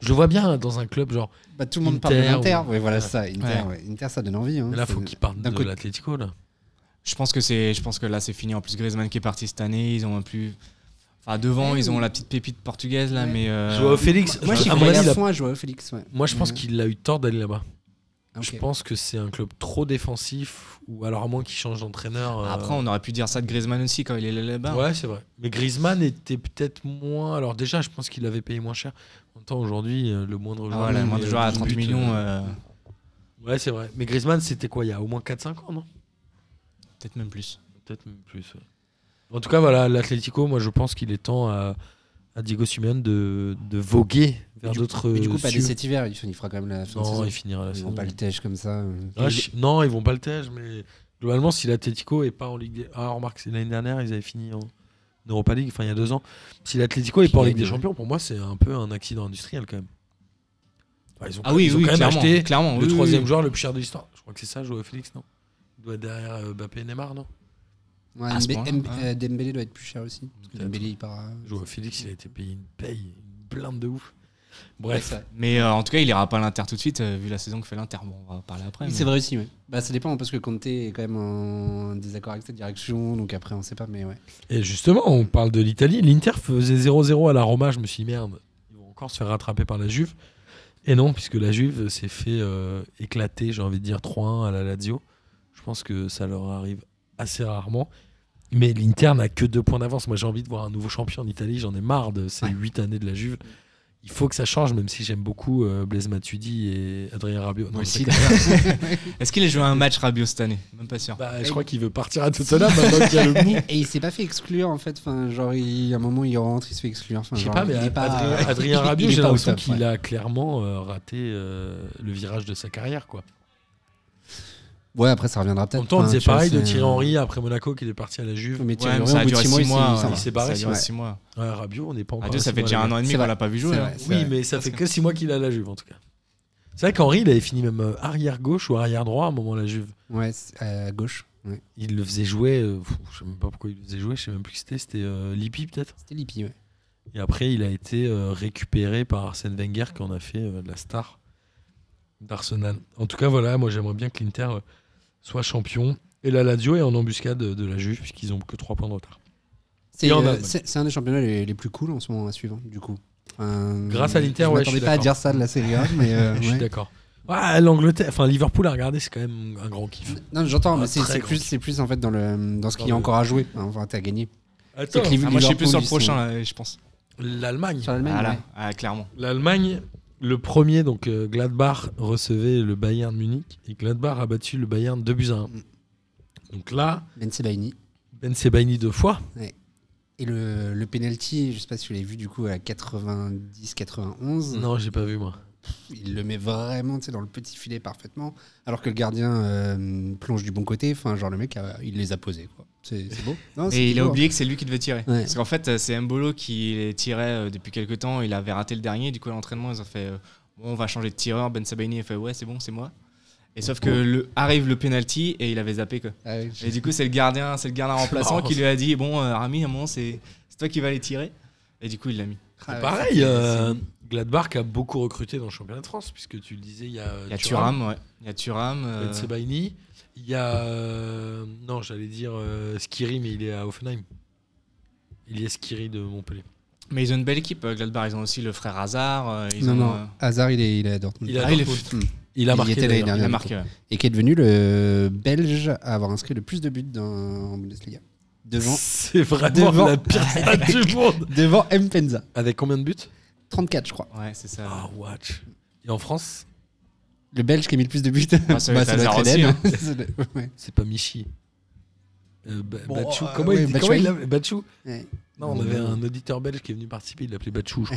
je le vois bien dans un club genre. Bah, tout le monde parle de Inter l'Inter. ou- Ouais, voilà Ouais. ça. Inter, ouais. Inter, ça donne envie. Hein. Mais là, faut partent d'un de l'Atlético. là. Je pense que c'est, je pense que là c'est fini. En plus Griezmann qui est parti cette année, ils ont un plus, enfin devant ils ont la petite pépite portugaise là, Ouais. mais euh, Joao Félix, Moi, je- à mon avis, moi, je pense Ouais. qu'il a eu tort d'aller là-bas. Je pense que c'est un club trop défensif, ou alors à moins qu'il change d'entraîneur. euh, Après on aurait pu dire ça de Griezmann aussi quand il est là-bas. Ouais, c'est vrai. Mais Griezmann était peut-être moins. Alors, déjà, je pense qu'il avait payé moins cher. En temps, aujourd'hui, euh, le moindre Ah joueur. ouais, la qui moindre joueur à 10 30 buts, millions, euh, euh, Ouais, c'est vrai. Mais Griezmann, c'était quoi Il y a au moins 4-5 ans, non? Peut-être même plus. Peut-être même plus. ouais. En tout cas, voilà, l'Atlético, moi, je pense qu'il est temps à, à Diego Simeone de, de voguer vers d'autres. Mais du coup, pas dès cet hiver. Il il fera quand même la fin de Non, saison. il finira la Ils saison. vont pas le tèche comme ça. euh. Ah, je- Non, ils vont pas le tège, mais globalement, si l'Atlético est pas en Ligue des. Ah, remarque, c'est l'année dernière, ils avaient fini en Europa League, enfin il y a deux ans. Si l'Atlético est pas en Ligue des ouais. Champions, pour moi, c'est un peu un accident industriel quand même. Enfin, ils ont, Ah oui, ils ont oui, quand même clairement, acheté clairement, le oui, troisième oui. joueur le plus cher de l'histoire. Je crois que c'est ça, Joao Félix, non? Il doit être derrière euh, Mbappé et Neymar, non? Ouais, euh, Dembélé doit être plus cher aussi. Parce que Peut-être. Dembélé, il part. à- Joao Félix, il a été payé une paye, une blinde de ouf. Bref, Mais euh, en tout cas il ira pas à l'Inter tout de suite euh, vu la saison que fait l'Inter. Bon, on va en parler après. Oui, mais- c'est vrai aussi, ouais. Bah, ça dépend parce que Conte est quand même en désaccord avec cette direction, donc après on sait pas, mais ouais. Et justement, on parle de l'Italie. L'Inter faisait 0-0 à la Roma. Je me suis dit, merde, ils vont encore se faire rattraper par la Juve. Et non, puisque la Juve s'est fait euh, éclater, j'ai envie de dire 3-1 à la Lazio. Je pense que ça leur arrive assez rarement. Mais l'Inter n'a que deux points d'avance. Moi, j'ai envie de voir un nouveau champion en Italie. J'en ai marre de ces huit années de la Juve. Il faut que ça change, même si j'aime beaucoup euh, Blaise Matuidi et Adrien Rabiot. Non, aussi, Est-ce qu'il a joué un match Rabiot cette année? Même pas sûr. Bah, je crois qu'il veut partir à Tottenham maintenant qu'il y a le mou. Et il s'est pas fait exclure en fait. Enfin, genre, il, à un moment, il rentre, il se fait exclure. Enfin, Je sais pas, mais est pas- Adrien, Adrien Rabiot, j'ai l'impression qu'il a clairement euh, raté euh, le virage de sa carrière. Quoi. Ouais, après, ça reviendra En peut-être. même temps, on Enfin, disait pareil de Thierry Henry après Monaco qui est parti à la Juve. Mais Ouais, Thierry mais Henry, ça a duré six mois, 6 il s'est- mois. ça il s'est barré, Ça a c'est duré vrai. 6 mois. Ouais, Rabiot, on n'est pas encore. Rabiot, à ça fait déjà à un an et demi qu'on l'a pas vu jouer. Hein. Oui, mais ça fait que 6 mois qu'il a la Juve en tout cas. C'est vrai qu'Henri, il avait fini même euh, arrière gauche ou arrière droit à un moment la Juve. Ouais, à gauche. Ouais. Il le faisait jouer, euh, pff, je sais même pas pourquoi il le faisait jouer, je sais même plus qui c'était, c'était euh, Lippi peut-être? C'était Lippi, ouais. Et après, il a été euh, récupéré par Arsène Wenger qui en a fait euh, la star d'Arsenal. En tout cas, voilà, moi j'aimerais bien que l'Inter euh, soit champion. Et la Lazio est en embuscade de, de la Juve puisqu'ils ont que 3 points de retard. C'est euh, un des championnats les, les plus cool en ce moment à suivre, du coup. Enfin, Grâce à l'Inter, je ouais, je m'attendais suis pas à dire ça de la Serie A, mais euh, Je suis ouais. d'accord. L'Angleterre, enfin Liverpool à regarder, c'est quand même un grand kiff. Non, j'entends, mais c'est plus, kiff. c'est plus en fait dans le dans ce qu'il y a encore à jouer. Enfin, t'as gagné. Attends, Ah, moi je suis plus sur le prochain là, je pense. l'Allemagne. Sur l'Allemagne, Voilà, ouais. Ah, clairement. L'Allemagne, le premier, donc euh, Gladbach recevait le Bayern Munich et Gladbach a battu le Bayern 2 buts à 1. Mm. Donc là, Ben Sebaini. Ben Sebaini deux fois. Et le, le penalty, je sais pas si vous l'avez vu du coup à 90-91. Non, j'ai pas vu moi. Il le met vraiment dans le petit filet parfaitement, alors que le gardien euh, plonge du bon côté. Enfin, genre le mec, il les a posés. quoi. C'est beau. Non, Et il a oublié que c'est lui qui devait tirer. Ouais. Parce qu'en fait, euh, c'est Mbolo qui les tirait euh, depuis quelques temps. Il avait raté le dernier. Du coup, à l'entraînement, ils ont fait euh, Bon, on va changer de tireur. Ben Sabaini a fait Ouais, c'est bon, c'est moi. Et sauf que le, arrive le penalty et il avait zappé. Quoi. Ah oui, Et du coup, c'est le gardien, c'est le gardien remplaçant qui lui a dit Bon, euh, Rami, à un moment, c'est toi qui vas les tirer. Et du coup, il l'a mis. Ah ouais, Pareil, euh, Gladbach a beaucoup recruté dans le championnat de France, puisque tu le disais, il y a, Il y a Thuram, ouais. Il y a Thuram. euh, Ben Sebaini. Il y a. euh, non, j'allais dire euh, Skiri, mais il est à Offenheim. Il y a Skiri de Montpellier. mais ils ont une belle équipe. euh, Gladbach, ils ont aussi le frère Hazard. euh, ils Non, ont, non. euh, Hazard, il est, il est à Dortmund. Il a Ah, il est Dortmund. Il a Il marqué. était l'année d'ailleurs. il a marqué. ouais. Et qui est devenu le Belge à avoir inscrit le plus de buts dans, en Bundesliga. Devant, C'est vraiment Devant- la pire stat du monde. devant Mpenza. Avec combien de buts? 34, je crois. Ouais, c'est ça. Ah, watch. Et en France, Le Belge qui a mis le plus de buts. Ah, Eden. hein. Ouais. c'est pas Michi. Euh, Ba- Bon, Batchou, euh, comment ouais, il dit comment il Ouais. Non, on avait un auditeur belge qui est venu participer, il l'appelait crois. Ça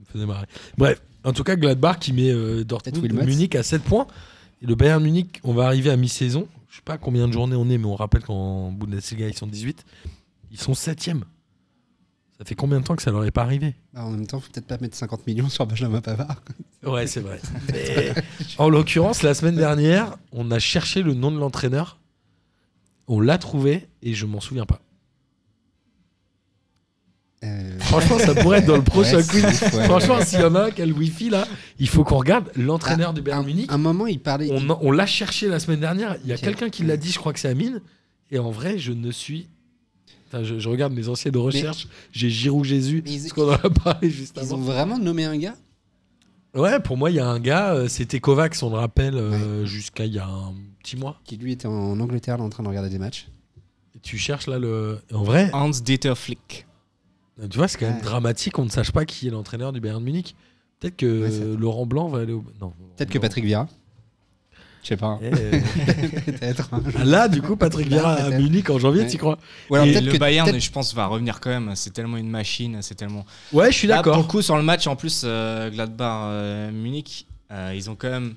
me faisait marrer. Bref, en tout cas, Gladbach qui met euh, Dortmund. Munich à 7 points. Et le Bayern Munich, on va arriver à mi-saison. Je sais pas combien de journées on est, mais on rappelle qu'en Bundesliga, ils sont 18. Ils sont 7 Ça fait combien de temps que ça leur est pas arrivé Bah, en même temps, faut peut-être pas mettre 50 millions sur Benjamin Pavard. Ouais, c'est vrai. Mais, en l'occurrence, la semaine dernière, on a cherché le nom de l'entraîneur. On l'a trouvé et je m'en souviens pas. Euh, Franchement, ça pourrait être dans le prochain ouais, quiz. ouais. Franchement, s'il y en a un qui a le wifi là, il faut qu'on regarde l'entraîneur du Bayern un, Munich. un moment, il parlait. On, on l'a cherché la semaine dernière. Il y a quelqu'un qui l'a dit, je crois que c'est Amine. Et en vrai, je ne suis. Je, je regarde mes anciennes recherches. J'ai Giroud Jésus. Ils- Parce qu'on en a parlé juste Ils ont avant. vraiment nommé un gars? Ouais, pour moi, il y a un gars, euh, c'était Kovacs, on le rappelle, euh, jusqu'à il y a un petit mois. qui lui était en Angleterre là, en train de regarder des matchs. Et tu cherches là le. En vrai, Hans Dieter Flick. tu vois, c'est quand même Ouais. dramatique qu'on ne sache pas qui est l'entraîneur du Bayern Munich. Peut-être que Ouais, Laurent Blanc va aller au. Non. Peut-être que Patrick Vieira. Je sais pas. hein. Eh, euh, peut-être. hein. ah, Là, du coup, Patrick Vieira à. Munich en janvier, Ouais. tu crois Ou alors Et le que- Bayern, je pense, va revenir quand même. C'est tellement une machine, c'est tellement. Ouais, je suis Là, pour le d'accord. coup, sur le match, en plus, euh, Gladbach, euh, Munich, euh, ils ont quand même,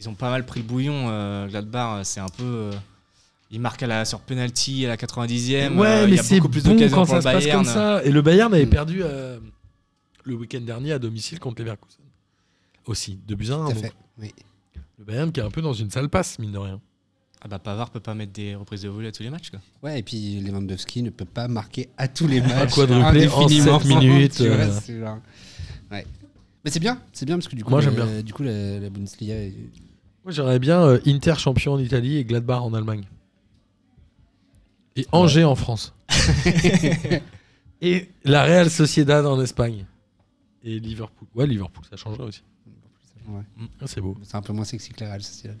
ils ont pas mal pris le bouillon. euh, Gladbach, c'est un peu, euh, ils marquent à la sur penalty à la 90e. Ouais, euh, il mais c'est beaucoup plus bon d'occasions quand pour ça le se passe comme Bayern. ça. Et le Bayern avait perdu euh, le week-end dernier à domicile contre Leverkusen. Aussi, de buts à un, Tout à donc. fait. Oui. Le Bayern qui est un peu dans une sale passe, mine de rien. Ah bah Pavard peut pas mettre des reprises de volée à tous les matchs. Quoi. Ouais, et puis Lewandowski ne peut pas marquer à tous les matchs. quadruplé en indéfiniment. sept minutes, Tu vois, euh. genre- Ouais. Mais c'est bien, c'est bien parce que du coup, Moi, le- bien. Du coup, la, la Bundesliga. est- Moi, j'aimerais bien euh, Inter champion en Italie et Gladbach en Allemagne. Et Angers en France. et la Real Sociedad en Espagne. Et Liverpool. Ouais, Liverpool, ça changerait aussi. Ouais. Ah, c'est beau. C'est un peu moins sexy que la Real Sociedad.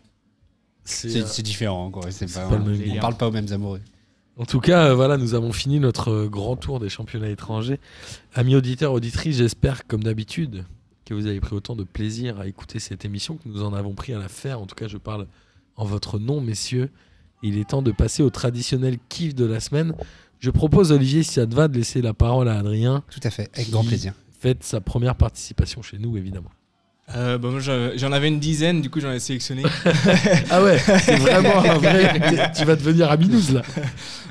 C'est, C'est euh, c'est différent, quoi. C'est pas, pas le même on parle pas aux mêmes amoureux. En tout cas, euh, voilà, nous avons fini notre euh, grand tour des championnats étrangers. Amis auditeurs, auditrices, j'espère, comme d'habitude, que vous avez pris autant de plaisir à écouter cette émission que nous en avons pris à la faire. En tout cas, je parle en votre nom, messieurs. Il est temps de passer au traditionnel kiff de la semaine. Je propose, Olivier, si ça te va, de laisser la parole à Adrien. Tout à fait, avec grand plaisir. Faites sa première participation chez nous, évidemment. Euh, bah, j'en avais une dizaine, du coup j'en ai sélectionné. Ah ouais, c'est vraiment un vrai. Tu vas devenir Aminous là.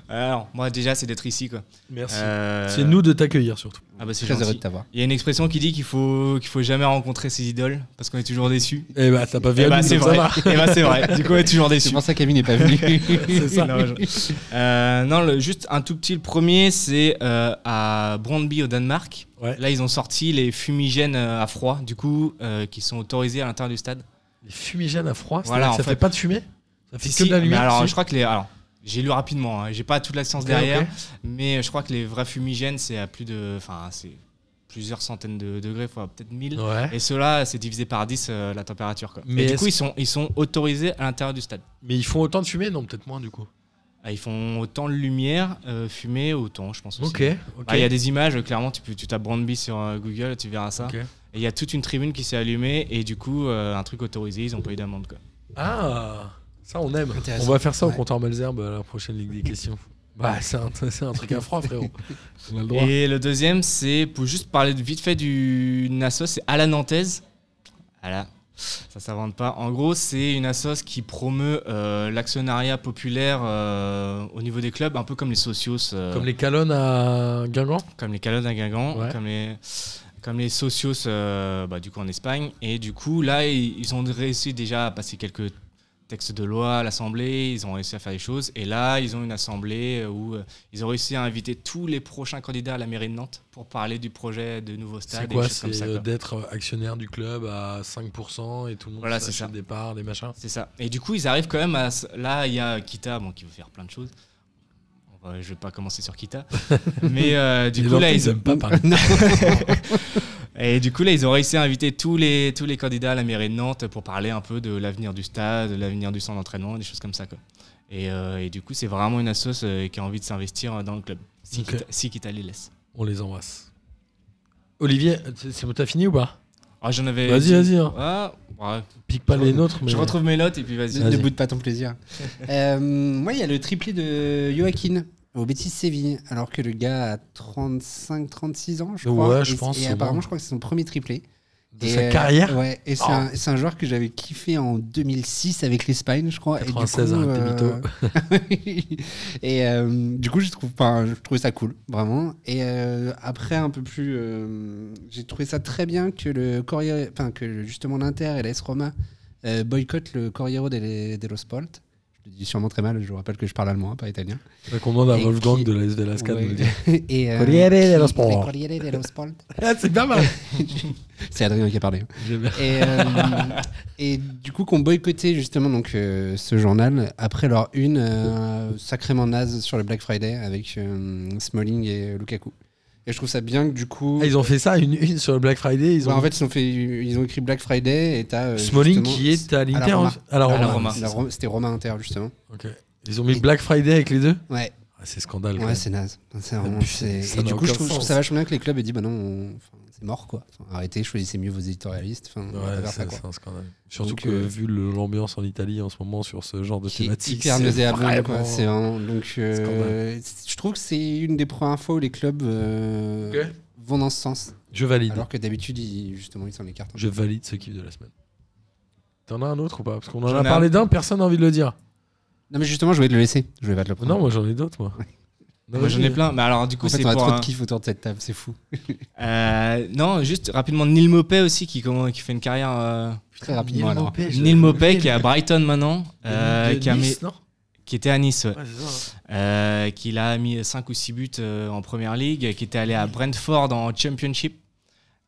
Alors moi déjà c'est d'être ici quoi. Merci. Euh, C'est nous de t'accueillir surtout. Ah bah c'est Très heureux de t'avoir. Il y a une expression qui dit qu'il faut qu'il faut jamais rencontrer ses idoles parce qu'on est toujours déçu. Eh bah, t'as pas vu Eh bah c'est vrai. va. Eh bah c'est vrai. Du coup on est toujours C'est déçu. pour ça qu'Amine n'est pas venu. C'est ça. Non, je- Euh, non, le- juste un tout petit. Le premier, c'est euh, à Brøndby au Danemark. Ouais. Là, ils ont sorti les fumigènes euh, à froid, du coup, euh, qui sont autorisés à l'intérieur du stade. Les fumigènes à froid, Voilà, ça fait. fait pas de fumée? Ça fait Si, que de la mais lumière alors, je crois que les. Alors, j'ai lu rapidement. hein, j'ai pas toute la science derrière, mais je crois que les vrais fumigènes, c'est à plus de. Enfin, c'est plusieurs centaines de degrés, fois peut-être 1000. Ouais. Et ceux-là, c'est divisé par 10 euh, la température. Quoi. Mais Et du coup, ils sont, ils sont autorisés à l'intérieur du stade. Mais ils font autant de fumée? Non, peut-être moins du coup. Ah, ils font autant de lumière, euh, fumée, autant, je pense aussi. Ok. ok. Ah, Il y a des images, clairement, tu, peux, tu tapes Brandby sur euh, Google, tu verras ça. Ok. Et il y a toute une tribune qui s'est allumée, et du coup, euh, un truc autorisé, ils ont pas eu d'amende. quoi. Ah, ça on aime. On va faire ça au comptoir Malzerbe à la prochaine Ligue des questions. Bah, c'est un, c'est un truc à froid, frérot. On a le droit. Et le deuxième, c'est pour juste parler de- vite fait d'une assos, c'est à la Nantaise. Voilà, ça s'invente pas. En gros, c'est une assos qui promeut euh, l'actionnariat populaire euh, au niveau des clubs, un peu comme les socios. euh, Comme les calonnes à Guingamp comme les Calonnes à Guingamp, Ouais. comme les comme les socios bah, du coup en Espagne et du coup là ils, ils ont réussi déjà à passer quelques textes de loi à l'Assemblée, ils ont réussi à faire des choses et là ils ont une assemblée où euh, ils ont réussi à inviter tous les prochains candidats à la mairie de Nantes pour parler du projet de nouveau stade C'est quoi C'est ça. euh, d'être actionnaire du club à 5% et tout le monde Voilà, s'achète des parts, des machins. C'est ça. Et du coup, ils arrivent quand même à. Là, il y a Kita, bon, qui veut faire plein de choses. Va- Je vais pas commencer sur Kita. Mais euh, du coup, là, ils, aiment pas parler. Et du coup, là, ils ont réussi à inviter tous les, tous les candidats à la mairie de Nantes pour parler un peu de l'avenir du stade, de l'avenir du centre d'entraînement, des choses comme ça. Quoi. Et, euh, et du coup, c'est vraiment une assoce euh, qui a envie de s'investir dans le club. Si, Ok. Kita, si Kita les laisse. On les embrasse. Olivier, c'est- t'as fini ou pas? Ah, j'en avais. Vas-y, dit- vas-y, hein. Ah, ouais. Pique pas Je les re- nôtres, mais. Je retrouve mes notes et puis vas-y. Ne, Vas-y. ne boude pas ton plaisir. Euh, moi, il y a le triplé de Joaquin au Betis Séville, alors que le gars a 35-36 ans, je Ouais, crois. je Et- pense, Et, apparemment, je crois que c'est son premier triplé. De Et, sa euh, carrière Ouais, et c'est Oh. un, c'est un joueur que j'avais kiffé en 2006 avec l'Espagne, je crois. 96, et du coup, tes euh, et euh, du coup, je trouve, je trouvais ça cool, vraiment. Et euh, après, un peu plus, euh, j'ai trouvé ça très bien que le Corriere, enfin que justement l'Inter et l'AS Roma euh, boycottent le Corriere dello Sport. Je le dis sûrement très mal. Je vous rappelle que je parle allemand, hein, pas italien. Faudrait qu'on demande à Et Wolfgang qui- de la SV Lascade de Ouais. et, euh, Corriere dello Sport. Corriere dello Sport. Ah, c'est pas mal. C'est Adrien qui a parlé. hein. Et, euh, et du coup, qu'on boycottait justement donc, euh, ce journal après leur une euh, sacrément naze sur le Black Friday avec Smalling et Lukaku. Et je trouve ça bien que du coup. Ah, ils ont fait ça, une, une sur le Black Friday. Ils ont Ouais, en fait, ils ont, fait, ils ont écrit Black Friday et t'as. euh, Smalling qui est à l'Inter À la Roma. Roma. C'était Roma Inter, justement. Ok. Ils ont mis Black Friday avec les deux? Ouais, C'est scandale. ouais c'est naze. C'est vraiment- putain, c'est- ça Et du coup, je trouve, je trouve ça vachement bien que les clubs aient dit bah non, on- enfin, c'est mort quoi. Enfin, arrêtez, choisissez mieux vos éditorialistes. Enfin, Ouais, c'est quoi. c'est un scandale. Surtout Donc, que euh, vu le- l'ambiance en Italie en ce moment sur ce genre de thématique, hyper vraiment- quoi. C'est vraiment- donc, euh, je trouve que c'est une des premières fois où les clubs euh, vont dans ce sens. Je valide. Alors que d'habitude, ils, justement, ils s'en écartent. Je valide ce kiff de la semaine. T'en as un autre ou pas? Parce qu'on en J'en a parlé un. d'un, personne n'a envie de le dire. Non, mais justement, je voulais te le laisser. Je voulais pas te le prendre. Non, moi j'en ai d'autres, moi. Non, Moi j'en ai plein. Mais alors du coup en fait, c'est on a pour trop un- de kiff autour de cette table, c'est fou. Euh, non, juste rapidement Neil Mopé aussi qui, comment- qui fait une carrière. euh, Très rapidement. alors. Mopé, je- Neil Mopé qui est à Brighton maintenant, euh, De qui, a Nice, mis- non? qui était à Nice, ouais. Ouais, c'est ça. Euh, qui a mis 5 ou 6 buts euh, en première ligue, qui était allé à Brentford en Championship.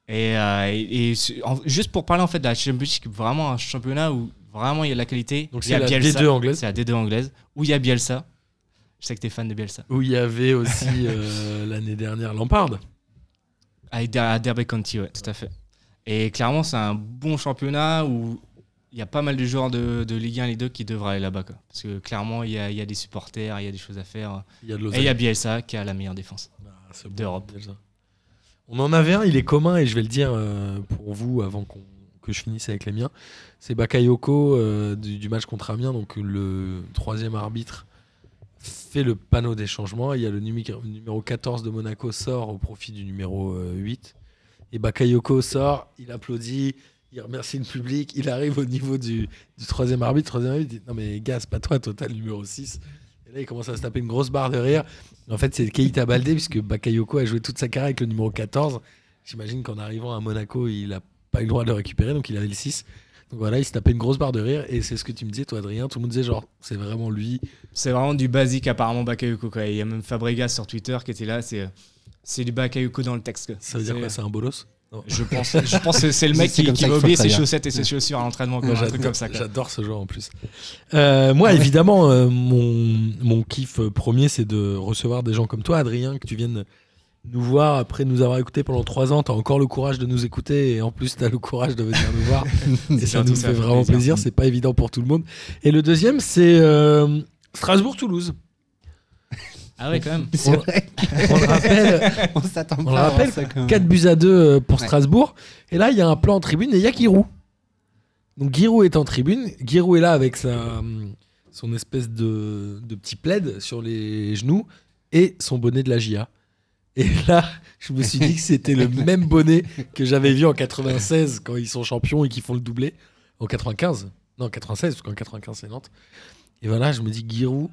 Et, euh, et- et ce- en- juste pour parler en fait de la Championship, vraiment un championnat où vraiment il y a de la qualité. Donc c'est a la Bielsa. D2 anglaise. C'est la D2 anglaise, où il y a Bielsa. Je sais que tu es fan de Bielsa. Où il y avait aussi euh, l'année dernière Lampard. À, Der- à Derby County, ouais, tout à fait. Et clairement, c'est un bon championnat où il y a pas mal de joueurs de, de Ligue 1 Ligue 2 qui devraient aller là-bas. Parce que clairement, il y a, il y a des supporters, il y a des choses à faire. Il y a de Et il y a Bielsa qui a la meilleure défense. Ah, d'Europe. On en avait un, il est commun et je vais le dire euh, pour vous avant qu'on- que je finisse avec les miens. C'est Bakayoko euh, du, match contre Amiens, donc le troisième arbitre fait le panneau des changements. Il y a le numéro 14 de Monaco sort au profit du numéro euh, 8. Et Bakayoko sort, il applaudit, il remercie le public, il arrive au niveau du, troisième arbitre. Troisième arbitre Non mais gars, pas toi, total numéro 6. Et là, il commence à se taper une grosse barre de rire. En fait, c'est Keita Baldé, puisque Bakayoko a joué toute sa carrière avec le numéro 14. J'imagine qu'en arrivant à Monaco, il n'a pas eu le droit de le récupérer, donc il avait le 6. Donc voilà, il se tapait une grosse barre de rire. Et c'est ce que tu me disais, toi, Adrien. Tout le monde disait, genre, c'est vraiment lui. C'est vraiment du basique, apparemment, Bakayoko. quoi. Il y a même Fabregas sur Twitter qui était là. C'est, c'est du Bakayoko dans le texte. quoi. Ça veut dire quoi C'est un bolos Je pense, je pense que c'est le mec qui, qui va oublier ses chaussettes et ses chaussures à l'entraînement. un truc comme ça. J'adore ce joueur en plus. Euh, moi, évidemment, euh, mon, mon kiff euh, premier, c'est de recevoir des gens comme toi, Adrien, que tu viennes nous voir après nous avoir écoutés pendant trois ans. Tu as encore le courage de nous écouter et en plus, tu as le courage de venir nous voir. et ça nous ça fait fait vraiment plaisir. plaisir. C'est pas évident pour tout le monde. Et le deuxième, c'est euh, Strasbourg-Toulouse. Ah ouais, quand même. C'est vrai. On le rappelle, On s'attend on pas rappelle ça quand même. 4 buts à 2 euh, pour Ouais. Strasbourg. Et là, il y a un plan en tribune et il y a Giroud. Donc Giroud est en tribune. Giroud est là avec sa, son espèce de, de petit plaid sur les genoux et son bonnet de la GIA. Et là, je me suis dit que c'était le même bonnet que j'avais vu en 96 quand ils sont champions et qu'ils font le doublé. En 95 Non, 96, parce qu'en 95 c'est Nantes. Et voilà, je me dis Giroud,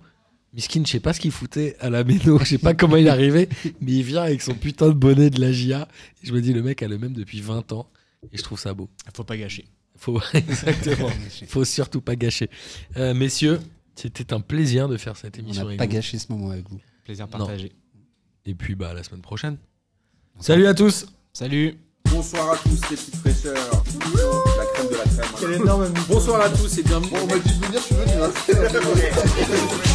Miskin, je sais pas ce qu'il foutait à la méno, je sais pas comment il est arrivé, mais il vient avec son putain de bonnet de la GIA. Et je me dis, le mec a le même depuis 20 ans. Et je trouve ça beau. Faut pas gâcher. Faut, exactement. Faut surtout pas gâcher. Euh, messieurs, c'était un plaisir de faire cette On émission n'a avec pas vous. gâché ce moment avec vous. Plaisir Non. Et puis, bah, à la semaine prochaine. Salut à tous! Salut. Bonsoir à tous les petites fraîcheurs. La crème de la crème. Quel énorme Bonsoir à tous et bienvenue. Bon, on m'a dit de venir, je suis venu. hein.